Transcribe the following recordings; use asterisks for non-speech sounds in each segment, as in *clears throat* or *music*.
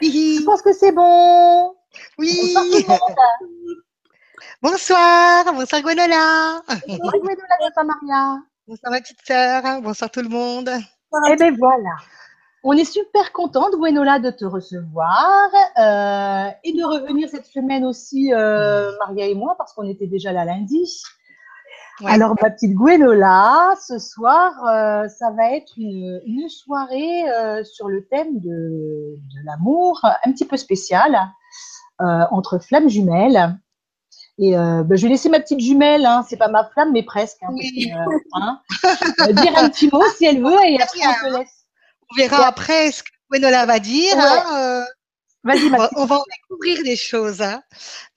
Je pense que c'est bon. Oui. Bonsoir, bonsoir Gwenola. Bonsoir Gwenola, bonsoir Maria. Bonsoir ma petite sœur, bonsoir tout le monde. Eh bien voilà. On est super contente, Gwenola, de te recevoir euh, et de revenir cette semaine aussi, euh, Maria et moi, parce qu'on était déjà là lundi. Alors, ma petite Gwenola, ce soir, euh, ça va être une, une soirée euh, sur le thème de, de l'amour, un petit peu spécial, euh, entre flammes jumelles. Et ben, je vais laisser ma petite jumelle, hein, c'est pas ma flamme, mais presque. Hein, Oui. parce que, hein, dire un petit mot si elle veut, et *laughs* après, on te laisse. On verra après ce que Gwenola va dire. Ouais. hein, Vas-y, on, va, on va en découvrir des choses.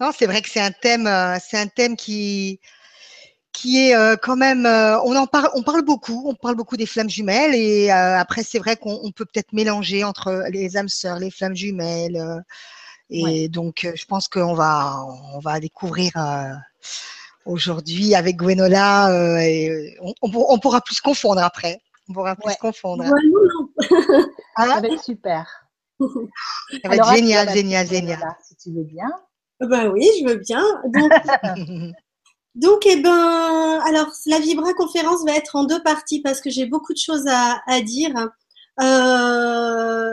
Non, c'est vrai que c'est un thème, c'est un thème qui qui est euh, quand même, euh, on en parle, on parle beaucoup, on parle beaucoup des flammes jumelles et euh, après c'est vrai qu'on on peut peut-être mélanger entre les âmes sœurs, les flammes jumelles euh, et donc euh, je pense qu'on va on va découvrir euh, aujourd'hui avec Gwenola et on, on, pour- on pourra plus se confondre après, on pourra plus Ouais. se confondre. Ça Hein va être super. Ça va Alors, être à génial, génial, génial. Si tu veux bien. Ben oui, je veux bien. Donc, *laughs* donc eh ben, alors la Vibra conférence va être en deux parties parce que j'ai beaucoup de choses à, dire euh,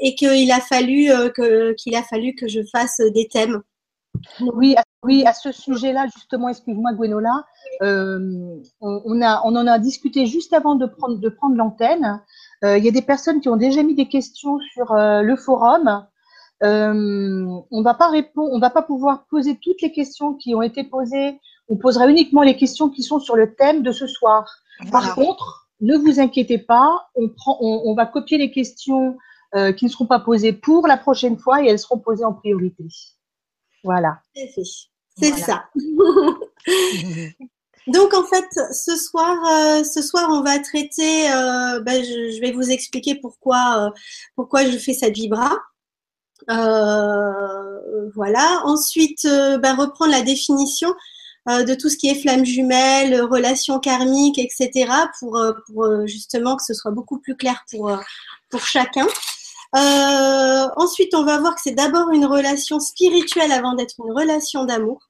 et qu'il a fallu euh, que qu'il a fallu que je fasse des thèmes. Oui, à, oui, à ce sujet-là, justement, excuse-moi, Gwenola, euh, on, en a discuté juste avant de prendre, l'antenne. Il y a des personnes qui ont déjà mis des questions sur le forum. On va pas répondre, on va pas pouvoir poser toutes les questions qui ont été posées. On posera uniquement les questions qui sont sur le thème de ce soir. Par Voilà. contre, ne vous inquiétez pas, on, prend, on, on va copier les questions euh, qui ne seront pas posées pour la prochaine fois et elles seront posées en priorité. Voilà. C'est Voilà. ça. *laughs* Donc en fait, ce soir, euh, ce soir, on va traiter. euh, ben, je, je vais vous expliquer pourquoi, euh, pourquoi je fais cette vibra. Voilà. Ensuite, ben, reprendre la définition de tout ce qui est flamme jumelle, relation karmique, etc. Pour, euh, pour euh, justement que ce soit beaucoup plus clair pour euh, pour chacun. Euh, ensuite, on va voir que c'est d'abord une relation spirituelle avant d'être une relation d'amour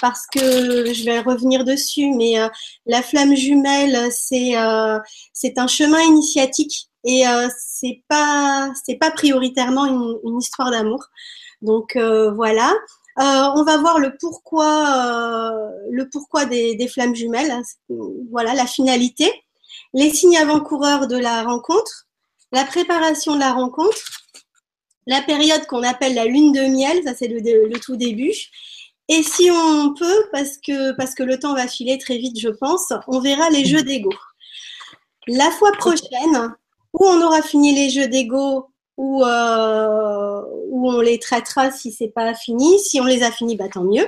parce que je vais revenir dessus, mais euh, la flamme jumelle, c'est euh, c'est un chemin initiatique et euh, c'est pas c'est pas prioritairement une, une histoire d'amour. Donc euh, voilà. Euh, on va voir le pourquoi euh, le pourquoi des, flammes jumelles. Voilà la finalité, les signes avant-coureurs de la rencontre, la préparation de la rencontre, la période qu'on appelle la lune de miel, ça c'est le, le tout début. Et si on peut, parce que, parce que le temps va filer très vite, je pense, on verra les jeux d'ego. La fois prochaine, où on aura fini les jeux d'ego, où, euh, on les traitera si c'est pas fini. Si on les a finis, bah, tant mieux.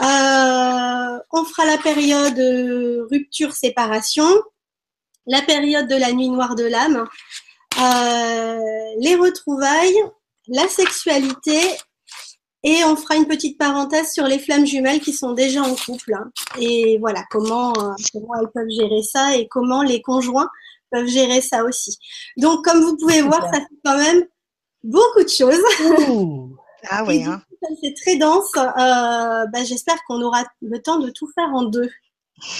Euh, on fera la période rupture-séparation, la période de la nuit noire de l'âme, euh, les retrouvailles, la sexualité et on fera une petite parenthèse sur les flammes jumelles qui sont déjà en couple. hein. Et voilà, comment, comment elles peuvent gérer ça et comment les conjoints peuvent gérer ça aussi. Donc, comme vous pouvez voir, ça fait quand même beaucoup de choses. Ouh. Ah oui, hein. c'est très dense. Euh, bah, J'espère qu'on aura le temps de tout faire en deux.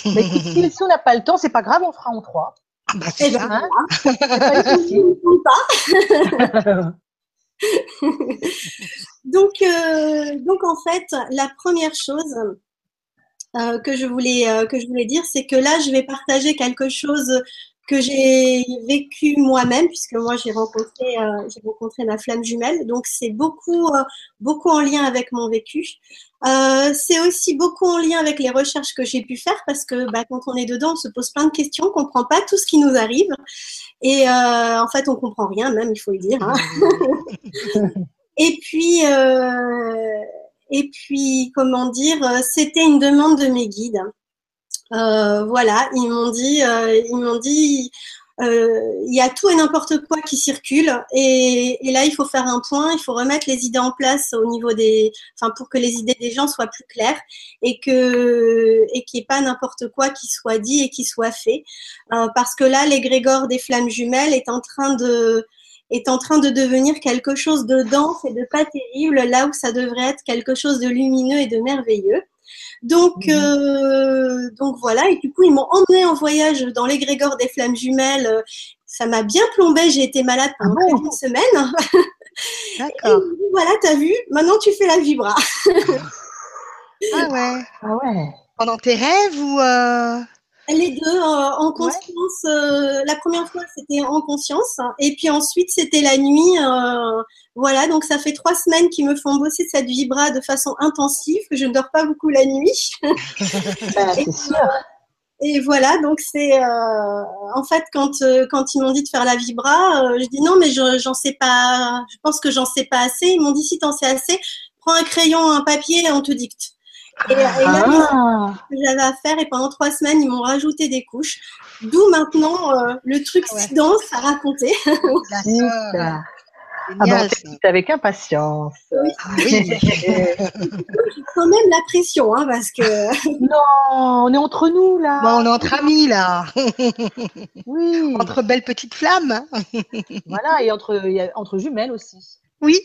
Mais écoute, si, si on n'a pas le temps, c'est pas grave, on fera en trois. Ah bah, c'est Eh ben, ça. Hein pas *laughs* de souci. pas. *laughs* donc, euh, donc en fait, la première chose euh, que je voulais euh, que je voulais dire, c'est que là, je vais partager quelque chose que j'ai vécu moi-même, puisque moi j'ai rencontré euh, j'ai rencontré ma flamme jumelle. Donc c'est beaucoup euh, beaucoup en lien avec mon vécu. Euh, c'est aussi beaucoup en lien avec les recherches que j'ai pu faire, parce que bah, quand on est dedans, on se pose plein de questions, on comprend pas tout ce qui nous arrive. Et en fait, on comprend rien, même, il faut le dire. hein. *laughs* et puis, et puis, comment dire, c'était une demande de mes guides. Euh, voilà, ils m'ont dit, euh, ils m'ont dit, euh, il y a tout et n'importe quoi qui circule, et, là, il faut faire un point, il faut remettre les idées en place au niveau des, enfin, pour que les idées des gens soient plus claires, et que, et qu'il n'y ait pas n'importe quoi qui soit dit et qui soit fait, parce que là, l'égrégore des flammes jumelles est en train de est en train de devenir quelque chose de dense et de pas terrible, là où ça devrait être quelque chose de lumineux et de merveilleux. Donc, mhm. euh, donc voilà. Et du coup, ils m'ont emmené en voyage dans l'égrégore des flammes jumelles. Ça m'a bien plombé. J'ai été malade pendant ah une semaine. *laughs* D'accord. Voilà, t'as vu. Maintenant, tu fais la vibra. ah ouais. Ah ouais. Pendant tes rêves ou euh... Les deux, euh, en conscience. Euh, la première fois, c'était en conscience. Et puis ensuite, c'était la nuit. Euh, voilà, donc ça fait trois semaines qu'ils me font bosser cette vibra de façon intensive, que je ne dors pas beaucoup la nuit. *laughs* Bah, c'est sûr. Et voilà, donc c'est en fait quand quand ils m'ont dit de faire la vibra, je dis non mais j'en sais pas, je pense que j'en sais pas assez. Ils m'ont dit si t'en sais assez, prends un crayon, un papier et on te dicte. Et, là, ah. j'avais à faire et pendant trois semaines, ils m'ont rajouté des couches. D'où maintenant euh, le truc si dense à raconter. Ah ben, avec impatience. Oui. Ah *laughs* *laughs* quand même la pression, hein, parce que. *laughs* non, on est entre nous là. Bon, on est entre amis là. oui. Entre belles petites flammes. voilà, et entre, entre jumelles aussi. Oui.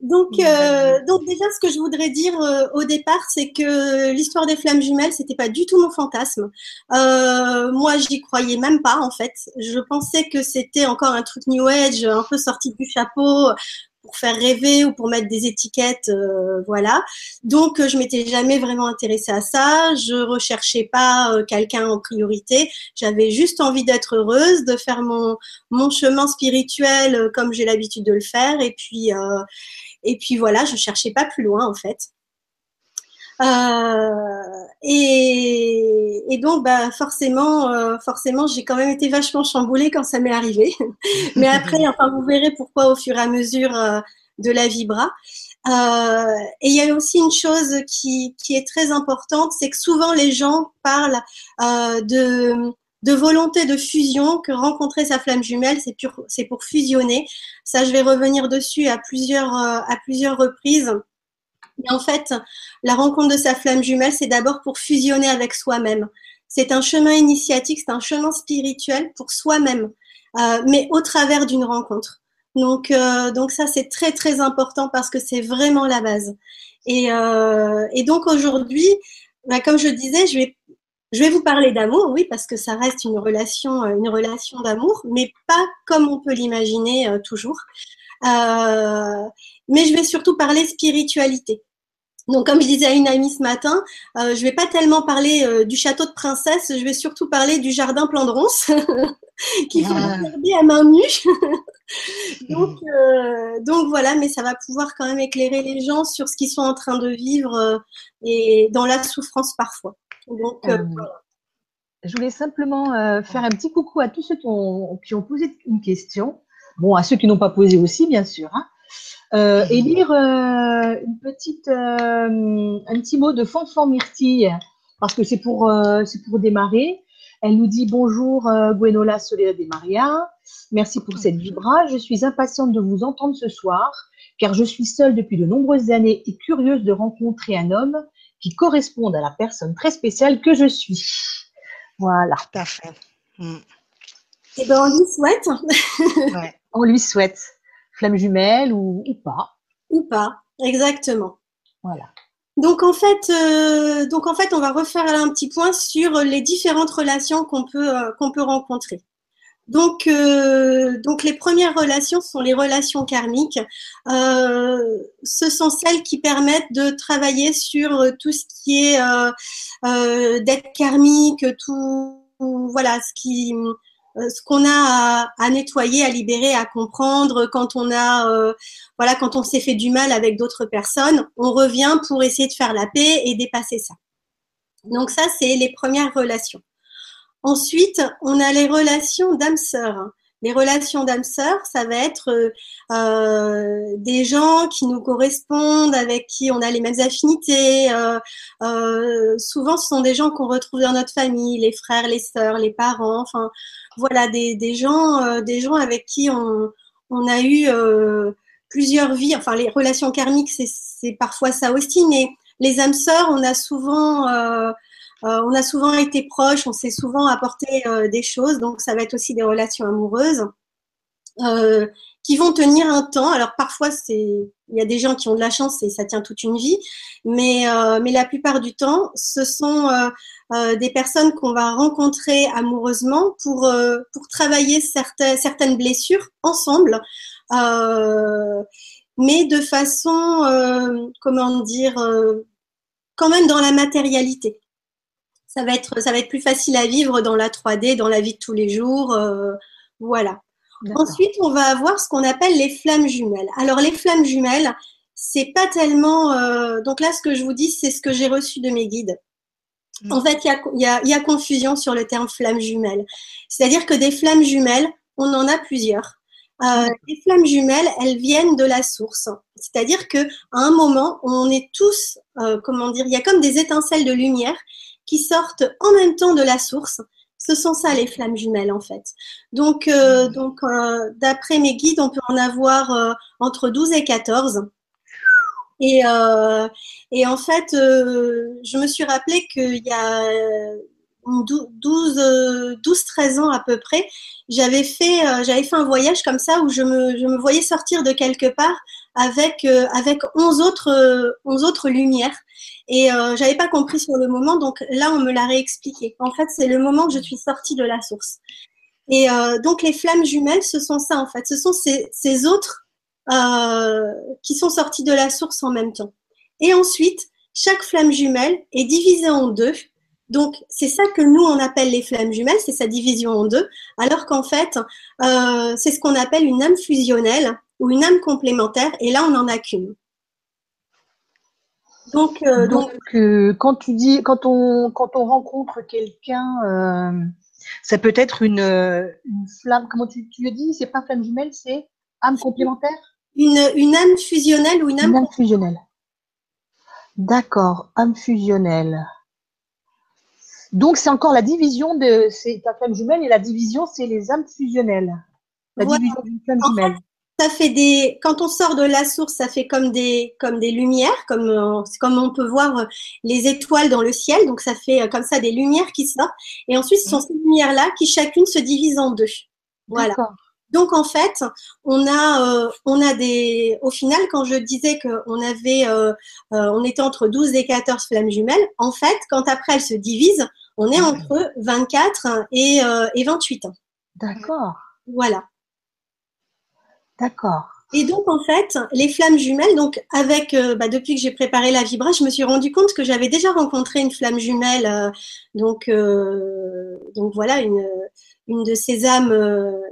Donc, euh, donc déjà, ce que je voudrais dire euh, au départ, c'est que l'histoire des flammes jumelles, c'était pas du tout mon fantasme. Euh, moi, j'y croyais même pas en fait. Je pensais que c'était encore un truc New Age, un peu sorti du chapeau pour faire rêver ou pour mettre des étiquettes, euh, voilà. Donc, je m'étais jamais vraiment intéressée à ça. Je recherchais pas euh, quelqu'un en priorité. J'avais juste envie d'être heureuse, de faire mon mon chemin spirituel comme j'ai l'habitude de le faire, et puis et puis voilà, je cherchais pas plus loin en fait. Euh, et, donc, bah, forcément, euh, forcément, j'ai quand même été vachement chamboulée quand ça m'est arrivé. *laughs* Mais après, enfin, vous verrez pourquoi au fur et à mesure euh, de la vibra. et il y a aussi une chose qui, qui est très importante, c'est que souvent les gens parlent de de volonté de fusion que rencontrer sa flamme jumelle, c'est pour fusionner. Ça, je vais revenir dessus à plusieurs, euh, à plusieurs reprises. Mais en fait, la rencontre de sa flamme jumelle, c'est d'abord pour fusionner avec soi-même. C'est un chemin initiatique, c'est un chemin spirituel pour soi-même, euh, mais au travers d'une rencontre. Donc, euh, donc ça, c'est très très important parce que c'est vraiment la base. Et, et donc aujourd'hui, bah, comme je disais, je vais je vais vous parler d'amour, oui, parce que ça reste une relation, euh, une relation d'amour, mais pas comme on peut l'imaginer euh, toujours. Euh, mais je vais surtout parler spiritualité. Donc, comme je disais à une amie ce matin, euh, je vais pas tellement parler du château de princesse, je vais surtout parler du jardin plan de ronce, *laughs* qu'il faut ah. regarder à main nue. *laughs* donc, donc voilà, mais ça va pouvoir quand même éclairer les gens sur ce qu'ils sont en train de vivre et dans la souffrance parfois. Donc, euh, euh, je voulais simplement euh, faire un petit coucou à tous ceux qui ont, posé une question. Bon, à ceux qui n'ont pas posé aussi, bien sûr. Hein. et lire une petite, un petit mot de Fanfan Myrtille, parce que c'est pour, pour démarrer. Elle nous dit bonjour Gwenola Soledad de Maria. Merci pour cette vibra. Je suis impatiente de vous entendre ce soir, car je suis seule depuis de nombreuses années et curieuse de rencontrer un homme qui correspondent à la personne très spéciale que je suis. Voilà. Tout à fait. Mm. Et eh ben, on lui souhaite. *laughs* On lui souhaite. Flamme jumelle ou, pas. Ou pas, exactement. Voilà. Donc en fait, euh, donc en fait, on va refaire un petit point sur les différentes relations qu'on peut euh, qu'on peut rencontrer. Donc, euh, donc les premières relations sont les relations karmiques. Euh, ce sont celles qui permettent de travailler sur tout ce qui est euh, d'être karmique, tout voilà ce qui ce qu'on a à, nettoyer, à libérer, à comprendre quand on a voilà quand on s'est fait du mal avec d'autres personnes, on revient pour essayer de faire la paix et dépasser ça. Donc ça c'est les premières relations. Ensuite, on a les relations d'âme-sœur. Les relations d'âme-sœur, ça va être euh, euh, des gens qui nous correspondent, avec qui on a les mêmes affinités. Euh, souvent, ce sont des gens qu'on retrouve dans notre famille, les frères, les sœurs, les parents. Enfin, voilà, des, des gens, des gens avec qui on, on a eu plusieurs vies. Enfin, les relations karmiques, c'est parfois ça aussi, mais les âmes sœurs, on a souvent on a souvent été proches, on s'est souvent apporté des choses, donc ça va être aussi des relations amoureuses qui vont tenir un temps. Alors parfois, il y a des gens qui ont de la chance et ça tient toute une vie, mais mais la plupart du temps, ce sont des personnes qu'on va rencontrer amoureusement pour pour travailler certaines certaines blessures ensemble. mais de façon, comment dire, quand même dans la matérialité. Ça va être, ça va être plus facile à vivre dans la 3D, dans la vie de tous les jours. voilà. Ensuite, on va avoir ce qu'on appelle les flammes jumelles. Alors, les flammes jumelles, c'est pas tellement. Euh, donc là, ce que je vous dis, c'est ce que j'ai reçu de mes guides. Mm. En fait, il y a, y a, confusion sur le terme flammes jumelles. C'est-à-dire que des flammes jumelles, on en a plusieurs. Euh, les flammes jumelles, elles viennent de la source. C'est-à-dire que à un moment, on est tous, euh, comment dire, il y a comme des étincelles de lumière qui sortent en même temps de la source ce sont ça les flammes jumelles en fait. Donc, euh, donc euh, d'après mes guides, on peut en avoir euh, entre 12 et 14. Et, et en fait, je me suis rappelé qu'il y a 12, 12, 13 ans à peu près, j'avais fait, j'avais fait un voyage comme ça où je me, je me voyais sortir de quelque part avec, avec 11 autres, 11 autres lumières. Et euh, j'avais pas compris sur le moment, donc là on me l'a réexpliqué. En fait, c'est le moment que je suis sortie de la source. Et euh, donc les flammes jumelles, ce sont ça en fait. Ce sont ces, ces autres euh, qui sont sortis de la source en même temps. Et ensuite, chaque flamme jumelle est divisée en deux. Donc c'est ça que nous on appelle les flammes jumelles, c'est sa division en deux. Alors qu'en fait, euh, c'est ce qu'on appelle une âme fusionnelle ou une âme complémentaire. Et là, on n'en a qu'une. Donc, euh, donc, euh, quand tu dis, quand on, quand on rencontre quelqu'un, euh, ça peut être une, une flamme. Comment tu, tu as dit C'est pas flamme jumelle, c'est âme complémentaire? Une, une âme fusionnelle ou une âme. Une âme fusionnelle. D'accord, âme fusionnelle. Donc c'est encore la division de c'est ta flamme jumelle et la division c'est les âmes fusionnelles. La division d'une flamme jumelle ça fait des quand on sort de la source ça fait comme des comme des lumières comme euh, comme on peut voir euh, les étoiles dans le ciel. Donc ça fait euh, comme ça des lumières qui sortent. Et ensuite ce sont ces lumières là qui chacune se divisent en deux. Voilà. Donc en fait on a on a des au final quand je disais que on avait on était entre 12 et 14 flammes jumelles en fait quand après elles se divisent on est entre 24 et, et 28 ans d'accord. Voilà D'accord. Et donc en fait, les flammes jumelles, donc avec euh, bah, depuis que j'ai préparé la vibra, je me suis rendu compte que j'avais déjà rencontré une flamme jumelle, euh, donc euh, donc voilà une une de ces âmes,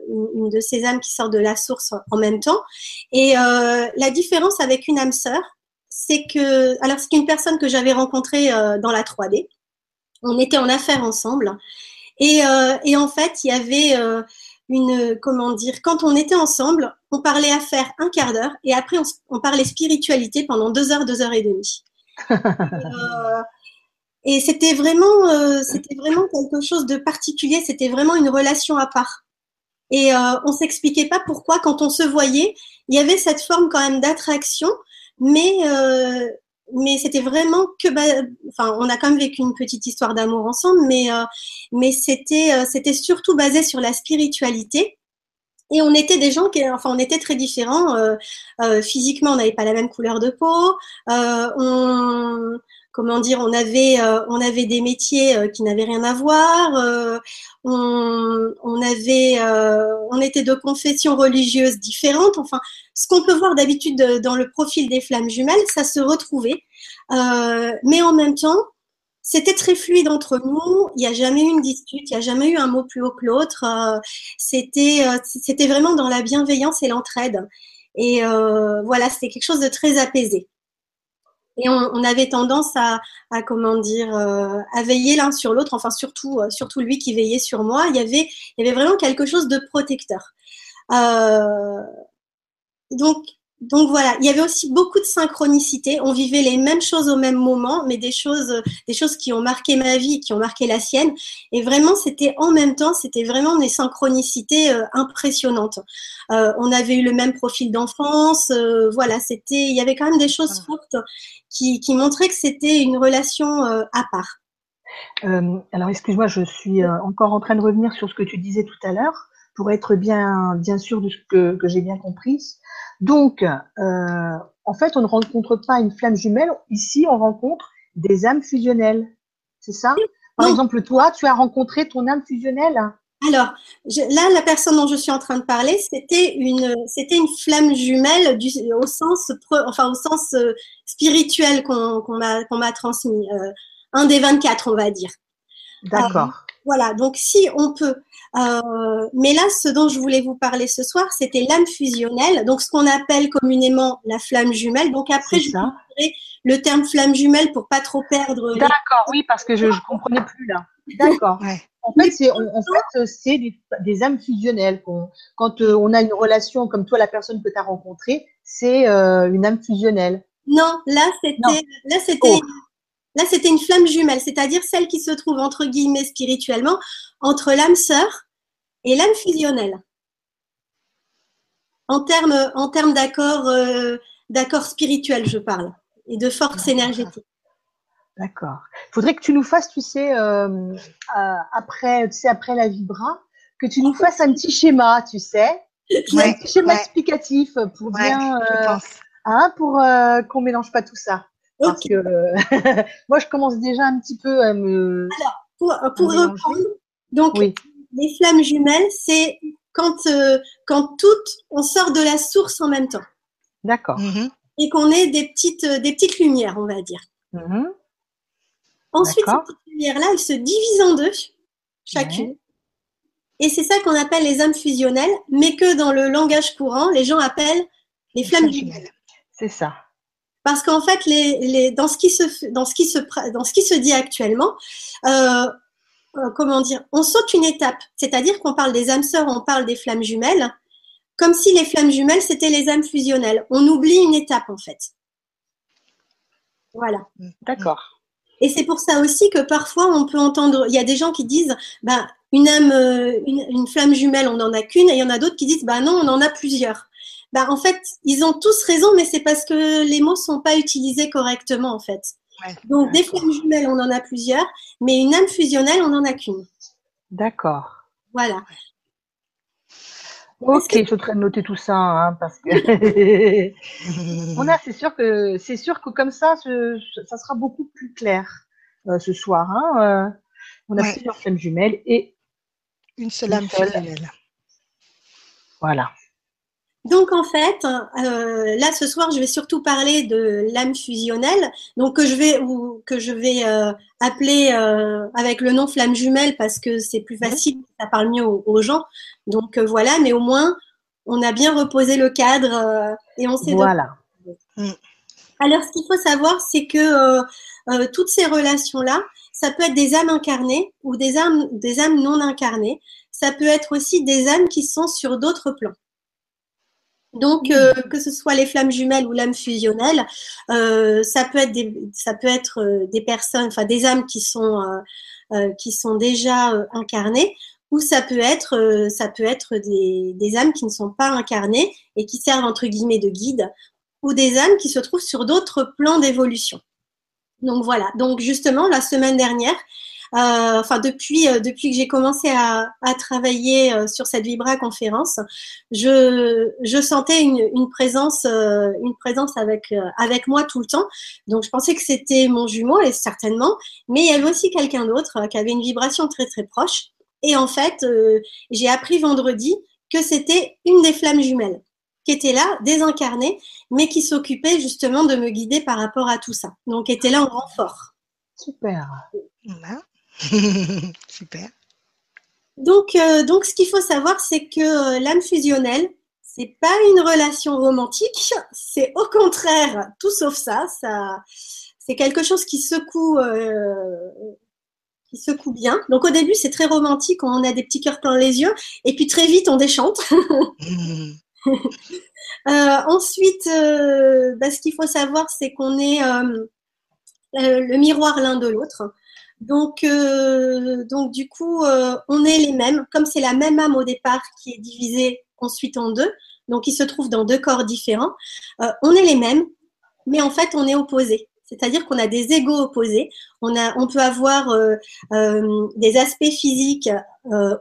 une, de ces âmes qui sort de la source en même temps. Et la différence avec une âme sœur, c'est que alors c'est une personne que j'avais rencontrée dans la 3D. On était en affaires ensemble et et en fait il y avait une, comment dire, quand on était ensemble, on parlait à faire un quart d'heure et après on, parlait spiritualité pendant deux heures, deux heures et demie. *laughs* Euh, et c'était vraiment, euh, c'était vraiment quelque chose de particulier. C'était vraiment une relation à part. Et euh, on s'expliquait pas pourquoi quand on se voyait, il y avait cette forme quand même d'attraction, mais euh, mais c'était vraiment que enfin on a quand même vécu une petite histoire d'amour ensemble mais euh, mais c'était euh, c'était surtout basé sur la spiritualité. Et on était des gens qui enfin on était très différents euh, physiquement on n'avait pas la même couleur de peau comment dire, on avait, euh, des métiers euh, qui n'avaient rien à voir. Euh, on était de confessions religieuses différentes. Enfin, ce qu'on peut voir d'habitude dans le profil des flammes jumelles, ça se retrouvait. mais en même temps, c'était très fluide entre nous. Il n'y a jamais eu une dispute, il n'y a jamais eu un mot plus haut que l'autre. c'était, c'était vraiment dans la bienveillance et l'entraide. Et voilà, c'était quelque chose de très apaisé et on, avait tendance à, comment dire euh, à veiller l'un sur l'autre enfin surtout euh, surtout lui qui veillait sur moi. Il y avait il y avait vraiment quelque chose de protecteur. Euh, donc donc voilà, il y avait aussi beaucoup de synchronicité. On vivait les mêmes choses au même moment, mais des choses, des choses qui ont marqué ma vie, qui ont marqué la sienne. Et vraiment, c'était en même temps, c'était vraiment des synchronicités euh, impressionnantes. Euh, on avait eu le même profil d'enfance. Euh, voilà, c'était, il y avait quand même des choses fortes qui, qui montraient que c'était une relation à part. Euh, alors, excuse-moi, je suis encore en train de revenir sur ce que tu disais tout à l'heure pour être bien, bien sûr de ce que, que j'ai bien compris. Donc, euh, en fait, on ne rencontre pas une flamme jumelle. Ici, on rencontre des âmes fusionnelles. C'est ça? Par Non. exemple, toi, tu as rencontré ton âme fusionnelle Alors, je- là, la personne dont je suis en train de parler, c'était une, c'était une flamme jumelle du, au sens, pre- enfin, au sens euh, spirituel qu'on qu'on m'a qu'on m'a transmis. Euh, un des 24, on va dire. D'accord. Voilà, donc si on peut. Euh, mais là, ce dont je voulais vous parler ce soir, c'était l'âme fusionnelle, donc ce qu'on appelle communément la flamme jumelle. Donc après, je ça. le terme flamme jumelle pour pas trop perdre. les- D'accord, oui, parce que je ne comprenais plus là. D'accord. *laughs* Ouais. En fait, c'est en fait, des, des âmes fusionnelles. quand euh, on a une relation comme toi, la personne que tu as rencontrée, c'est euh, une âme fusionnelle. Non, là Non. c'était, là c'était, Oh. Là c'était une flamme jumelle, c'est-à-dire celle qui se trouve entre guillemets spirituellement entre l'âme sœur et l'âme fusionnelle. En termes, en termes d'accord, euh, d'accord spirituel, je parle, et de force énergétique. D'accord. Il faudrait que tu nous fasses, tu sais, euh, euh, après, tu sais, après la vibra, que tu nous fasses un petit schéma, tu sais, *laughs* un petit schéma ouais. explicatif pour Ouais, bien, je pense. hein, pour qu'on mélange pas tout ça. Parce Ok. que euh, *laughs* moi, je commence déjà un petit peu à me. Pour, pour mélanger. reprendre, donc Oui. les flammes jumelles, c'est quand, euh, quand toutes, on sort de la source en même temps D'accord. Mhm. et qu'on est des petites, euh, des petites lumières, on va dire. Mhm. Ensuite, ces petites lumières-là, elles se divisent en deux, chacune. Et c'est ça qu'on appelle les âmes fusionnelles, mais que dans le langage courant, les gens appellent les flammes Flamme jumelles. jumelle. C'est ça. Parce qu'en fait, les, les, dans, ce qui se, f- dans, ce qui se, pra- dans ce qui se dit actuellement, euh, euh, comment dire, on saute une étape. C'est-à-dire qu'on parle des âmes sœurs, on parle des flammes jumelles, comme si les flammes jumelles, c'était les âmes fusionnelles. On oublie une étape, en fait. Voilà. D'accord. Et c'est pour ça aussi que parfois on peut entendre, il y a des gens qui disent, bah, une âme, euh, une, une flamme jumelle, on n'en a qu'une, et il y en a d'autres qui disent, bah non, on en a plusieurs. Bah, en fait, ils ont tous raison, mais c'est parce que les mots sont pas utilisés correctement, en fait. Ouais, Donc, des flammes jumelles, on en a plusieurs, mais une âme fusionnelle, on n'en a qu'une. D'accord. Voilà. Ok, je suis en train de noter tout ça, hein, parce que *laughs* on a, c'est sûr que c'est sûr que comme ça, ce- ça sera beaucoup plus clair euh, ce soir. Hein, euh, on a Ouais. plusieurs flammes jumelles et Une seule âme fusionnelle. voilà. Donc en fait, euh, là ce soir, je vais surtout parler de l'âme fusionnelle, donc que je vais ou que je vais euh, appeler euh, avec le nom flamme jumelle parce que c'est plus facile, ça parle mieux aux, aux gens. Donc euh, voilà, mais au moins on a bien reposé le cadre euh, et on sait de Voilà. alors, ce qu'il faut savoir, c'est que euh, euh, toutes ces relations-là, ça peut être des âmes incarnées ou des âmes, des âmes non incarnées. Ça peut être aussi des âmes qui sont sur d'autres plans. Donc, euh, que ce soit les flammes jumelles ou l'âme fusionnelle, euh, ça peut être des, ça peut être euh, des personnes, enfin des âmes qui sont euh, qui sont déjà incarnées, ou ça peut être ça peut être des, des âmes qui ne sont pas incarnées et qui servent entre guillemets de guide ou des âmes qui se trouvent sur d'autres plans d'évolution. Donc voilà. Donc justement, la semaine dernière, enfin depuis euh, depuis que j'ai commencé à, à travailler euh, sur cette Vibra conférence, je, je sentais une, une présence euh, une présence avec euh, avec moi tout le temps. Donc je pensais que c'était mon jumeau et certainement, mais il y avait aussi quelqu'un d'autre euh, qui avait une vibration très très proche. Et en fait, euh, j'ai appris vendredi que c'était une des flammes jumelles qui était là, désincarnée, mais qui s'occupait justement de me guider par rapport à tout ça. Donc, était là en renfort. Super. Voilà. *laughs* Super. Donc, euh, donc ce qu'il faut savoir, c'est que euh, l'âme fusionnelle, c'est pas une relation romantique, *laughs* c'est au contraire tout sauf ça. ça c'est quelque chose qui secoue, euh, qui secoue bien. Donc, au début, c'est très romantique, on a des petits cœurs plein les yeux, et puis très vite, on déchante. *laughs* Euh, ensuite, euh, bah, ce qu'il faut savoir, c'est qu'on est le miroir l'un de l'autre. Donc, euh, donc du coup, euh, on est les mêmes. Comme c'est la même âme au départ qui est divisée ensuite en deux, donc il se trouve dans deux corps différents. euh, on est les mêmes, mais en fait, on est opposés. C'est-à-dire qu'on a des égaux opposés. On, peut avoir des aspects physiques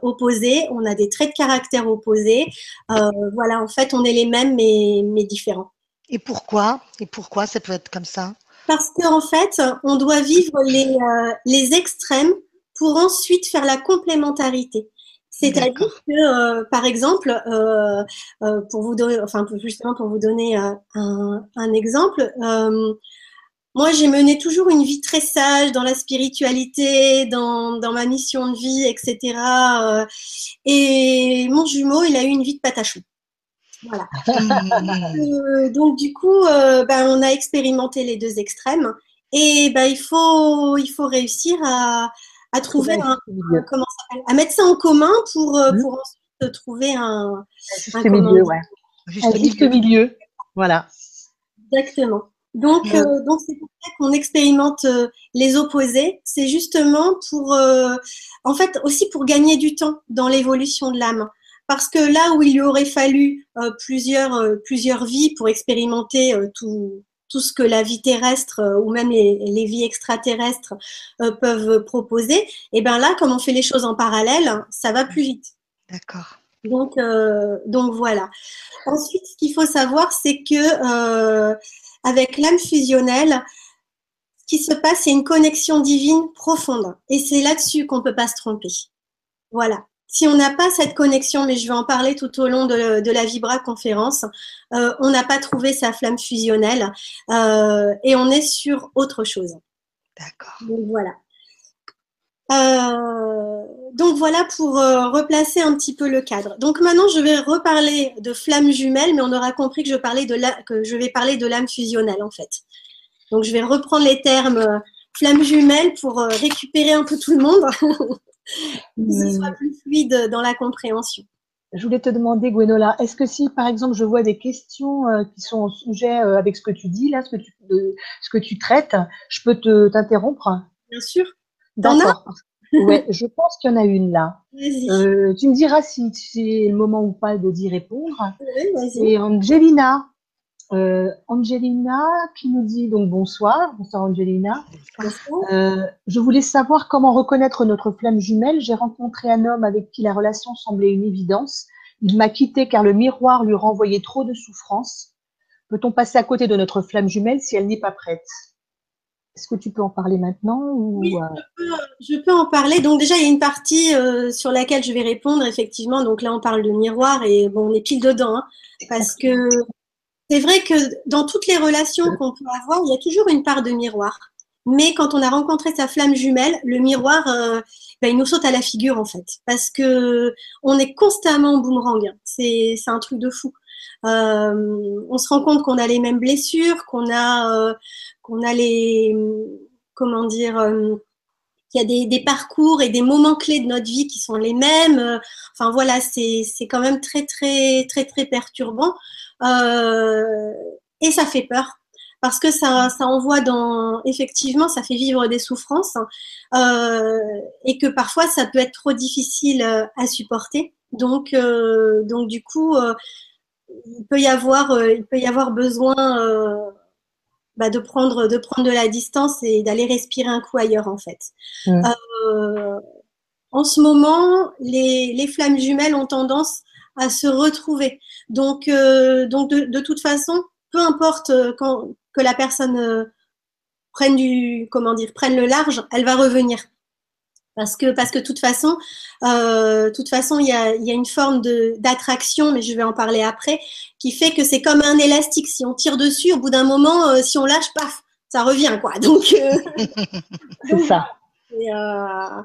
opposés, on a des traits de caractère opposés. voilà, en fait, on est les mêmes mais, mais différents. Et pourquoi? Et pourquoi ça peut être comme ça? Parce qu'en fait, on doit vivre les, les extrêmes pour ensuite faire la complémentarité. C'est-à-dire que, par exemple, pour vous donner, enfin justement pour vous donner un, un, exemple, moi, j'ai mené toujours une vie très sage dans la spiritualité, dans, dans ma mission de vie, etc. Euh, et mon jumeau, il a eu une vie de patachou. Voilà. *laughs* Euh, donc, du coup, euh, ben, on a expérimenté les deux extrêmes. Et ben, il, faut, il faut réussir à, à trouver un, comment ça à mettre ça en commun pour, mmh. pour ensuite trouver un, juste un milieu, ouais. Juste milieu. Voilà. Exactement. Donc, euh, donc c'est pour ça qu'on expérimente euh, les opposés. C'est justement pour, euh, en fait, aussi pour gagner du temps dans l'évolution de l'âme. Parce que là où il lui aurait fallu plusieurs, plusieurs vies pour expérimenter tout, tout ce que la vie terrestre ou même les, les vies extraterrestres peuvent proposer, et eh ben là, comme on fait les choses en parallèle, ça va plus vite. D'accord. Donc, donc voilà. Ensuite, ce qu'il faut savoir, c'est que avec l'âme fusionnelle, ce qui se passe, c'est une connexion divine profonde. Et c'est là-dessus qu'on ne peut pas se tromper. Voilà. Si on n'a pas cette connexion, mais je vais en parler tout au long de, la Vibra conférence, euh, on n'a pas trouvé sa flamme fusionnelle euh, et on est sur autre chose. D'accord. Donc voilà. Euh, donc voilà pour replacer un petit peu le cadre. Donc maintenant, je vais reparler de flamme jumelle, mais on aura compris que je, parlais de la, que je vais parler de l'âme fusionnelle en fait. Donc je vais reprendre les termes flamme jumelle pour récupérer un peu tout le monde, *laughs* que ce soit plus fluide dans la compréhension. Je voulais te demander, Gwenola, est-ce que si, par exemple, je vois des questions qui sont au sujet avec ce que tu dis, là, ce que tu, ce que tu traites, je peux te t'interrompre? Bien sûr. D'accord. ouais, je pense qu'il y en a une là. Euh, tu me diras si c'est le moment ou pas de d'y répondre. Oui, c'est Angelina. Euh, Angelina qui nous dit donc bonsoir, bonsoir Angelina. Euh, je voulais savoir comment reconnaître notre flamme jumelle. J'ai rencontré un homme avec qui la relation semblait une évidence. Il m'a quitté car le miroir lui renvoyait trop de souffrance. Peut-on passer à côté de notre flamme jumelle si elle n'est pas prête? Est-ce que tu peux en parler maintenant Oui, euh? je peux, en parler. Donc déjà, il y a une partie euh, sur laquelle je vais répondre, effectivement. Donc là, on parle de miroir et bon, on est pile dedans. Hein, parce que c'est vrai que dans toutes les relations qu'on peut avoir, il y a toujours une part de miroir. Mais quand on a rencontré sa flamme jumelle, le miroir, euh, ben, il nous saute à la figure en fait. Parce que on est constamment en boomerang. C'est un truc de fou. on se rend compte qu'on a les mêmes blessures, qu'on a qu'on a les, comment dire, euh, qu'il y a des, parcours et des moments clés de notre vie qui sont les mêmes. Euh, enfin voilà, c'est quand même très très très très perturbant euh, et ça fait peur parce que ça, ça envoie dans effectivement ça fait vivre des souffrances et que parfois ça peut être trop difficile à supporter. Donc donc du coup il peut y avoir il peut y avoir besoin bah, de, prendre, de prendre de la distance et d'aller respirer un coup ailleurs, en fait. Mm. Euh, en ce moment, les, les, flammes jumelles ont tendance à se retrouver. Donc, euh, donc de, de, toute façon, peu importe euh, quand, que la personne prenne du, comment dire, prenne le large, elle va revenir parce que parce que de toute façon, euh, toute façon, il y a, y a, une forme de d'attraction, mais je vais en parler après, qui fait que c'est comme un élastique. Si on tire dessus, au bout d'un moment, euh, si on lâche, paf, ça revient quoi. *laughs* Donc euh, *laughs* c'est ça. Euh,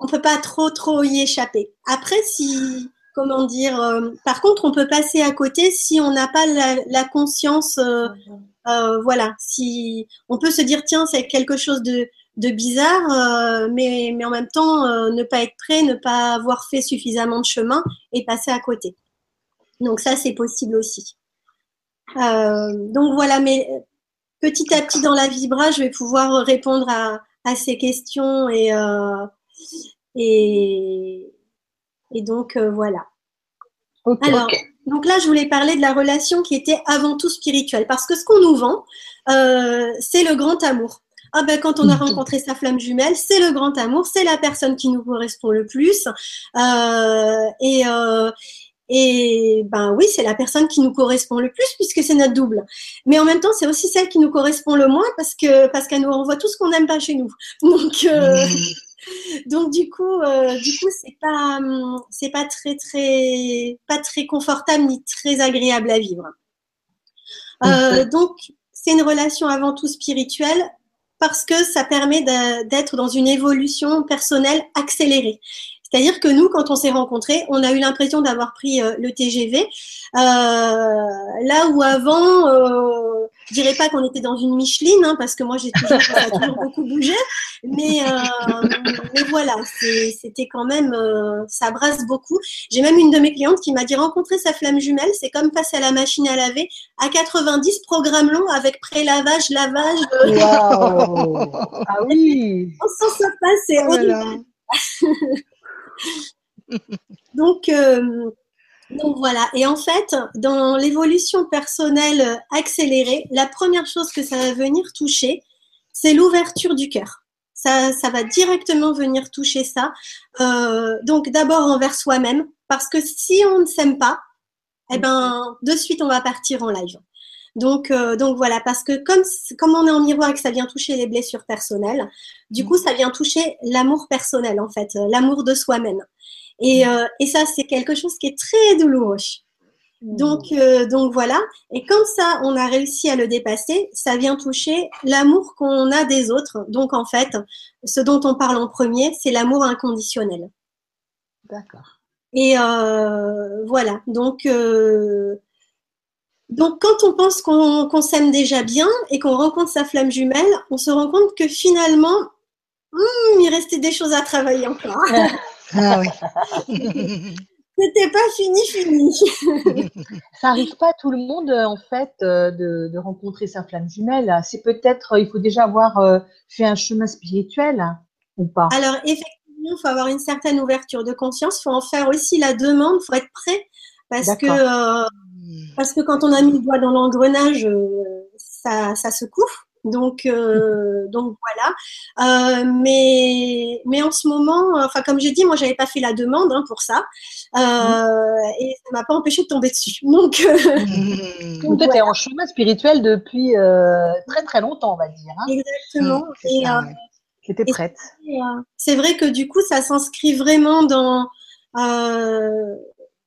on peut pas trop trop y échapper. Après, si comment dire, euh, par contre, on peut passer à côté si on n'a pas la, la conscience. voilà, si on peut se dire tiens, c'est quelque chose de de bizarre, euh, mais, mais en même temps, euh, ne pas être prêt, ne pas avoir fait suffisamment de chemin et passer à côté. Donc ça, c'est possible aussi. Euh, donc voilà, mais petit à petit dans la vibra, je vais pouvoir répondre à, ces questions et, et, et donc voilà. Alors, Donc là, je voulais parler de la relation qui était avant tout spirituelle, parce que ce qu'on nous vend, euh, c'est le grand amour. Ah ben quand on a *laughs* rencontré sa flamme jumelle, c'est le grand amour, c'est la personne qui nous correspond le plus. Euh, et, euh, et ben oui, c'est la personne qui nous correspond le plus puisque c'est notre double. Mais en même temps, c'est aussi celle qui nous correspond le moins parce que parce qu'elle nous renvoie tout ce qu'on n'aime pas chez nous. *laughs* Donc euh, donc du coup, euh, du coup, c'est pas c'est pas très très pas très confortable ni très agréable à vivre. Euh, donc c'est une relation avant tout spirituelle parce que ça permet d'être dans une évolution personnelle accélérée. C'est-à-dire que nous, quand on s'est rencontrés, on a eu l'impression d'avoir pris euh, le TGV, là où avant, je dirais pas qu'on était dans une Micheline, hein, parce que moi j'ai toujours, ça a *laughs* toujours beaucoup bougé, mais, euh, mais voilà, c'était quand même, euh, ça brasse beaucoup. J'ai même une de mes clientes qui m'a dit rencontrer sa flamme jumelle, c'est comme passer à la machine à laver à 90 programmes longs avec pré-lavage, lavage. Wow. *laughs* ah oui. On s'en sort pas, c'est oh *laughs* donc, euh, donc voilà. Et en fait, dans l'évolution personnelle accélérée, la première chose que ça va venir toucher, c'est l'ouverture du cœur. Ça, ça va directement venir toucher ça. Euh, donc d'abord envers soi-même, parce que si on ne s'aime pas, eh ben de suite on va partir en live. Donc, euh, donc voilà, parce que comme, comme on est en miroir et que ça vient toucher les blessures personnelles, du coup, ça vient toucher l'amour personnel, en fait, l'amour de soi-même. Et, euh, et ça, c'est quelque chose qui est très douloureux. Donc, donc voilà. Et comme ça, on a réussi à le dépasser, ça vient toucher l'amour qu'on a des autres. Donc, en fait, ce dont on parle en premier, c'est l'amour inconditionnel. D'accord. Et voilà. Donc, donc, quand on pense qu'on s'aime déjà bien et qu'on rencontre sa flamme jumelle, on se rend compte que finalement, hmm, il restait des choses à travailler encore. *laughs* ah oui. *laughs* C'était pas fini, fini. *laughs* Ça arrive pas à tout le monde, en fait, euh, de, rencontrer sa flamme jumelle. C'est peut-être, il faut déjà avoir euh, fait un chemin spirituel ou pas? Alors, effectivement, il faut avoir une certaine ouverture de conscience. Il faut en faire aussi la demande. Il faut être prêt parce que euh, parce que quand on a mis le doigt dans l'engrenage, euh, ça, ça secoue. Donc, euh, donc voilà. Euh, mais, mais en ce moment, enfin comme j'ai dit, moi j'avais pas fait la demande hein, pour ça, et ça m'a pas empêché de tomber dessus. *laughs* Donc, donc tu es en chemin spirituel depuis très très longtemps, on va dire. Hein. Exactement. Mmh, et étais prête. C'est vrai que du coup, ça s'inscrit vraiment dans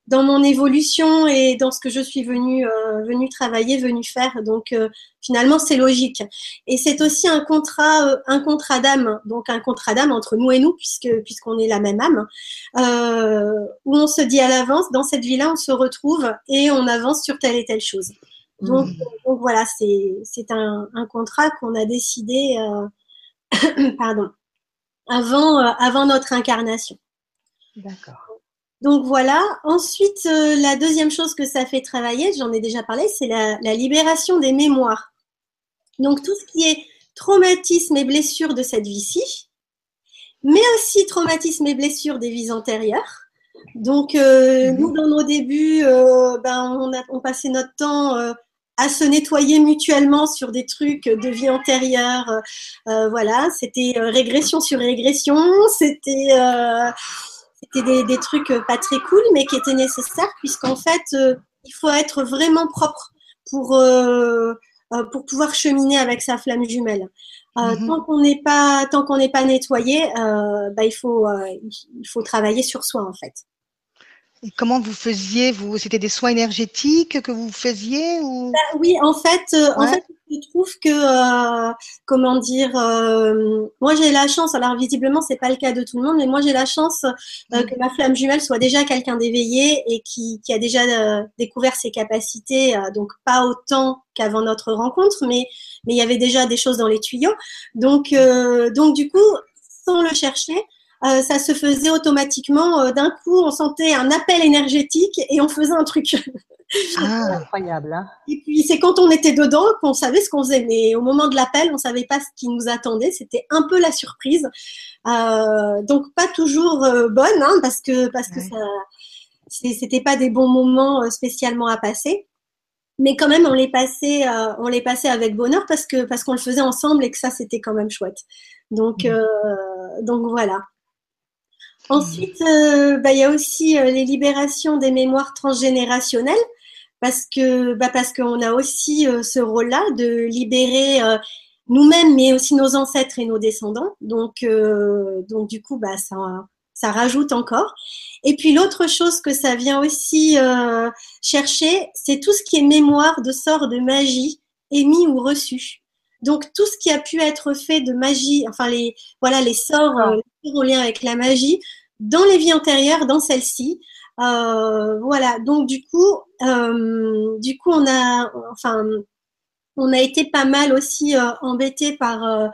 dans mon évolution et dans ce que je suis venue, euh, venue travailler, venue faire. Donc euh, finalement, c'est logique. Et c'est aussi un contrat, euh, un contrat d'âme, donc un contrat d'âme entre nous et nous, puisque puisqu'on est la même âme, où on se dit à l'avance, dans cette vie-là, on se retrouve et on avance sur telle et telle chose. Donc, mmh. donc voilà, c'est c'est un, un contrat qu'on a décidé, *coughs* pardon, avant avant notre incarnation. D'accord. Donc voilà. Ensuite, euh, la deuxième chose que ça fait travailler, j'en ai déjà parlé, c'est la, libération des mémoires. Donc tout ce qui est traumatisme et blessure de cette vie-ci, mais aussi traumatisme et blessure des vies antérieures. Donc euh, mhm. nous, dans nos débuts, euh, ben, on, a, on passait notre temps à se nettoyer mutuellement sur des trucs de vie antérieure. voilà, c'était régression sur régression, c'était c'était des, trucs euh, pas très cool, mais qui étaient nécessaires, puisqu'en fait, euh, il faut être vraiment propre pour, euh, pour pouvoir cheminer avec sa flamme jumelle. Mhm. Tant qu'on n'est pas, tant qu'on n'est pas nettoyé, bah, il faut, il faut travailler sur soi en fait. Comment vous faisiez vous C'était des soins énergétiques que vous faisiez ou? Bah Oui, en fait, en fait, je trouve que, euh, comment dire, euh, moi j'ai la chance, alors visiblement c'est pas le cas de tout le monde, mais moi j'ai la chance euh, mm. que ma flamme jumelle soit déjà quelqu'un d'éveillé et qui, qui, a déjà découvert ses capacités, donc pas autant qu'avant notre rencontre, mais mais il y avait déjà des choses dans les tuyaux. Donc donc du coup, sans le chercher, ça se faisait automatiquement. D'un coup, on sentait un appel énergétique et on faisait un truc. *laughs* Ah, incroyable. Hein. et puis c'est quand on était dedans qu'on savait ce qu'on faisait, mais au moment de l'appel, on savait pas ce qui nous attendait. C'était un peu la surprise. Euh, donc pas toujours euh, bonne, hein, parce que parce que ça c'était pas des bons moments spécialement à passer mais quand même on les passait euh, on les passait avec bonheur parce que parce qu'on le faisait ensemble et que ça c'était quand même chouette donc mmh. euh, donc voilà ensuite euh, bah, il y a aussi les libérations des mémoires transgénérationnelles parce que bah, qu'on a aussi ce rôle là de libérer nous-mêmes mais aussi nos ancêtres et nos descendants donc du coup bah ça rajoute encore. Et puis l'autre chose que ça vient aussi euh, chercher, c'est tout ce qui est mémoire de sorts de magie émis ou reçus. Donc tout ce qui a pu être fait de magie, enfin les voilà les sorts, euh, en lien avec la magie, dans les vies antérieures, dans celle-ci. Euh, voilà. Donc du coup, du coup on a, enfin, on a été pas mal aussi embêté par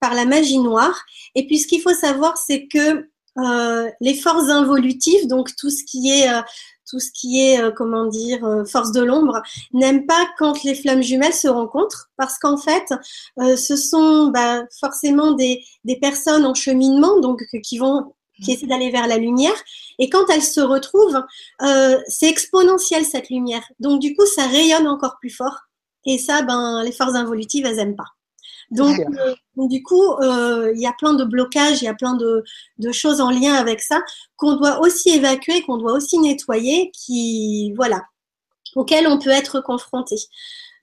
par la magie noire. Et puis ce qu'il faut savoir, c'est que euh, les forces involutives, donc tout ce qui est euh, tout ce qui est, euh, comment dire, force de l'ombre, n'aiment pas quand les flammes jumelles se rencontrent, parce qu'en fait, ce sont bah, forcément des, des personnes en cheminement, donc qui vont qui essaient d'aller vers la lumière, et quand elles se retrouvent, c'est exponentiel cette lumière. Donc du coup, ça rayonne encore plus fort, et ça, ben, les forces involutives, elles aiment pas. Donc, euh, donc, du coup, euh, il y a plein de blocages, il y a plein de, de choses en lien avec ça qu'on doit aussi évacuer, qu'on doit aussi nettoyer, qui voilà, auxquelles on peut être confronté.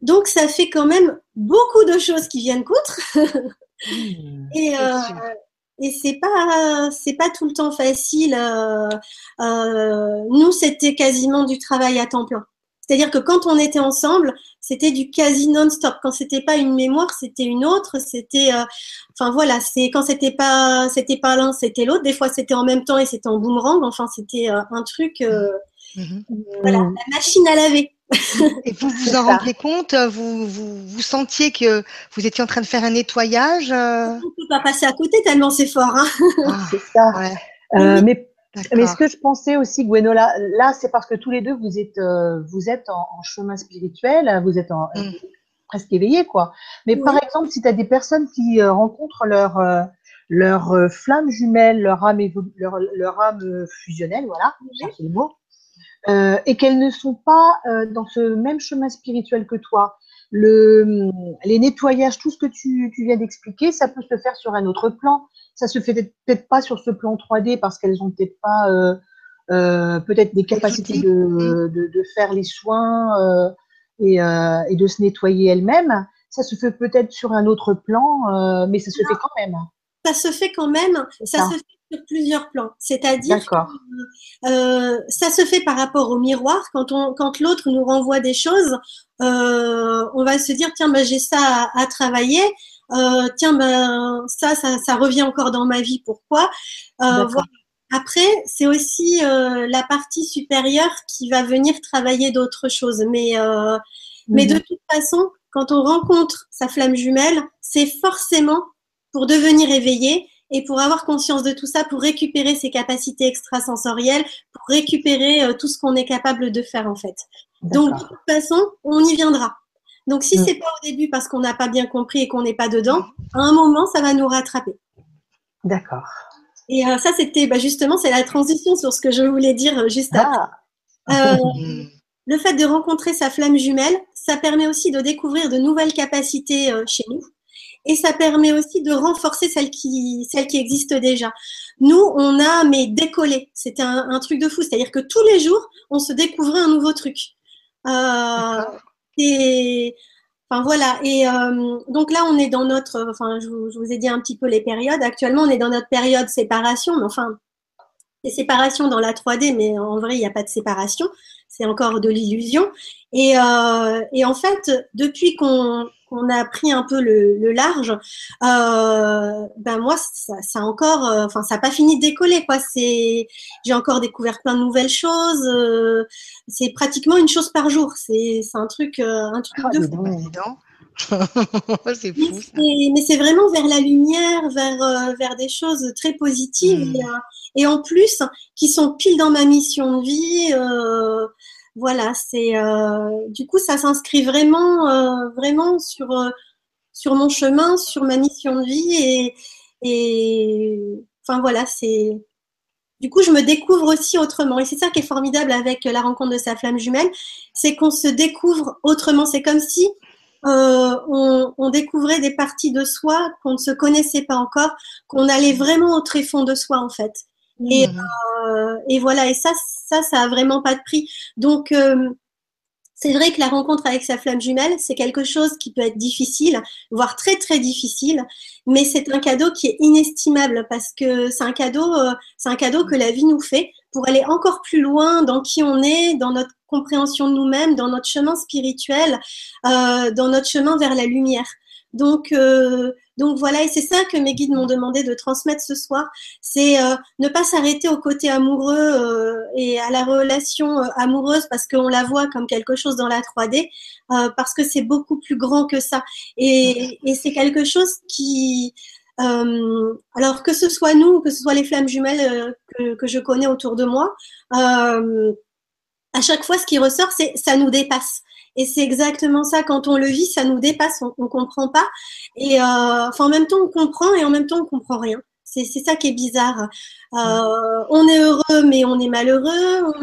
Donc, ça fait quand même beaucoup de choses qui viennent contre. *laughs* Mmh, et euh, et c'est pas c'est pas tout le temps facile. Euh, euh, nous, c'était quasiment du travail à temps plein. C'est-à-dire que quand on était ensemble, c'était du quasi non-stop. Quand c'était pas une mémoire, c'était une autre. C'était, euh, enfin voilà, c'est quand c'était pas, c'était pas l'un, c'était l'autre. Des fois, c'était en même temps et c'était en boomerang. Enfin, c'était euh, un truc, euh, mm-hmm. voilà, mm. la machine à laver. et vous vous en rendiez compte vous, vous, vous, sentiez que vous étiez en train de faire un nettoyage On ne peut pas passer à côté tellement c'est fort. Hein. Ah, c'est ça. Ouais. mais mais ce que je pensais aussi, Gwenola, là, c'est parce que tous les deux, vous êtes, euh, vous êtes en, chemin spirituel, vous êtes en, mm. presque éveillé, quoi. Mais par exemple, si tu as des personnes qui euh, rencontrent leur, euh, leur flamme jumelle, leur âme, leur, leur âme fusionnelle, voilà, c'est le mot, et qu'elles ne sont pas dans ce même chemin spirituel que toi, le, les nettoyages, tout ce que tu, tu viens d'expliquer, ça peut se faire sur un autre plan ça se fait peut-être pas sur ce plan 3D parce qu'elles ont peut-être pas euh, euh, peut-être des capacités de, de, de, faire les soins euh, et, et, de se nettoyer elles-mêmes. Ça se fait peut-être sur un autre plan, mais ça se fait quand même. Ça se fait quand même. Ça, se fait sur plusieurs plans. C'est-à-dire, euh, ça se fait par rapport au miroir. Quand, on, quand l'autre nous renvoie des choses, euh, on va se dire tiens, ben, j'ai ça à, à travailler. Euh, tiens, ben, ça, ça, ça, revient encore dans ma vie, pourquoi? Euh, Après, c'est aussi euh, la partie supérieure qui va venir travailler d'autres choses. Mais, mais de mhm. toute façon, quand on rencontre sa flamme jumelle, c'est forcément pour devenir éveillé et pour avoir conscience de tout ça, pour récupérer ses capacités extrasensorielles, pour récupérer tout ce qu'on est capable de faire en fait. Donc de toute façon, on y viendra. Donc, si mm. c'est pas au début parce qu'on n'a pas bien compris et qu'on n'est pas dedans, à un moment, ça va nous rattraper. D'accord. Et euh, ça, c'était bah, justement, c'est la transition sur ce que je voulais dire euh, juste ah. après. Euh, *laughs* le fait de rencontrer sa flamme jumelle, ça permet aussi de découvrir de nouvelles capacités chez nous. Et ça permet aussi de renforcer celles qui, celles qui existent déjà. Nous, on a mais décollé. C'était un, un, truc de fou. C'est-à-dire que tous les jours, on se découvrait un nouveau truc. Et enfin voilà. Et euh, donc là, on est dans notre. Enfin, je vous, je vous, ai dit un petit peu les périodes. Actuellement, on est dans notre période séparation, mais enfin, c'est séparation dans la 3D, mais en vrai, il n'y a pas de séparation. C'est encore de l'illusion. Et, euh, et, en fait, depuis qu'on qu'on a pris un peu le, le large, euh, ben moi, ça, ça encore, euh, enfin, ça n'a pas fini de décoller, quoi. C'est, j'ai encore découvert plein de nouvelles choses. Euh, c'est pratiquement une chose par jour. C'est, c'est un truc, euh, un truc ah, de fou. *laughs* c'est fou. Mais c'est vraiment vers la lumière, vers, vers des choses très positives hmm. et, et, en plus qui sont pile dans ma mission de vie. Voilà, c'est euh, du coup ça s'inscrit vraiment, euh, vraiment sur euh, sur mon chemin, sur ma mission de vie et, et enfin voilà, c'est du coup, je me découvre aussi autrement. Et c'est ça qui est formidable avec la rencontre de sa flamme jumelle, c'est qu'on se découvre autrement. C'est comme si euh, on, découvrait des parties de soi qu'on ne se connaissait pas encore, qu'on allait vraiment au tréfonds de soi en fait. Et, mmh. euh, et voilà, et ça, ça, ça a vraiment pas de prix. Donc, euh, c'est vrai que la rencontre avec sa flamme jumelle, c'est quelque chose qui peut être difficile, voire très très difficile, mais c'est un cadeau qui est inestimable parce que c'est un cadeau, euh, c'est un cadeau que la vie nous fait pour aller encore plus loin dans qui on est, dans notre compréhension de nous-mêmes, dans notre chemin spirituel, dans notre chemin vers la lumière. Donc, euh, donc voilà, et c'est ça que mes guides m'ont demandé de transmettre ce soir, c'est euh, ne pas s'arrêter au côté amoureux euh, et à la relation euh, amoureuse parce qu'on la voit comme quelque chose dans la 3D, parce que c'est beaucoup plus grand que ça. Et, c'est quelque chose qui, alors que ce soit nous, que ce soit les flammes jumelles que, que, je connais autour de moi, à chaque fois, ce qui ressort, c'est ça nous dépasse. Et c'est exactement ça. Quand on le vit, ça nous dépasse, on, ne comprend pas. Et euh, enfin, en même temps, on comprend et en même temps, on comprend rien. C'est ça qui est bizarre. Euh, on est heureux, mais on est malheureux.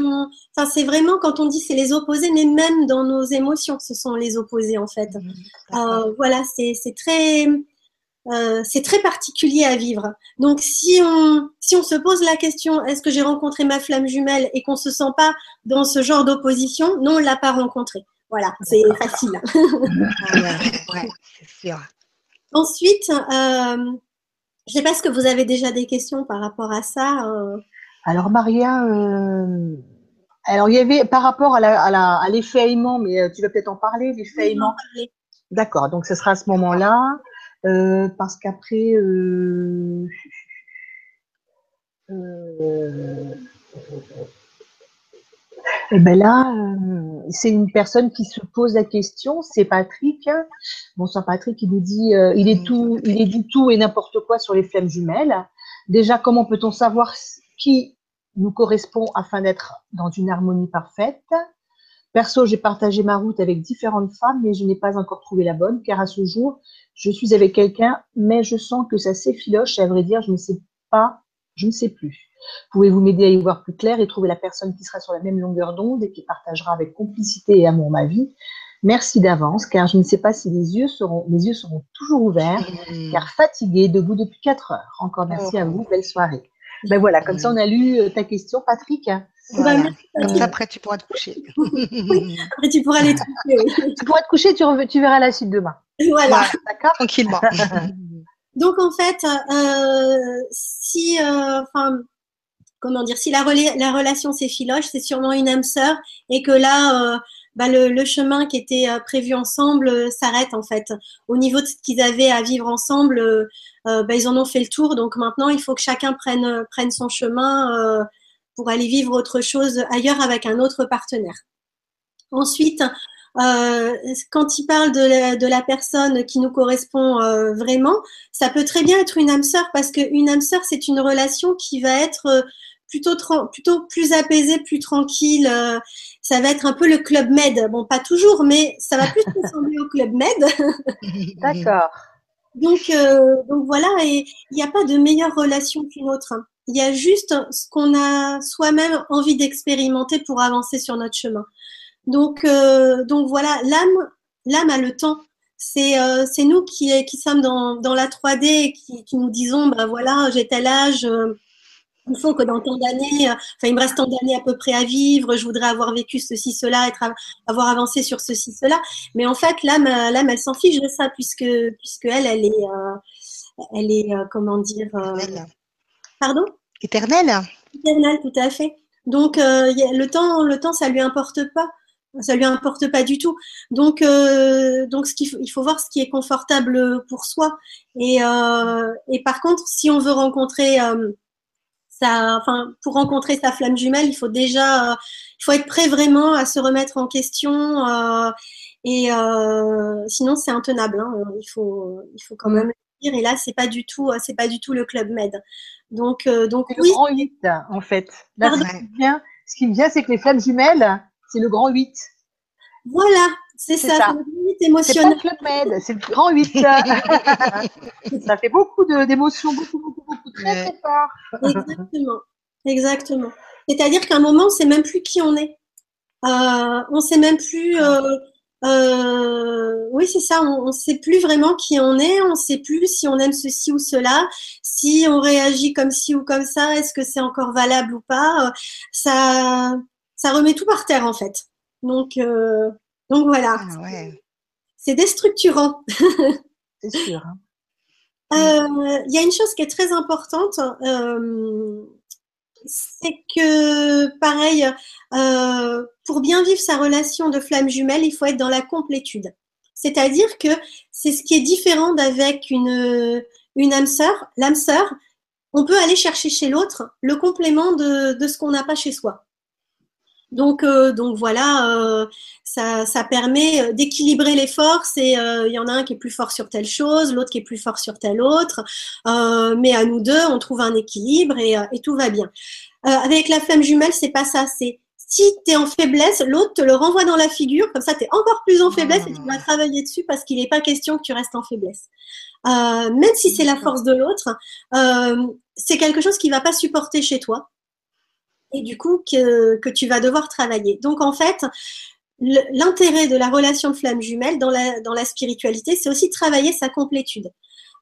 Enfin, c'est vraiment quand on dit c'est les opposés, mais même dans nos émotions, ce sont les opposés en fait. Mmh, euh, voilà, c'est très, euh, c'est très particulier à vivre. Donc, si on, si on se pose la question, est-ce que j'ai rencontré ma flamme jumelle et qu'on se sent pas dans ce genre d'opposition, non, on l'a pas rencontré. Voilà, c'est facile. *laughs* *laughs* ouais, c'est sûr. Ensuite, euh, je ne sais pas ce que vous avez déjà des questions par rapport à ça. Euh. Alors, Maria, euh, alors il y avait par rapport à l'effet aimant, mais tu vas peut-être en parler, l'effet aimant. D'accord, donc ce sera à ce moment-là, parce qu'après. Et eh ben là, euh, c'est une personne qui se pose la question, c'est Patrick. Bonsoir Patrick, il nous dit, euh, il est tout, il est du tout et n'importe quoi sur les flammes jumelles. Déjà, comment peut-on savoir qui nous correspond afin d'être dans une harmonie parfaite? Perso, j'ai partagé ma route avec différentes femmes, mais je n'ai pas encore trouvé la bonne, car à ce jour, je suis avec quelqu'un, mais je sens que ça s'effiloche. À vrai dire, je ne sais pas, je ne sais plus. Pouvez-vous m'aider à y voir plus clair et trouver la personne qui sera sur la même longueur d'onde et qui partagera avec complicité et amour ma vie? Merci d'avance, car je ne sais pas si les yeux seront, mes yeux seront toujours ouverts, mmh. car fatiguée, debout depuis 4 heures. Encore merci à vous, belle soirée. Ben voilà, comme ça on a lu euh, ta question, Patrick. après tu pourras te coucher. *laughs* après tu pourras aller te coucher. tu pourras te coucher, tu, tu verras la suite demain. Voilà, d'accord? Tranquillement. *laughs* Donc en fait, euh, si, euh, comment dire, si la, la relation s'effiloche, c'est sûrement une âme sœur et que là, euh, bah, le, chemin qui était euh, prévu ensemble euh, s'arrête en fait. Au niveau de ce qu'ils avaient à vivre ensemble, bah, ils en ont fait le tour. Donc maintenant, il faut que chacun prenne son chemin pour aller vivre autre chose ailleurs avec un autre partenaire. Ensuite, euh, quand il parle de la, de la, personne qui nous correspond euh, vraiment, ça peut très bien être une âme sœur parce qu'une âme sœur, c'est une relation qui va être plutôt, plutôt plus apaisé, plus tranquille. Euh, ça va être un peu le club med. Bon, pas toujours, mais ça va plus *laughs* ressembler au club med. *laughs* D'accord. Donc, euh, donc voilà, et il n'y a pas de meilleure relation qu'une autre. Il y a juste ce qu'on a soi-même envie d'expérimenter pour avancer sur notre chemin. Donc, euh, donc voilà, l'âme, l'âme a le temps. C'est euh, c'est nous qui, qui sommes dans, dans la 3D et qui, qui nous disons, bah voilà, j'ai tel âge, euh, il faut que dans tant d'années, enfin, il me reste tant d'années à peu près à vivre, je voudrais avoir vécu ceci, cela, être, avoir avancé sur ceci, cela. Mais en fait, l'âme, l'âme, elle s'en fiche de ça, puisque, puisque elle, elle est, elle est, comment dire, pardon? Éternelle. Éternelle, tout à fait. Donc, le temps, le temps, ça lui importe pas. Ça lui importe pas du tout. Donc, donc, ce qu'il faut, il faut voir ce qui est confortable pour soi. Et, et par contre, si on veut rencontrer enfin, pour rencontrer sa flamme jumelle, il faut déjà, euh, il faut être prêt vraiment à se remettre en question. Euh, et euh, sinon, c'est intenable. Hein. il faut, il faut quand même le dire. Et là, c'est pas du tout, c'est pas du tout le club med. Donc, donc oui. Le grand 8, en fait. ce qui vient, ce qui vient, c'est que les flammes jumelles, c'est le grand 8. Voilà, c'est ça, ça. c'est émotionnel. C'est le club med, c'est le grand 8. *laughs* ça fait beaucoup d'émotions, beaucoup, beaucoup, beaucoup, très, très fort. Exactement. Exactement. C'est-à-dire qu'à un moment, on ne sait même plus qui on est. Euh, on ne sait même plus. Euh, euh, oui, c'est ça. On ne sait plus vraiment qui on est. On ne sait plus si on aime ceci ou cela. Si on réagit comme ci ou comme ça, est-ce que c'est encore valable ou pas Ça, ça remet tout par terre en fait. Donc, donc voilà. Ah c'est déstructurant. *laughs* c'est sûr. Hein. Il y a une chose qui est très importante c'est que, pareil, euh, pour bien vivre sa relation de flamme jumelle, il faut être dans la complétude. C'est-à-dire que c'est ce qui est différent d'avec une, une âme sœur. L'âme sœur, on peut aller chercher chez l'autre le complément de, de ce qu'on n'a pas chez soi. Donc, euh, donc voilà, euh, ça, permet d'équilibrer les forces et il y en a un qui est plus fort sur telle chose, l'autre qui est plus fort sur telle autre. mais à nous deux, on trouve un équilibre et, et tout va bien. avec la flamme jumelle, c'est pas ça. C'est si tu es en faiblesse, l'autre te le renvoie dans la figure, comme ça tu es encore plus en faiblesse et tu vas travailler dessus parce qu'il n'est pas question que tu restes en faiblesse. même si c'est la force de l'autre, c'est quelque chose qui va pas supporter chez toi et du coup que, tu vas devoir travailler. Donc en fait, l'intérêt de la relation de flamme jumelle dans la, dans la spiritualité, c'est aussi travailler sa complétude.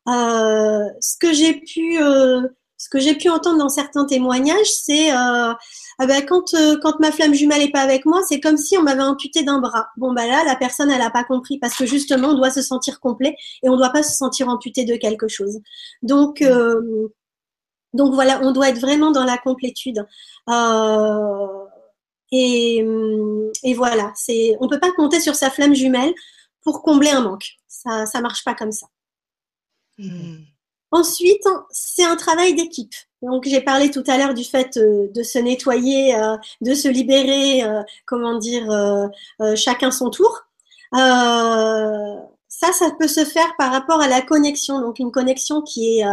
Euh, ce que j'ai pu, euh, pu entendre dans certains témoignages, c'est euh, ah ben, quand, quand ma flamme jumelle n'est pas avec moi, c'est comme si on m'avait amputé d'un bras. Bon bah là, la personne elle n'a pas compris parce que justement on doit se sentir complet et on ne doit pas se sentir amputé de quelque chose. Donc donc voilà, on doit être vraiment dans la complétude. Euh, et, et, voilà, c'est, on peut pas compter sur sa flamme jumelle pour combler un manque. Ça, ça marche pas comme ça. Hmm. Ensuite, c'est un travail d'équipe. Donc, j'ai parlé tout à l'heure du fait euh, de se nettoyer, euh, de se libérer, comment dire, chacun son tour. ça, ça peut se faire par rapport à la connexion. Donc, une connexion qui est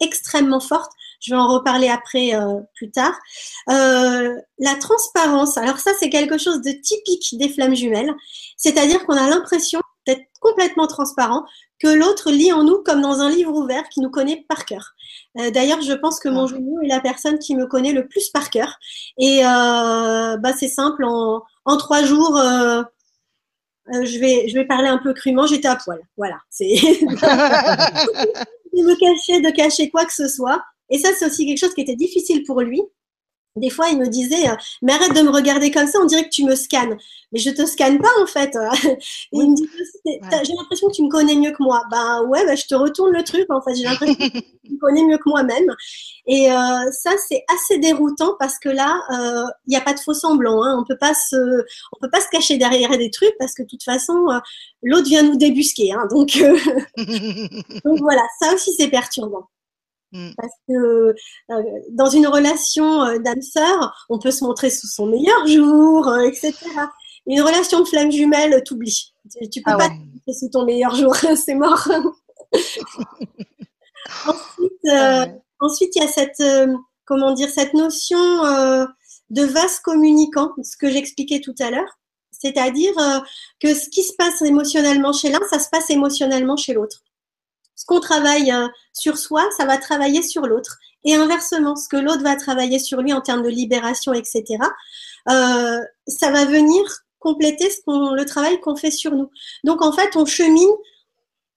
extrêmement forte je vais en reparler après euh, plus tard. Euh, la transparence, alors ça c'est quelque chose de typique des flammes jumelles, c'est-à-dire qu'on a l'impression d'être complètement transparent, que l'autre lit en nous comme dans un livre ouvert qui nous connaît par cœur. Euh, d'ailleurs, je pense que mon ah. genou est la personne qui me connaît le plus par cœur. Et bah, c'est simple, en, en, trois jours, je, vais, je vais parler un peu crûment, j'étais à poil. Voilà. C'est... *laughs* *laughs* *laughs* de me cacher, de cacher quoi que ce soit. Et ça, c'est aussi quelque chose qui était difficile pour lui. Des fois, il me disait, euh, mais arrête de me regarder comme ça, on dirait que tu me scannes. Mais je te scanne pas, en fait. *laughs* il me dit, j'ai l'impression que tu me connais mieux que moi. Ben ouais, ben, je te retourne le truc, en fait. J'ai l'impression que *laughs* tu me connais mieux que moi-même. Et euh, ça, c'est assez déroutant parce que là, euh, il n'y a pas de faux semblant. Hein. On peut pas se, on peut pas se cacher derrière des trucs parce que de toute façon, l'autre vient nous débusquer. Hein. donc, *laughs* donc voilà, ça aussi, c'est perturbant. Mm. Parce que euh, dans une relation euh, d'âme sœur, on peut se montrer sous son meilleur jour, euh, etc. Une relation de flamme jumelle, t'oublies. Tu, tu peux ah pas te montrer sous ton meilleur jour, *laughs* c'est mort. *laughs* ensuite, ah ensuite, il y a cette, comment dire, cette notion de vase communicant, ce que j'expliquais tout à l'heure. C'est-à-dire que ce qui se passe émotionnellement chez l'un, ça se passe émotionnellement chez l'autre ce qu'on travaille euh, sur soi, ça va travailler sur l'autre. Et inversement, ce que l'autre va travailler sur lui en termes de libération, etc., euh, ça va venir compléter ce le travail qu'on fait sur nous. Donc en fait, on chemine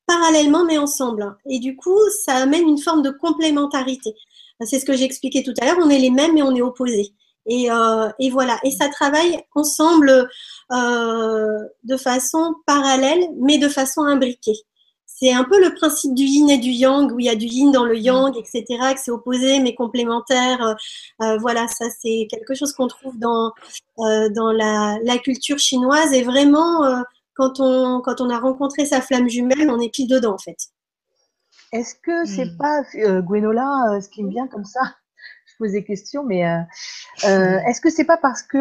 parallèlement mais ensemble. Et du coup, ça amène une forme de complémentarité. C'est ce que j'ai expliqué tout à l'heure. On est les mêmes mais on est opposés. Et, euh, et voilà. Et ça travaille ensemble de façon parallèle mais de façon imbriquée c'est un peu le principe du yin et du yang, où il y a du yin dans le yang, etc., que c'est opposé mais complémentaire. Euh, euh, voilà, ça c'est quelque chose qu'on trouve dans, euh, dans la, culture chinoise. Et vraiment, quand, on, quand on a rencontré sa flamme jumelle, on est pile dedans en fait. Est-ce que c'est hmm. pas, Gwenola, ce qui me vient comme ça? *laughs* Je pose des questions, mais est-ce que c'est pas parce que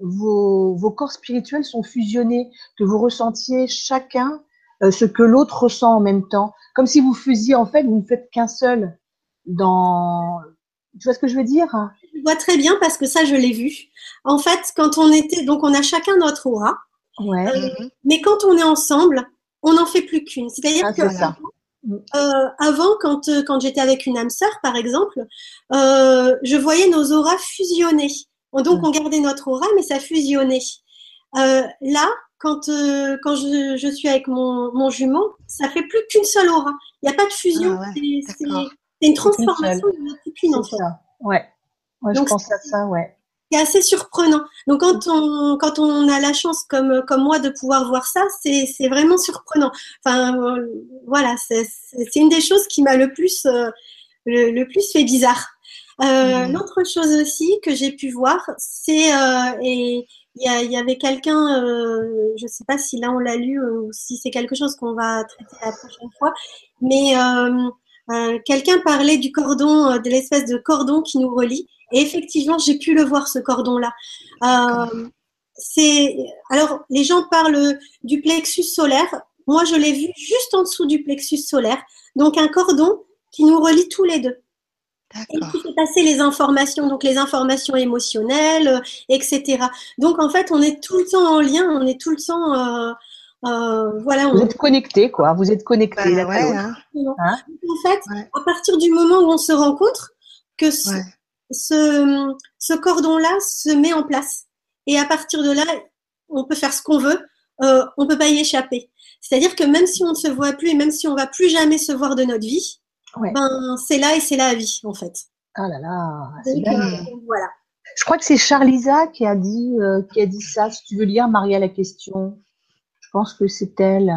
vos, vos, corps spirituels sont fusionnés que vous ressentiez chacun ce que l'autre ressent en même temps, comme si vous faisiez en fait, vous ne faites qu'un seul dans. Tu vois ce que je veux dire? Je vois très bien parce que ça, je l'ai vu. En fait, quand on était, donc on a chacun notre aura. Ouais. Euh, mais quand on est ensemble, on n'en fait plus qu'une. C'est-à-dire ah, que ça. Euh, avant, quand, euh, quand j'étais avec une âme sœur, par exemple, euh, je voyais nos auras fusionner. Donc, on gardait notre aura, mais ça fusionnait. là, quand, quand je, je, suis avec mon, mon, jumeau, ça fait plus qu'une seule aura. Il n'y a pas de fusion. Ah c'est une transformation de qu'une en fait. Ouais. ouais je pense à ça, ouais c'est assez surprenant. Donc quand on quand on a la chance comme comme moi de pouvoir voir ça, c'est vraiment surprenant. Enfin euh, voilà, c'est une des choses qui m'a le plus euh, le, le, plus fait bizarre. Euh, mmh. L'autre chose aussi que j'ai pu voir, c'est euh, et y, a, y, avait quelqu'un, euh, je ne sais pas si là on l'a lu ou si c'est quelque chose qu'on va traiter la prochaine fois, mais quelqu'un parlait du cordon, de l'espèce de cordon qui nous relie. Et effectivement, j'ai pu le voir, ce cordon-là. Euh, c'est alors les gens parlent du plexus solaire. Moi, je l'ai vu juste en dessous du plexus solaire. Donc un cordon qui nous relie tous les deux. Et qui fait passer les informations, donc les informations émotionnelles, euh, etc. Donc en fait, on est tout le temps en lien, on est tout le temps, euh, euh, voilà. Vous êtes connecté, quoi. Vous êtes connecté. Bah, ouais, hein. Hein en fait, à partir du moment où on se rencontre, que ce, ce cordon-là se met en place. Et à partir de là, on peut faire ce qu'on veut, euh, on ne peut pas y échapper. C'est-à-dire que même si on ne se voit plus et même si on va plus jamais se voir de notre vie, ben, c'est là et c'est la vie, en fait. Ah là là, euh, voilà. Je crois que c'est Charlisa qui a dit, euh, qui a dit ça. Si tu veux lire, Maria, la question. Je pense que c'est elle.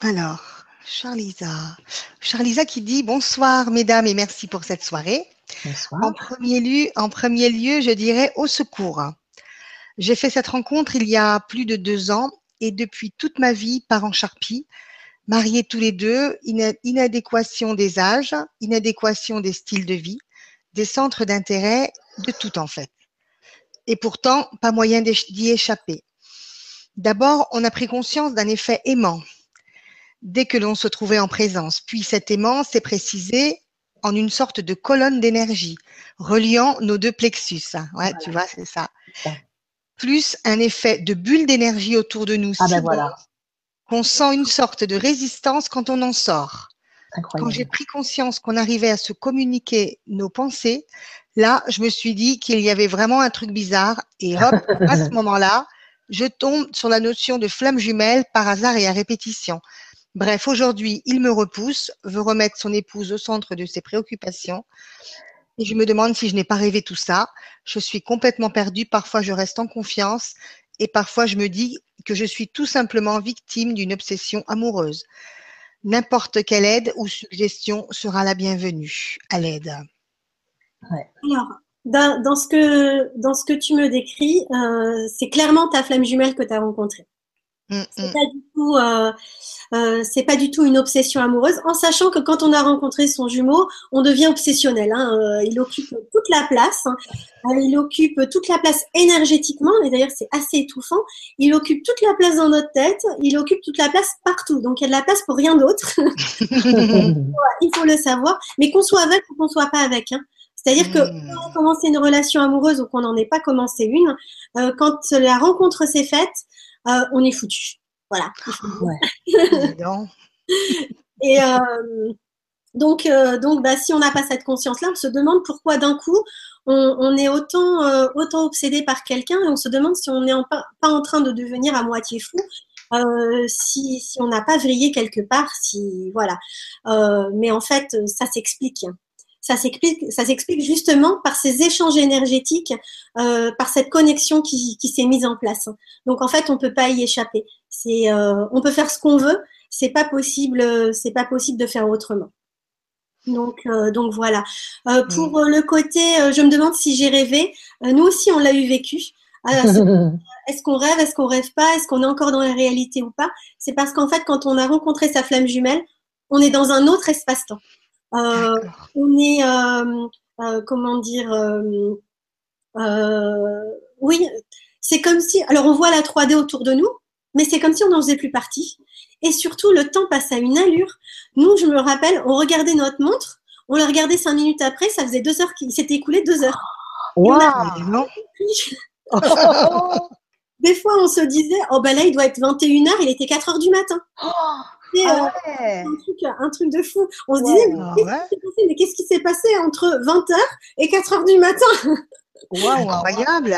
Alors, Charlisa. Charlisa qui dit bonsoir, mesdames, et merci pour cette soirée. En premier, lieu, en premier lieu, je dirais au secours. J'ai fait cette rencontre il y a plus de deux ans et depuis toute ma vie, parents charpie, mariés tous les deux, inadéquation des âges, inadéquation des styles de vie, des centres d'intérêt, de tout en fait. Et pourtant, pas moyen d'y échapper. D'abord, on a pris conscience d'un effet aimant dès que l'on se trouvait en présence. Puis cet aimant s'est précisé en une sorte de colonne d'énergie reliant nos deux plexus. Ouais, tu vois, c'est ça. Plus un effet de bulle d'énergie autour de nous. Ah ben voilà. Qu'on sent une sorte de résistance quand on en sort. Quand j'ai pris conscience qu'on arrivait à se communiquer nos pensées, là, je me suis dit qu'il y avait vraiment un truc bizarre. Et hop, à ce *laughs* moment-là, je tombe sur la notion de flamme jumelle par hasard et à répétition. Bref, aujourd'hui, il me repousse, veut remettre son épouse au centre de ses préoccupations. Et je me demande si je n'ai pas rêvé tout ça. Je suis complètement perdue. Parfois, je reste en confiance. Et parfois, je me dis que je suis tout simplement victime d'une obsession amoureuse. N'importe quelle aide ou suggestion sera la bienvenue à l'aide. Alors, dans, ce que, dans ce que tu me décris, euh, c'est clairement ta flamme jumelle que tu as rencontrée. Mm, c'est mm. pas du tout, euh, euh, c'est pas du tout une obsession amoureuse, en sachant que quand on a rencontré son jumeau, on devient obsessionnel. Hein, euh, il occupe toute la place. Hein. il occupe toute la place énergétiquement, et d'ailleurs c'est assez étouffant. Il occupe toute la place dans notre tête. Il occupe toute la place partout. Donc il y a de la place pour rien d'autre. *laughs* il faut le savoir. Mais qu'on soit avec ou qu'on soit pas avec. Hein. C'est-à-dire que mm. quand on a commencé une relation amoureuse ou qu'on n'en ait pas commencé une, quand la rencontre s'est faite, euh, on est foutu. Voilà. *laughs* Et euh, donc, euh, donc bah, si on n'a pas cette conscience-là, on se demande pourquoi d'un coup on, est autant, autant obsédé par quelqu'un et on se demande si on n'est pas, en train de devenir à moitié fou. si, si, on n'a pas vrillé quelque part, si voilà. mais en fait, ça s'explique ça s'explique, ça s'explique justement par ces échanges énergétiques, euh, par cette connexion qui, qui s'est mise en place. Donc en fait, on peut pas y échapper. C'est, euh, on peut faire ce qu'on veut, c'est pas possible, c'est pas possible de faire autrement. Donc, euh, donc voilà. Euh, pour mm. le côté, euh, je me demande si j'ai rêvé. nous aussi, on l'a eu vécu. *laughs* est-ce qu'on rêve, est-ce qu'on rêve pas, est-ce qu'on est encore dans la réalité ou pas? C'est parce qu'en fait, quand on a rencontré sa flamme jumelle, on est dans un autre espace-temps. Euh, on est, euh, euh, comment dire, oui, c'est comme si, alors on voit la 3D autour de nous, mais c'est comme si on n'en faisait plus partie. Et surtout, le temps passe à une allure. Nous, je me rappelle, on regardait notre montre, on la regardait cinq minutes après, ça faisait deux heures qu'il s'était écoulé deux heures. Wow. *laughs* *laughs* des fois, on se disait, oh ben là, il doit être 21h, il était 4h du matin. Oh, Et, ah euh, ouais. un, truc, un truc de fou. On se disait, mais Ah qu'est-ce qui s'est passé? Mais qu'est-ce qui s'est passé entre 20h et 4h du matin? Waouh, waouh. Incroyable.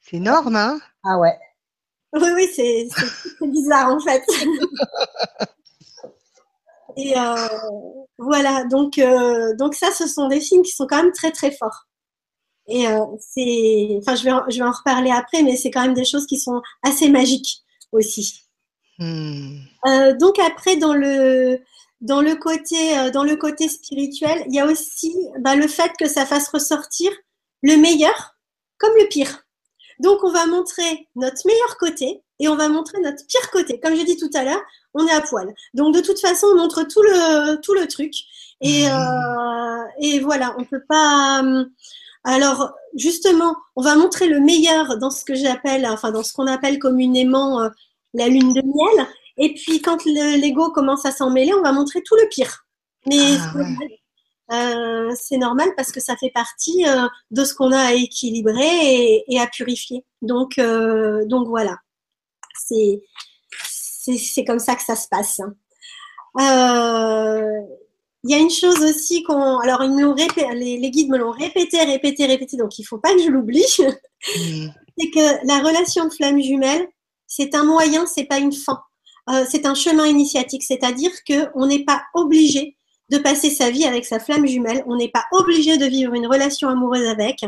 C'est énorme, hein? Ah ouais. Oui, oui, c'est bizarre en fait. Et euh, voilà, donc, euh, donc ça, ce sont des films qui sont quand même très très forts. Et euh, c'est, enfin, je vais, en- je vais en reparler après, mais c'est quand même des choses qui sont assez magiques aussi. Hmm. Euh, donc après, dans le, dans le côté, euh, dans le côté spirituel, il y a aussi bah, le fait que ça fasse ressortir le meilleur comme le pire. Donc on va montrer notre meilleur côté et on va montrer notre pire côté. Comme je dis tout à l'heure, on est à poil. Donc de toute façon, on montre tout le, tout le truc. Et, euh, et voilà, on peut pas. Alors justement, on va montrer le meilleur dans ce que j'appelle, enfin dans ce qu'on appelle communément euh, la lune de miel. Et puis quand le- l'ego commence à s'en mêler, on va montrer tout le pire. Mais Ah, c'est ouais. normal. Euh, c'est normal parce que ça fait partie euh, de ce qu'on a à équilibrer et, et à purifier. Donc, donc voilà, c'est comme ça que ça se passe. Euh, Il y a une chose aussi qu'on, alors ils me l'ont répé- les, les guides me l'ont répété, répété, répété, donc il faut pas que je l'oublie. *laughs* C'est que la relation de flamme jumelle, c'est un moyen, c'est pas une fin. Euh, c'est un chemin initiatique, c'est-à-dire que on n'est pas obligé de passer sa vie avec sa flamme jumelle, on n'est pas obligé de vivre une relation amoureuse avec.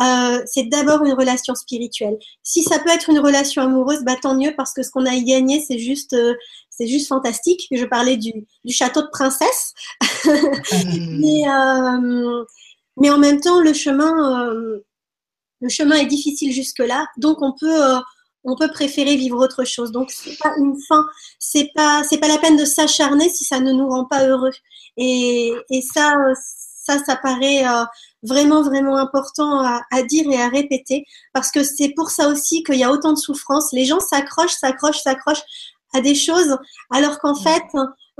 Euh, c'est d'abord une relation spirituelle. Si ça peut être une relation amoureuse, bah tant mieux parce que ce qu'on a y gagné, c'est juste, euh, c'est juste fantastique. Je parlais du, du château de princesse, *laughs* mais euh, mais en même temps, le chemin, le chemin est difficile jusque-là, donc on peut, on peut préférer vivre autre chose. Donc c'est pas une fin, c'est pas, c'est pas la peine de s'acharner si ça ne nous rend pas heureux. Et, et ça, ça, ça paraît euh, vraiment, vraiment important à, à dire et à répéter, parce que c'est pour ça aussi qu'il y a autant de souffrance. Les gens s'accrochent, s'accrochent, s'accrochent à des choses, alors qu'en fait,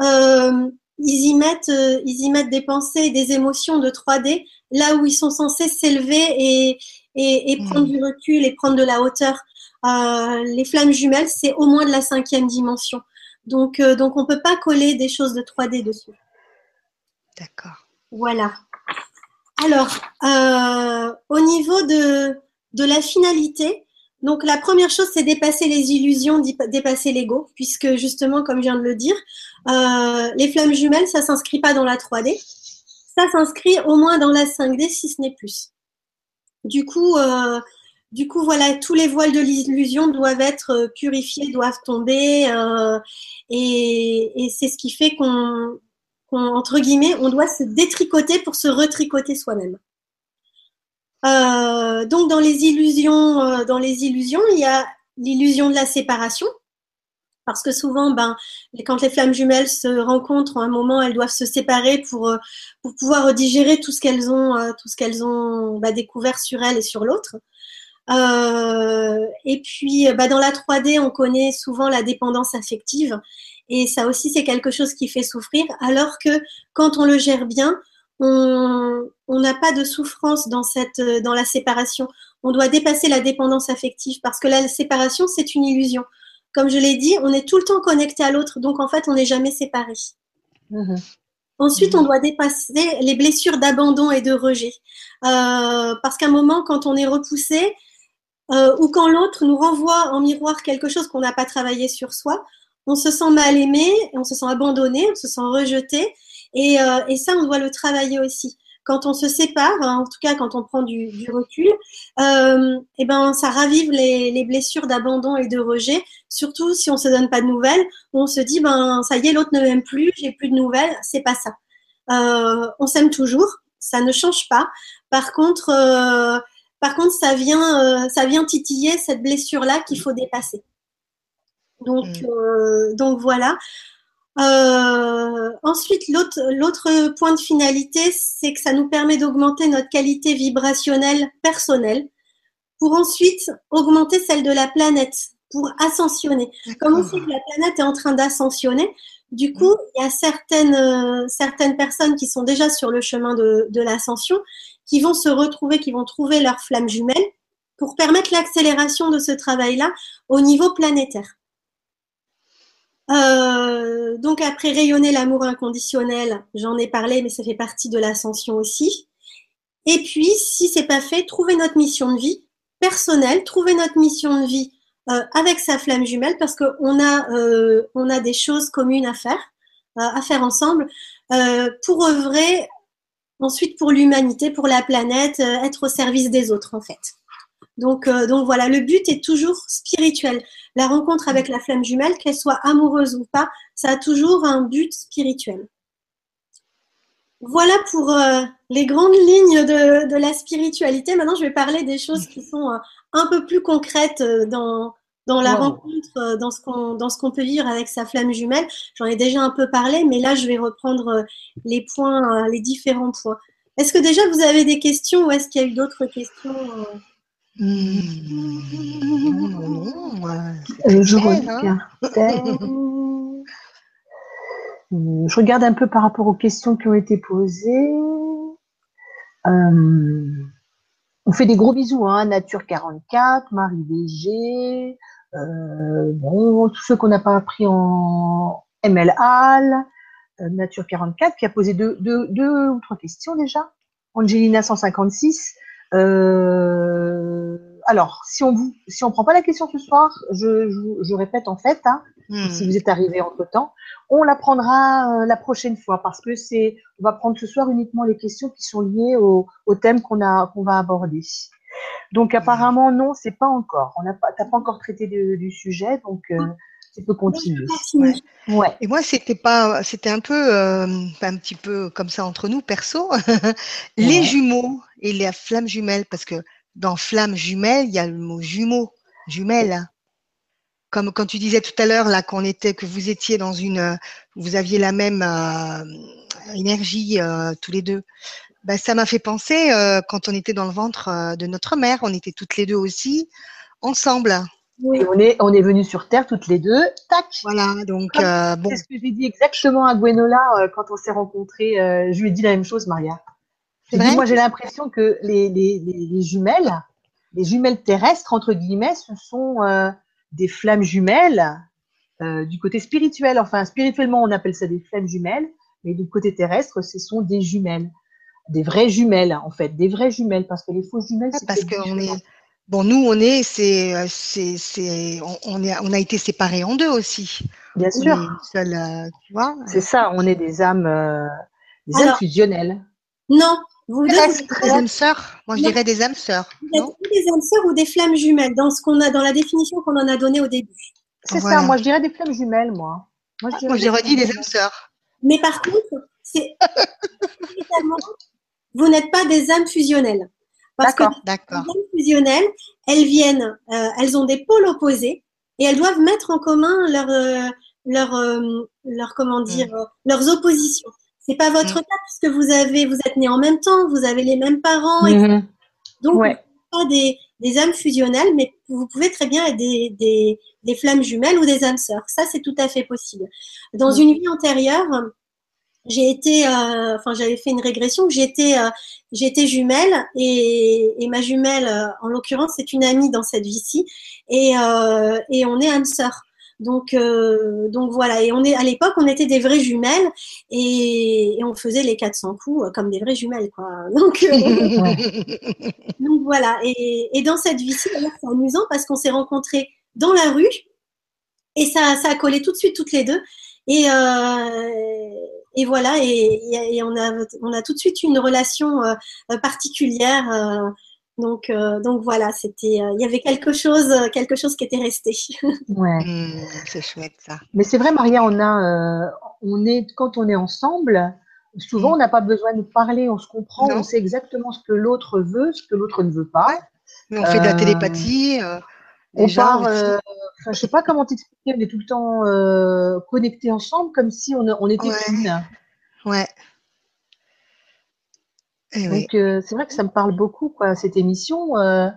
euh, ils y mettent, euh, ils y mettent des pensées et des émotions de 3D là où ils sont censés s'élever et, et, et prendre Mm. du recul et prendre de la hauteur. Euh, les flammes jumelles, c'est au moins de la cinquième dimension. Donc, euh, donc on peut pas coller des choses de 3D dessus. D'accord. Voilà. Alors, euh, au niveau de, de la finalité, donc la première chose, c'est dépasser les illusions, dépasser l'ego, puisque justement, comme je viens de le dire, les flammes jumelles, ça s'inscrit pas dans la 3D, ça s'inscrit au moins dans la 5D, si ce n'est plus. Du coup, du coup, voilà, tous les voiles de l'illusion doivent être euh, purifiés, doivent tomber, euh, et, et c'est ce qui fait qu'on entre guillemets, on doit se détricoter pour se retricoter soi-même. Euh, donc dans les illusions, euh, dans les illusions, il y a l'illusion de la séparation, parce que souvent, ben, quand les flammes jumelles se rencontrent, à un moment, elles doivent se séparer pour, euh, pour pouvoir digérer tout ce qu'elles ont, euh, tout ce qu'elles ont bah, découvert sur elles et sur l'autre. Euh, et puis, bah, dans la 3D, on connaît souvent la dépendance affective. Et ça aussi, c'est quelque chose qui fait souffrir, alors que quand on le gère bien, on n'a pas de souffrance dans, cette, dans la séparation. On doit dépasser la dépendance affective parce que la séparation, c'est une illusion. Comme je l'ai dit, on est tout le temps connecté à l'autre, donc en fait, on n'est jamais séparé. Mhm. Ensuite, on doit dépasser les blessures d'abandon et de rejet. Euh, parce qu'à un moment, quand on est repoussé, euh, ou quand l'autre nous renvoie en miroir quelque chose qu'on n'a pas travaillé sur soi, on se sent mal aimé, on se sent abandonné, on se sent rejeté. Et, euh, et ça, on doit le travailler aussi. Quand on se sépare, hein, en tout cas quand on prend du, du recul, euh, et ben ça ravive les, les blessures d'abandon et de rejet. Surtout si on se donne pas de nouvelles, on se dit ben ça y est, l'autre ne m'aime plus, j'ai plus de nouvelles. C'est pas ça. Euh, on s'aime toujours, ça ne change pas. Par contre, euh, par contre, ça vient, euh, ça vient titiller cette blessure-là qu'il faut dépasser. Donc, Mm. euh, donc voilà. Euh, ensuite, l'autre, l'autre point de finalité, c'est que ça nous permet d'augmenter notre qualité vibrationnelle personnelle pour ensuite augmenter celle de la planète, pour ascensionner. Comme on sait que la planète est en train d'ascensionner, du coup, il y a certaines, euh, certaines personnes qui sont déjà sur le chemin de, de l'ascension qui vont se retrouver, qui vont trouver leur flamme jumelle pour permettre l'accélération de ce travail-là au niveau planétaire. Euh, donc après rayonner l'amour inconditionnel, j'en ai parlé, mais ça fait partie de l'ascension aussi. Et puis, si c'est pas fait, trouver notre mission de vie personnelle, trouver notre mission de vie euh, avec sa flamme jumelle, parce qu'on a, euh, a des choses communes à faire, à faire ensemble, pour œuvrer ensuite pour l'humanité, pour la planète, euh, être au service des autres en fait. Donc, euh, donc voilà, le but est toujours spirituel. La rencontre avec la flamme jumelle, qu'elle soit amoureuse ou pas, ça a toujours un but spirituel. Voilà pour euh, les grandes lignes de, la spiritualité. Maintenant, je vais parler des choses qui sont un peu plus concrètes dans, dans la wow. rencontre, dans ce qu'on dans ce qu'on peut vivre avec sa flamme jumelle. J'en ai déjà un peu parlé, mais là, je vais reprendre les points, les différents points. Est-ce que déjà vous avez des questions ou est-ce qu'il y a eu d'autres questions Mmh. je regarde. je regarde un peu par rapport aux questions qui ont été posées. Euh, on fait des gros bisous, hein, Nature 44, Marie Léger, euh, bon, tous ceux qu'on n'a pas appris en ML Hall, euh, Nature 44, qui a posé deux, deux, deux ou trois questions déjà. Angelina 156. Euh, alors, si on vous, si on prend pas la question ce soir, je, je, je répète en fait, hein, mmh. si vous êtes arrivé entre temps, on la prendra euh, la prochaine fois parce que c'est, on va prendre ce soir uniquement les questions qui sont liées au, au thème qu'on a, qu'on va aborder. Donc apparemment non, c'est pas encore. On n'a pas, t'as pas encore traité de, du sujet, donc euh, tu peux continuer. Ouais. ouais. Et moi, c'était pas, c'était un peu, euh, un petit peu comme ça entre nous, perso. *laughs* les ouais. jumeaux et la flamme jumelle, parce que dans flamme jumelle, il y a le mot jumeau, jumelle. Comme quand tu disais tout à l'heure là qu'on était, que vous étiez dans une, vous aviez la même euh, énergie euh, tous les deux. Ben, ça m'a fait penser euh, quand on était dans le ventre euh, de notre mère, on était toutes les deux aussi ensemble. Oui, on est, on est venus sur Terre toutes les deux. Tac. Voilà, donc euh, bon. C'est ce que j'ai dit exactement à Gwenola euh, quand on s'est rencontrés. Euh, je lui ai dit la même chose, Maria. Dit, moi, j'ai l'impression que les, les, les, les, jumelles, les jumelles terrestres entre guillemets, ce sont euh, des flammes jumelles du côté spirituel. Enfin, spirituellement, on appelle ça des flammes jumelles, mais du côté terrestre, ce sont des jumelles, des vraies jumelles en fait, des vraies jumelles, parce que les fausses jumelles, c'est parce qu'on est Bon, nous, on est, c'est, c'est, c'est, on, on, est, on a été séparés en deux aussi. Bien on sûr. Euh, tu vois. C'est ça, on est des âmes, euh, des Alors, âmes fusionnelles. Non, vous êtes des âmes sœurs. Moi, je non. dirais des âmes sœurs. Vous êtes des âmes sœurs ou des flammes jumelles dans ce qu'on a, dans la définition qu'on en a donnée au début. C'est voilà. ça. Moi, je dirais des flammes jumelles, moi. Moi, j'ai redit des âmes sœurs. Mais par contre, c'est *laughs* vous n'êtes pas des âmes fusionnelles. Parce que les âmes fusionnelles, elles viennent, euh, elles ont des pôles opposés et elles doivent mettre en commun leur, euh, leur, euh, leur comment dire, mmh. leurs oppositions. C'est pas votre mmh. cas puisque vous avez, vous êtes nés en même temps, vous avez les mêmes parents. Mmh. Donc, ouais. pas des, des âmes fusionnelles, mais vous pouvez très bien être des, des, des flammes jumelles ou des âmes sœurs. Ça, c'est tout à fait possible. Dans une vie antérieure, j'ai été, euh, enfin j'avais fait une régression, j'étais, euh, j'étais jumelle et, et, ma jumelle, euh, en l'occurrence, c'est une amie dans cette vie-ci et, euh, et on est âme sœur. Donc, euh, donc voilà. Et on est à l'époque, on était des vraies jumelles et, et, on faisait les 400 coups comme des vraies jumelles, quoi. *laughs* Donc, donc voilà. Et, et, dans cette vie-ci, c'est amusant parce qu'on s'est rencontrés dans la rue et ça, ça a collé tout de suite toutes les deux. Et, et voilà, et, et, on, a, on a tout de suite une relation euh, particulière. Euh, donc, euh, donc voilà, c'était, il y avait quelque chose, quelque chose qui était resté. *laughs* Ouais. Mmh, c'est chouette ça. Mais c'est vrai, Maria, on a, on est quand on est ensemble, souvent mmh. on n'a pas besoin de parler, on se comprend, non. on sait exactement ce que l'autre veut, ce que l'autre ne veut pas. Mais on fait de la télépathie. On part, euh, je sais pas comment t'expliquer, on est tout le temps euh, connectés ensemble, comme si on, on était ouais. une. Ouais. Et Donc oui. euh, c'est vrai que ça me parle beaucoup, quoi, cette émission. Euh,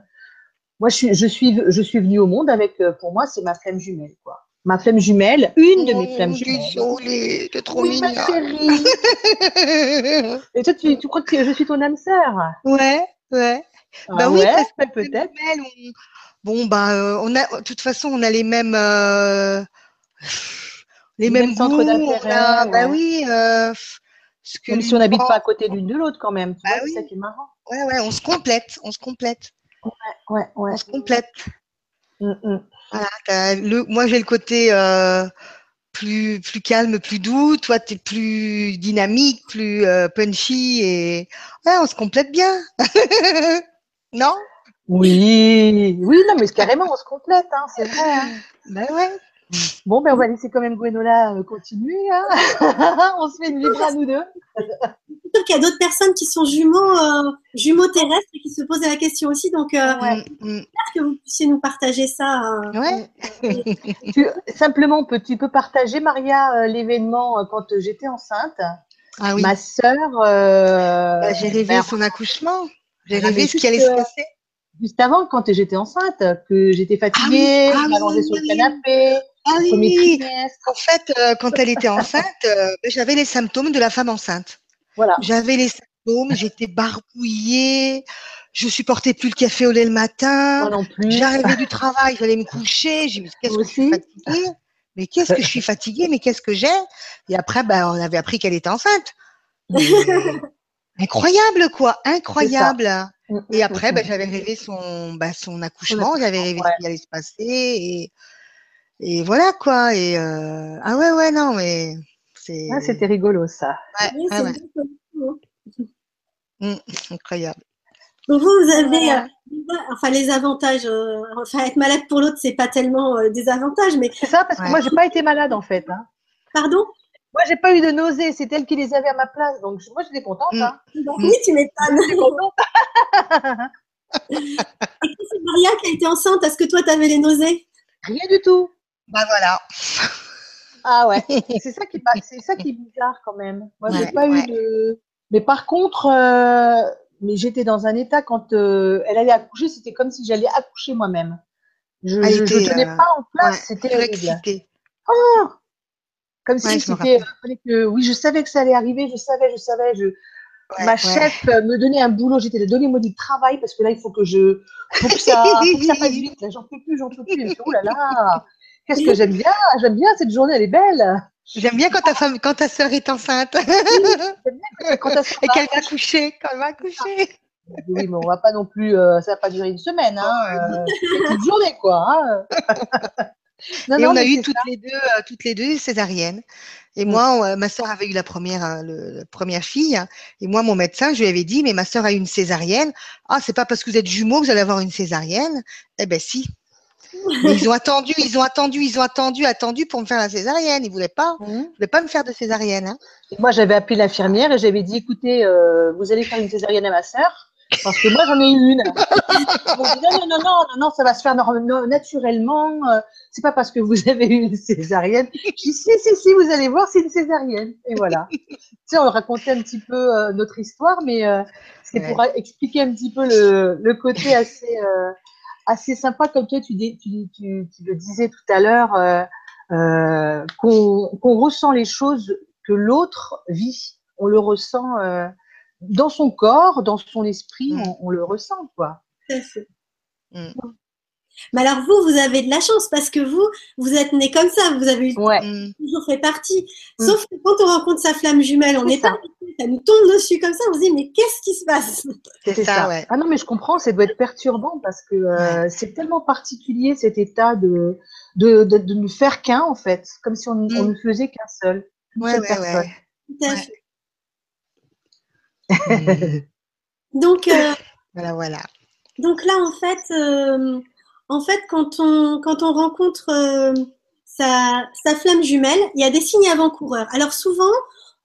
moi, je suis, je suis, je suis venue au monde avec, pour moi, c'est ma flamme jumelle, quoi. Ma flamme jumelle, une de mes flammes jumelles. T'es trop oui. Ma chérie. *laughs* Et toi, tu, tu crois que je suis ton âme sœur? Ouais, ouais. Ah bah oui, ouais, peut-être. Bon, bah, euh, on a, de toute façon, on a les mêmes, euh, les Les mêmes mêmes centres d'intérêt, Bah ouais. oui, euh, ce que Même si on n'habite pas à côté l'une de l'autre quand même. Tu Bah vois, oui. ça qui est marrant. Ouais, ouais, on se complète, on se complète, Ouais, ouais. on se complète. Mm, mm. Voilà, le, moi, j'ai le côté euh, plus, plus calme, plus doux. Toi, tu es plus dynamique, plus punchy et ouais, on se complète bien. *laughs* non? Oui, oui, non, mais carrément, on se complète, hein, c'est vrai. hein. Ben ouais. Bon, ben on va laisser quand même Gwenola euh, continuer. hein. *laughs* on se fait une libre à nous deux. Sûr qu'il y a d'autres personnes qui sont jumeaux, euh, jumeaux terrestres et qui se posent la question aussi. Donc, euh, Ouais. J'espère que vous puissiez nous partager ça. euh. Ouais. *laughs* Tu- simplement, tu peux partager, Maria, l'événement quand j'étais enceinte? Ah oui. Ma sœur, euh, Bah, j'ai rêvé ben, son accouchement. J'ai rêvé ce qui allait se passer. Juste avant, quand j'étais enceinte, que j'étais fatiguée, Ah oui, oui, sur le canapé, Ah oui. En fait, euh, quand elle était enceinte, euh, j'avais les symptômes de la femme enceinte. Voilà. J'avais les symptômes, j'étais barbouillée, je supportais plus le café au lait le matin. Moi non plus. J'arrivais du travail, j'allais me coucher, j'ai dit qu'est-ce que je suis fatiguée? Mais qu'est-ce que je suis fatiguée Mais qu'est-ce que j'ai? Et après, ben, on avait appris qu'elle était enceinte. Mais- *laughs* Incroyable quoi, incroyable. Mm, Et après, mm, ben, mm. j'avais rêvé son, ben, son accouchement, j'avais rêvé ouais. ce qui allait se passer et, et voilà quoi. Et euh, ah ouais ouais non mais c'est Ah, c'était rigolo ça. ouais, Oui, ouais. ça, hein. incroyable. Donc vous, vous avez Voilà. euh, enfin les avantages. euh, enfin, être malade pour l'autre, c'est pas tellement euh, des avantages, mais C'est ça, parce que moi, j'ai pas été malade en fait. hein. pardon? Moi, j'ai pas eu de nausées, c'est elle qui les avait à ma place, donc je- moi, j'étais contente. Mm. Hein. Oui, tu m'étonnes. *laughs* Et quand c'est Maria qui a été enceinte, est-ce que toi, tu avais les nausées? Rien du tout. Bah voilà. Ah ouais, *laughs* c'est ça qui est pas- c'est ça qui est bizarre quand même. Moi, j'ai Ouais, pas ouais. eu de. Mais par contre, euh, mais j'étais dans un état quand euh, elle allait accoucher, c'était comme si j'allais accoucher moi-même. Je, je était, tenais euh, pas en place, Ouais, c'était horrible. Comme si Ouais, c'était. euh, oui, je savais que ça allait arriver, je savais, je savais. Je, Ouais, ma chef euh, me donnait un boulot, j'étais là, donnez-moi du travail parce que là, il faut que je, faut que ça, faut que ça passe vite. Là, j'en peux plus, j'en peux plus. Oh là là, qu'est-ce que j'aime bien, j'aime bien cette journée, elle est belle. J'aime bien quand ta femme, quand ta sœur est enceinte Quand elle s'en *laughs* et va, qu'elle va coucher, quand elle va coucher. Oui, mais on va pas non plus, euh, ça va pas durer une semaine, hein, euh, une journée, quoi. Hein. *laughs* Non, et non, on a eu toutes les deux, euh, toutes les deux césariennes. Et moi, on- euh, ma sœur avait eu la première, le- la première fille. hein. Et moi, mon médecin, je lui avais dit, mais ma sœur a eu une césarienne. Ah, c'est pas parce que vous êtes jumeaux que vous allez avoir une césarienne. Eh ben si. *laughs* Mais ils ont attendu, ils ont attendu, ils ont attendu, attendu pour me faire la césarienne. Ils voulaient pas, ils voulaient pas me faire de césarienne. Hein. Et Moi, j'avais appelé l'infirmière et j'avais dit, écoutez, euh, vous allez faire une césarienne à ma sœur parce que moi, j'en ai eu une. *laughs* Non, non, non, non, ça va se faire naturellement. euh, c'est pas parce que vous avez eu une césarienne. Je dis, si, si, si, vous allez voir, c'est une césarienne. Et voilà. *laughs* tu sais, on racontait un petit peu euh, notre histoire, mais euh, c'était pour expliquer un petit peu le, côté assez, assez sympa, comme toi, tu, le disais tout à l'heure, qu'on ressent les choses que l'autre vit. On le ressent dans son corps, dans son esprit, Mm. on, on le ressent, quoi. Tout à fait. Mm. Mais alors vous, vous avez de la chance parce que vous, vous êtes né comme ça, vous avez Ouais. Mm. toujours fait partie. Mm. Sauf que quand on rencontre sa flamme jumelle, on n'est pas ça. nous tombe dessus comme ça, on se dit mais qu'est-ce qui se passe? C'est ça, ça. ouais. Ah non, mais je comprends, ça doit être perturbant parce que euh, c'est tellement particulier cet état de, de, de, de ne faire qu'un, en fait, comme si on, on Mm. ne faisait qu'un seul. Ouais, ouais, personne. ouais. Tout à Ouais. fait. *laughs* Donc euh, Voilà, voilà. Donc là, en fait, euh, en fait, quand on quand on rencontre euh, sa, sa flamme jumelle, il y a des signes avant-coureurs. Alors souvent,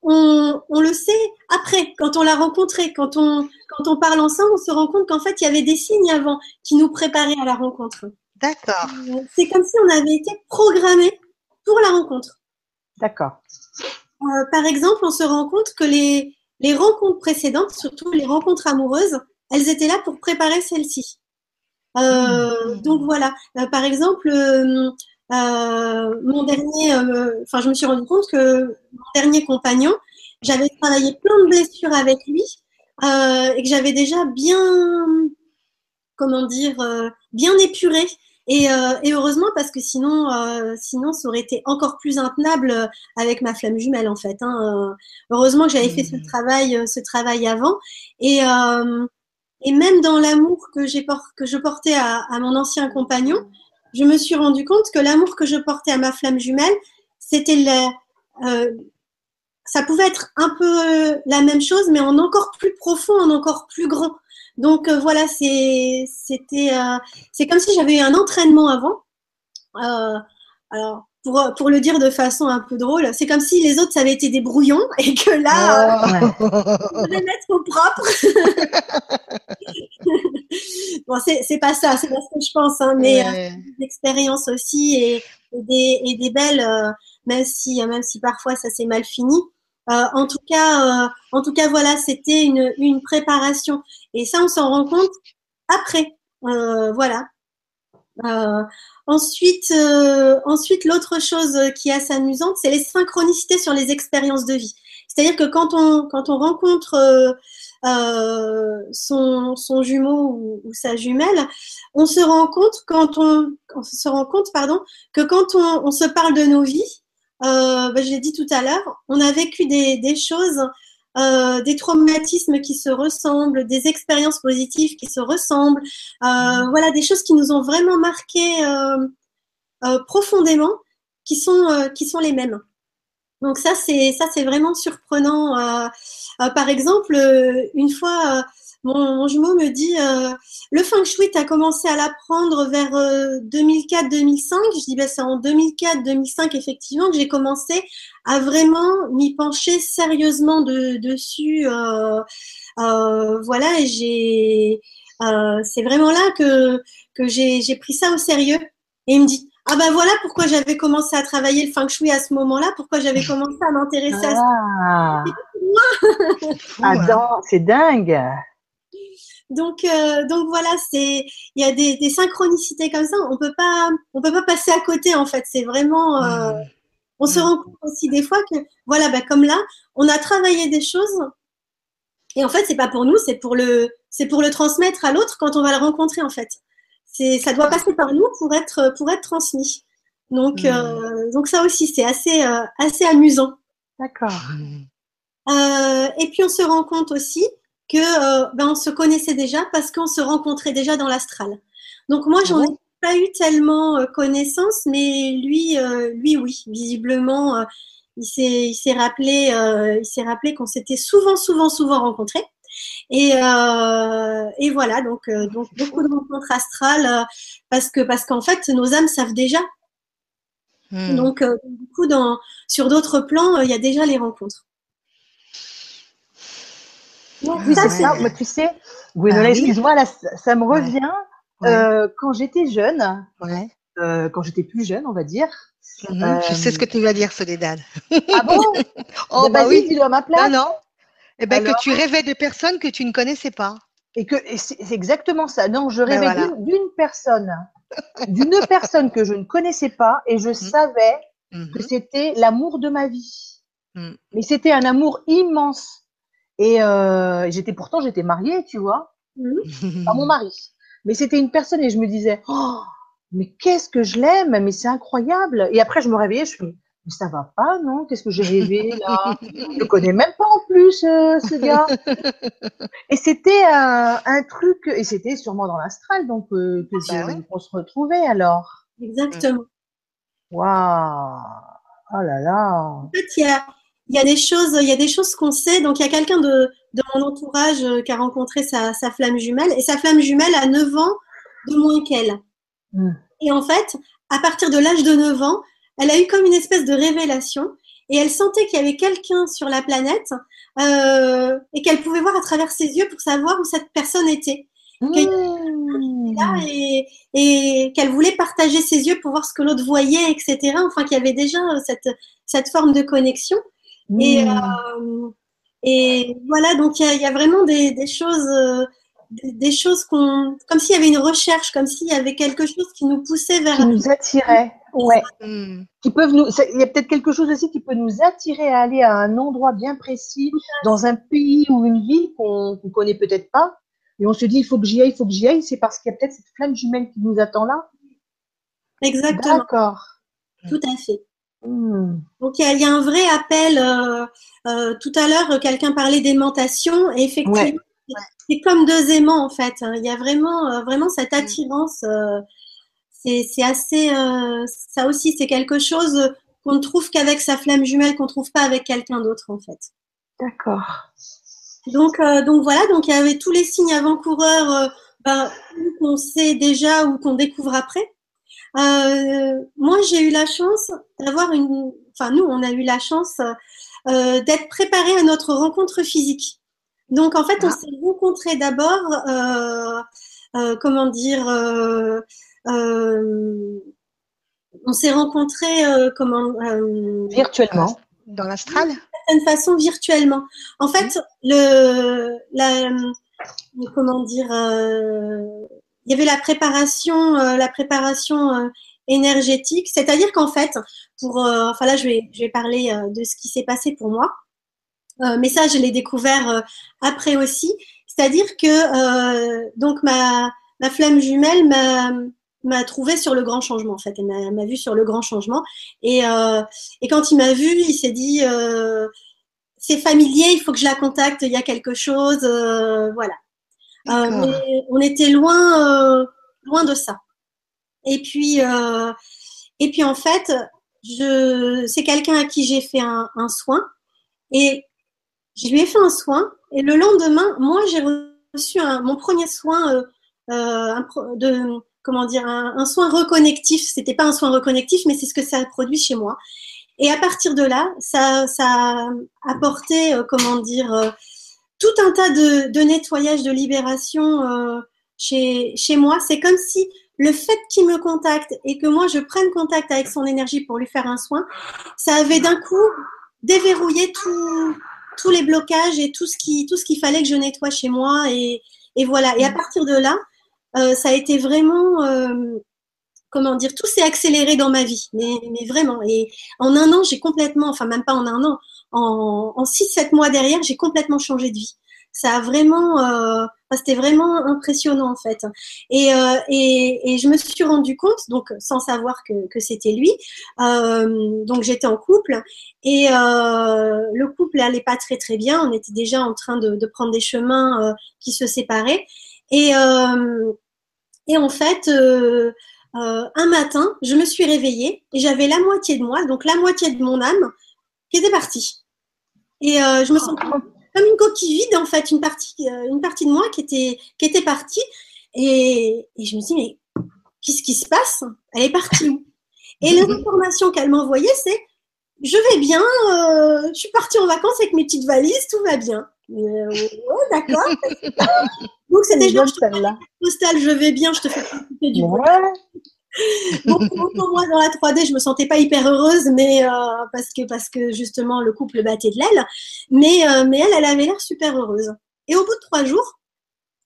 on, on le sait après, quand on l'a rencontré, quand on quand on parle ensemble, on se rend compte qu'en fait, il y avait des signes avant qui nous préparaient à la rencontre. D'accord. C'est comme si on avait été programmé pour la rencontre. D'accord. Euh, par exemple, on se rend compte que les, les rencontres précédentes, surtout les rencontres amoureuses, elles étaient là pour préparer celle-ci. Euh, Mmh. Donc voilà, Euh, par exemple, euh, mon dernier, enfin, je me suis rendu compte que mon dernier compagnon, j'avais travaillé plein de blessures avec lui et que j'avais déjà bien, comment dire, bien épuré. Et, et, heureusement parce que sinon, sinon, ça aurait été encore plus intenable avec ma flamme jumelle en fait. Hein. heureusement que j'avais fait ce mmh. travail, ce travail avant. Et, et même dans l'amour que, j'ai que je portais à, à, mon ancien compagnon, je me suis rendu compte que l'amour que je portais à ma flamme jumelle, c'était le, ça pouvait être un peu la même chose, mais en encore plus profond, en encore plus grand. Donc euh, voilà, c'est c'était euh, c'est comme si j'avais eu un entraînement avant. Euh, alors pour, pour le dire de façon un peu drôle, c'est comme si les autres ça avait été des brouillons et que là oh. on *laughs* devait mettre au propre. *laughs* bon c'est pas ça, c'est pas ce que je pense, hein, mais ouais. l'expérience aussi et, et, des, et des belles, même si même si parfois ça s'est mal fini. Euh, en tout cas, euh, en tout cas, voilà, c'était une, une, préparation. Et ça, on s'en rend compte après. Euh, voilà. ensuite, ensuite, l'autre chose qui est assez amusante, c'est les synchronicités sur les expériences de vie. C'est-à-dire que quand on, quand on rencontre son, son, jumeau ou, ou, sa jumelle, on se rend compte quand on, on se rend compte, pardon, que quand on, on se parle de nos vies, euh, bah, je l'ai dit tout à l'heure, on a vécu des, des choses, euh, des traumatismes qui se ressemblent, des expériences positives qui se ressemblent, euh, mmh. voilà, des choses qui nous ont vraiment marqué euh, profondément, qui sont, qui sont les mêmes. Donc ça, c'est ça, c'est vraiment surprenant. par exemple, une fois mon, jumeau me dit euh, le feng shui, tu as commencé à l'apprendre vers 2004-2005. Euh, je dis ben, c'est en 2004-2005 effectivement que j'ai commencé à vraiment m'y pencher sérieusement de, dessus. Euh, voilà, et j'ai c'est vraiment là que, que j'ai pris ça au sérieux. Et il me dit ah ben voilà pourquoi j'avais commencé à travailler le feng shui à ce moment-là, pourquoi j'avais commencé à m'intéresser à ça. Ah, c'est dingue. Donc, euh, donc voilà, c'est il y a des, des, synchronicités comme ça. On peut pas, on peut pas passer à côté en fait. C'est vraiment, euh, on se rend compte aussi des fois que voilà, bah, comme là, on a travaillé des choses et en fait c'est pas pour nous, c'est pour le, c'est pour le transmettre à l'autre quand on va le rencontrer en fait. C'est, ça doit passer par nous pour être, pour être transmis. Donc, euh, donc ça aussi c'est assez, euh, assez amusant. D'accord. Euh, et puis on se rend compte aussi que euh, ben, on se connaissait déjà parce qu'on se rencontrait déjà dans l'astral. Donc moi, j'en ai pas eu tellement euh, connaissance, mais lui, euh, lui, oui, visiblement, il s'est, il s'est rappelé, il s'est rappelé qu'on s'était souvent, souvent, souvent rencontrés. Et, et voilà, donc, donc beaucoup de rencontres astrales parce que parce qu'en fait, nos âmes savent déjà. Hmm. Donc, du coup, dans, sur d'autres plans, il y a déjà les rencontres. Oui, c'est ça. Moi, tu sais, ah excuse-moi, là, ça me revient Euh, quand j'étais jeune, ouais. euh, quand j'étais plus jeune, on va dire. Mm -hmm. Je sais ce que tu vas dire, Soledad. ah bon *laughs* Oh, bah oui. à ma place. Non, non. Eh ben, que tu rêvais de personnes que tu ne connaissais pas. Et que c'est exactement ça. Non, je rêvais ben voilà. d'une personne, d'une personne que je ne connaissais pas, et je mm savais mm -hmm. que c'était l'amour de ma vie. Mm. Mais c'était un amour immense. Et euh, j'étais pourtant j'étais mariée, tu vois, mmh. à mon mari. Mais c'était une personne et je me disais, oh, mais qu'est-ce que je l'aime, mais c'est incroyable. Et après je me réveillais, je me mais ça va pas, non? Qu'est-ce que j'ai rêvé là? Je le connais même pas en plus euh, ce gars. Et c'était un, un, truc, et c'était sûrement dans l'astral, donc euh, que bah ouais. on se retrouvait alors. Exactement. Waouh Oh là là. En fait, il y a, il y a des choses, il y a des choses qu'on sait. Donc, il y a quelqu'un de, de mon entourage euh, qui a rencontré sa, sa, flamme jumelle et sa flamme jumelle a 9 ans de moins qu'elle. Mm. Et en fait, à partir de l'âge de 9 ans, elle a eu comme une espèce de révélation et elle sentait qu'il y avait quelqu'un sur la planète euh, et qu'elle pouvait voir à travers ses yeux pour savoir où cette personne était. Mmh. Et, et qu'elle voulait partager ses yeux pour voir ce que l'autre voyait, etc. Enfin, qu'il y avait déjà cette, cette forme de connexion. Et, mmh. euh, et voilà, donc il y, y a, vraiment des, des choses, euh, des, des, choses qu'on, comme s'il y avait une recherche, comme s'il y avait quelque chose qui nous poussait vers. Qui nous attirait, ouais. Mmh. Qui peuvent nous, il y a peut-être quelque chose aussi qui peut nous attirer à aller à un endroit bien précis, dans un pays ou une ville qu'on ne connaît peut-être pas. et on se dit il faut que j'y aille, il faut que j'y aille, c'est parce qu'il y a peut-être cette flamme jumelle qui nous attend là. Exactement. D'accord. Tout à fait. Hmm. Donc il y, a, il y a un vrai appel. euh, euh, tout à l'heure, quelqu'un parlait d'aimantation. Et effectivement, Ouais. c'est comme deux aimants en fait. Il y a vraiment, euh, vraiment cette attirance. euh, c'est c'est assez. euh, ça aussi, c'est quelque chose qu'on ne trouve qu'avec sa flamme jumelle, qu'on ne trouve pas avec quelqu'un d'autre en fait. D'accord. Donc, euh, donc voilà, donc il y avait tous les signes avant-coureurs euh, ben, qu'on sait déjà ou qu'on découvre après. Euh, moi, j'ai eu la chance d'avoir une. Enfin, nous, on a eu la chance euh, d'être préparés à notre rencontre physique. Donc, en fait, on Ah. s'est rencontrés d'abord. euh, comment dire On s'est rencontrés comment Virtuellement. Dans l'astral certaine façon virtuellement. En fait, le, la, comment dire, il y avait la préparation, euh, la préparation euh, énergétique, c'est-à-dire qu'en fait, pour, euh, enfin là, je vais, je vais parler de ce qui s'est passé pour moi, mais ça, je l'ai découvert après aussi, c'est-à-dire que donc ma, ma flamme jumelle m'a m'a trouvé sur le grand changement en fait, elle m'a m'a vu sur le grand changement. Et euh, et quand il m'a vu, il s'est dit euh, c'est familier, il faut que je la contacte, il y a quelque chose, euh, voilà. Euh, mais on était loin, euh, loin de ça. Et puis, euh, et puis en fait, je, c'est quelqu'un à qui j'ai fait un, un soin et je lui ai fait un soin et le lendemain, moi j'ai reçu un, mon premier soin euh, euh, un de comment dire un, soin reconnectif. C'était pas un soin reconnectif, mais c'est ce que ça a produit chez moi. Et à partir de là, ça, ça a apporté, euh, comment dire, tout un tas de, nettoyage, de libération euh, chez, moi. C'est comme si le fait qu'il me contacte et que moi je prenne contact avec son énergie pour lui faire un soin, ça avait d'un coup déverrouillé tous les blocages et tout ce qui qu'il fallait que je nettoie chez moi et, voilà. Et à partir de là, euh, ça a été vraiment euh, comment dire, tout s'est accéléré dans ma vie, mais vraiment. Et en un an, j'ai complètement, enfin même pas en un an, en, en six, sept mois derrière, j'ai complètement changé de vie. Ça a vraiment, euh, c'était vraiment impressionnant en fait. Et, euh, et, je me suis rendu compte, donc sans savoir que, c'était lui, euh, donc j'étais en couple et le couple allait pas très très bien. On était déjà en train de, prendre des chemins qui se séparaient. Et, en fait, un matin, je me suis réveillée et j'avais la moitié de moi, donc la moitié de mon âme, qui était partie. Et euh, je me sentais comme une coquille vide, en fait, une partie, euh, une partie de moi qui était, qui était partie. Et, et je me suis dit, mais qu'est-ce qui se passe? Elle est partie où Et *laughs* l'information qu'elle m'envoyait, c'est je vais bien, euh, je suis partie en vacances avec mes petites valises, tout va bien. Euh, ouais, d'accord. *laughs* Donc c'était genre, je te je vais bien, je te fais profiter du Ouais. Donc autant moi dans la 3D, je me sentais pas hyper heureuse, mais euh, parce que parce que justement le couple battait de l'aile. Mais euh, mais elle, elle avait l'air super heureuse. Et au bout de trois jours,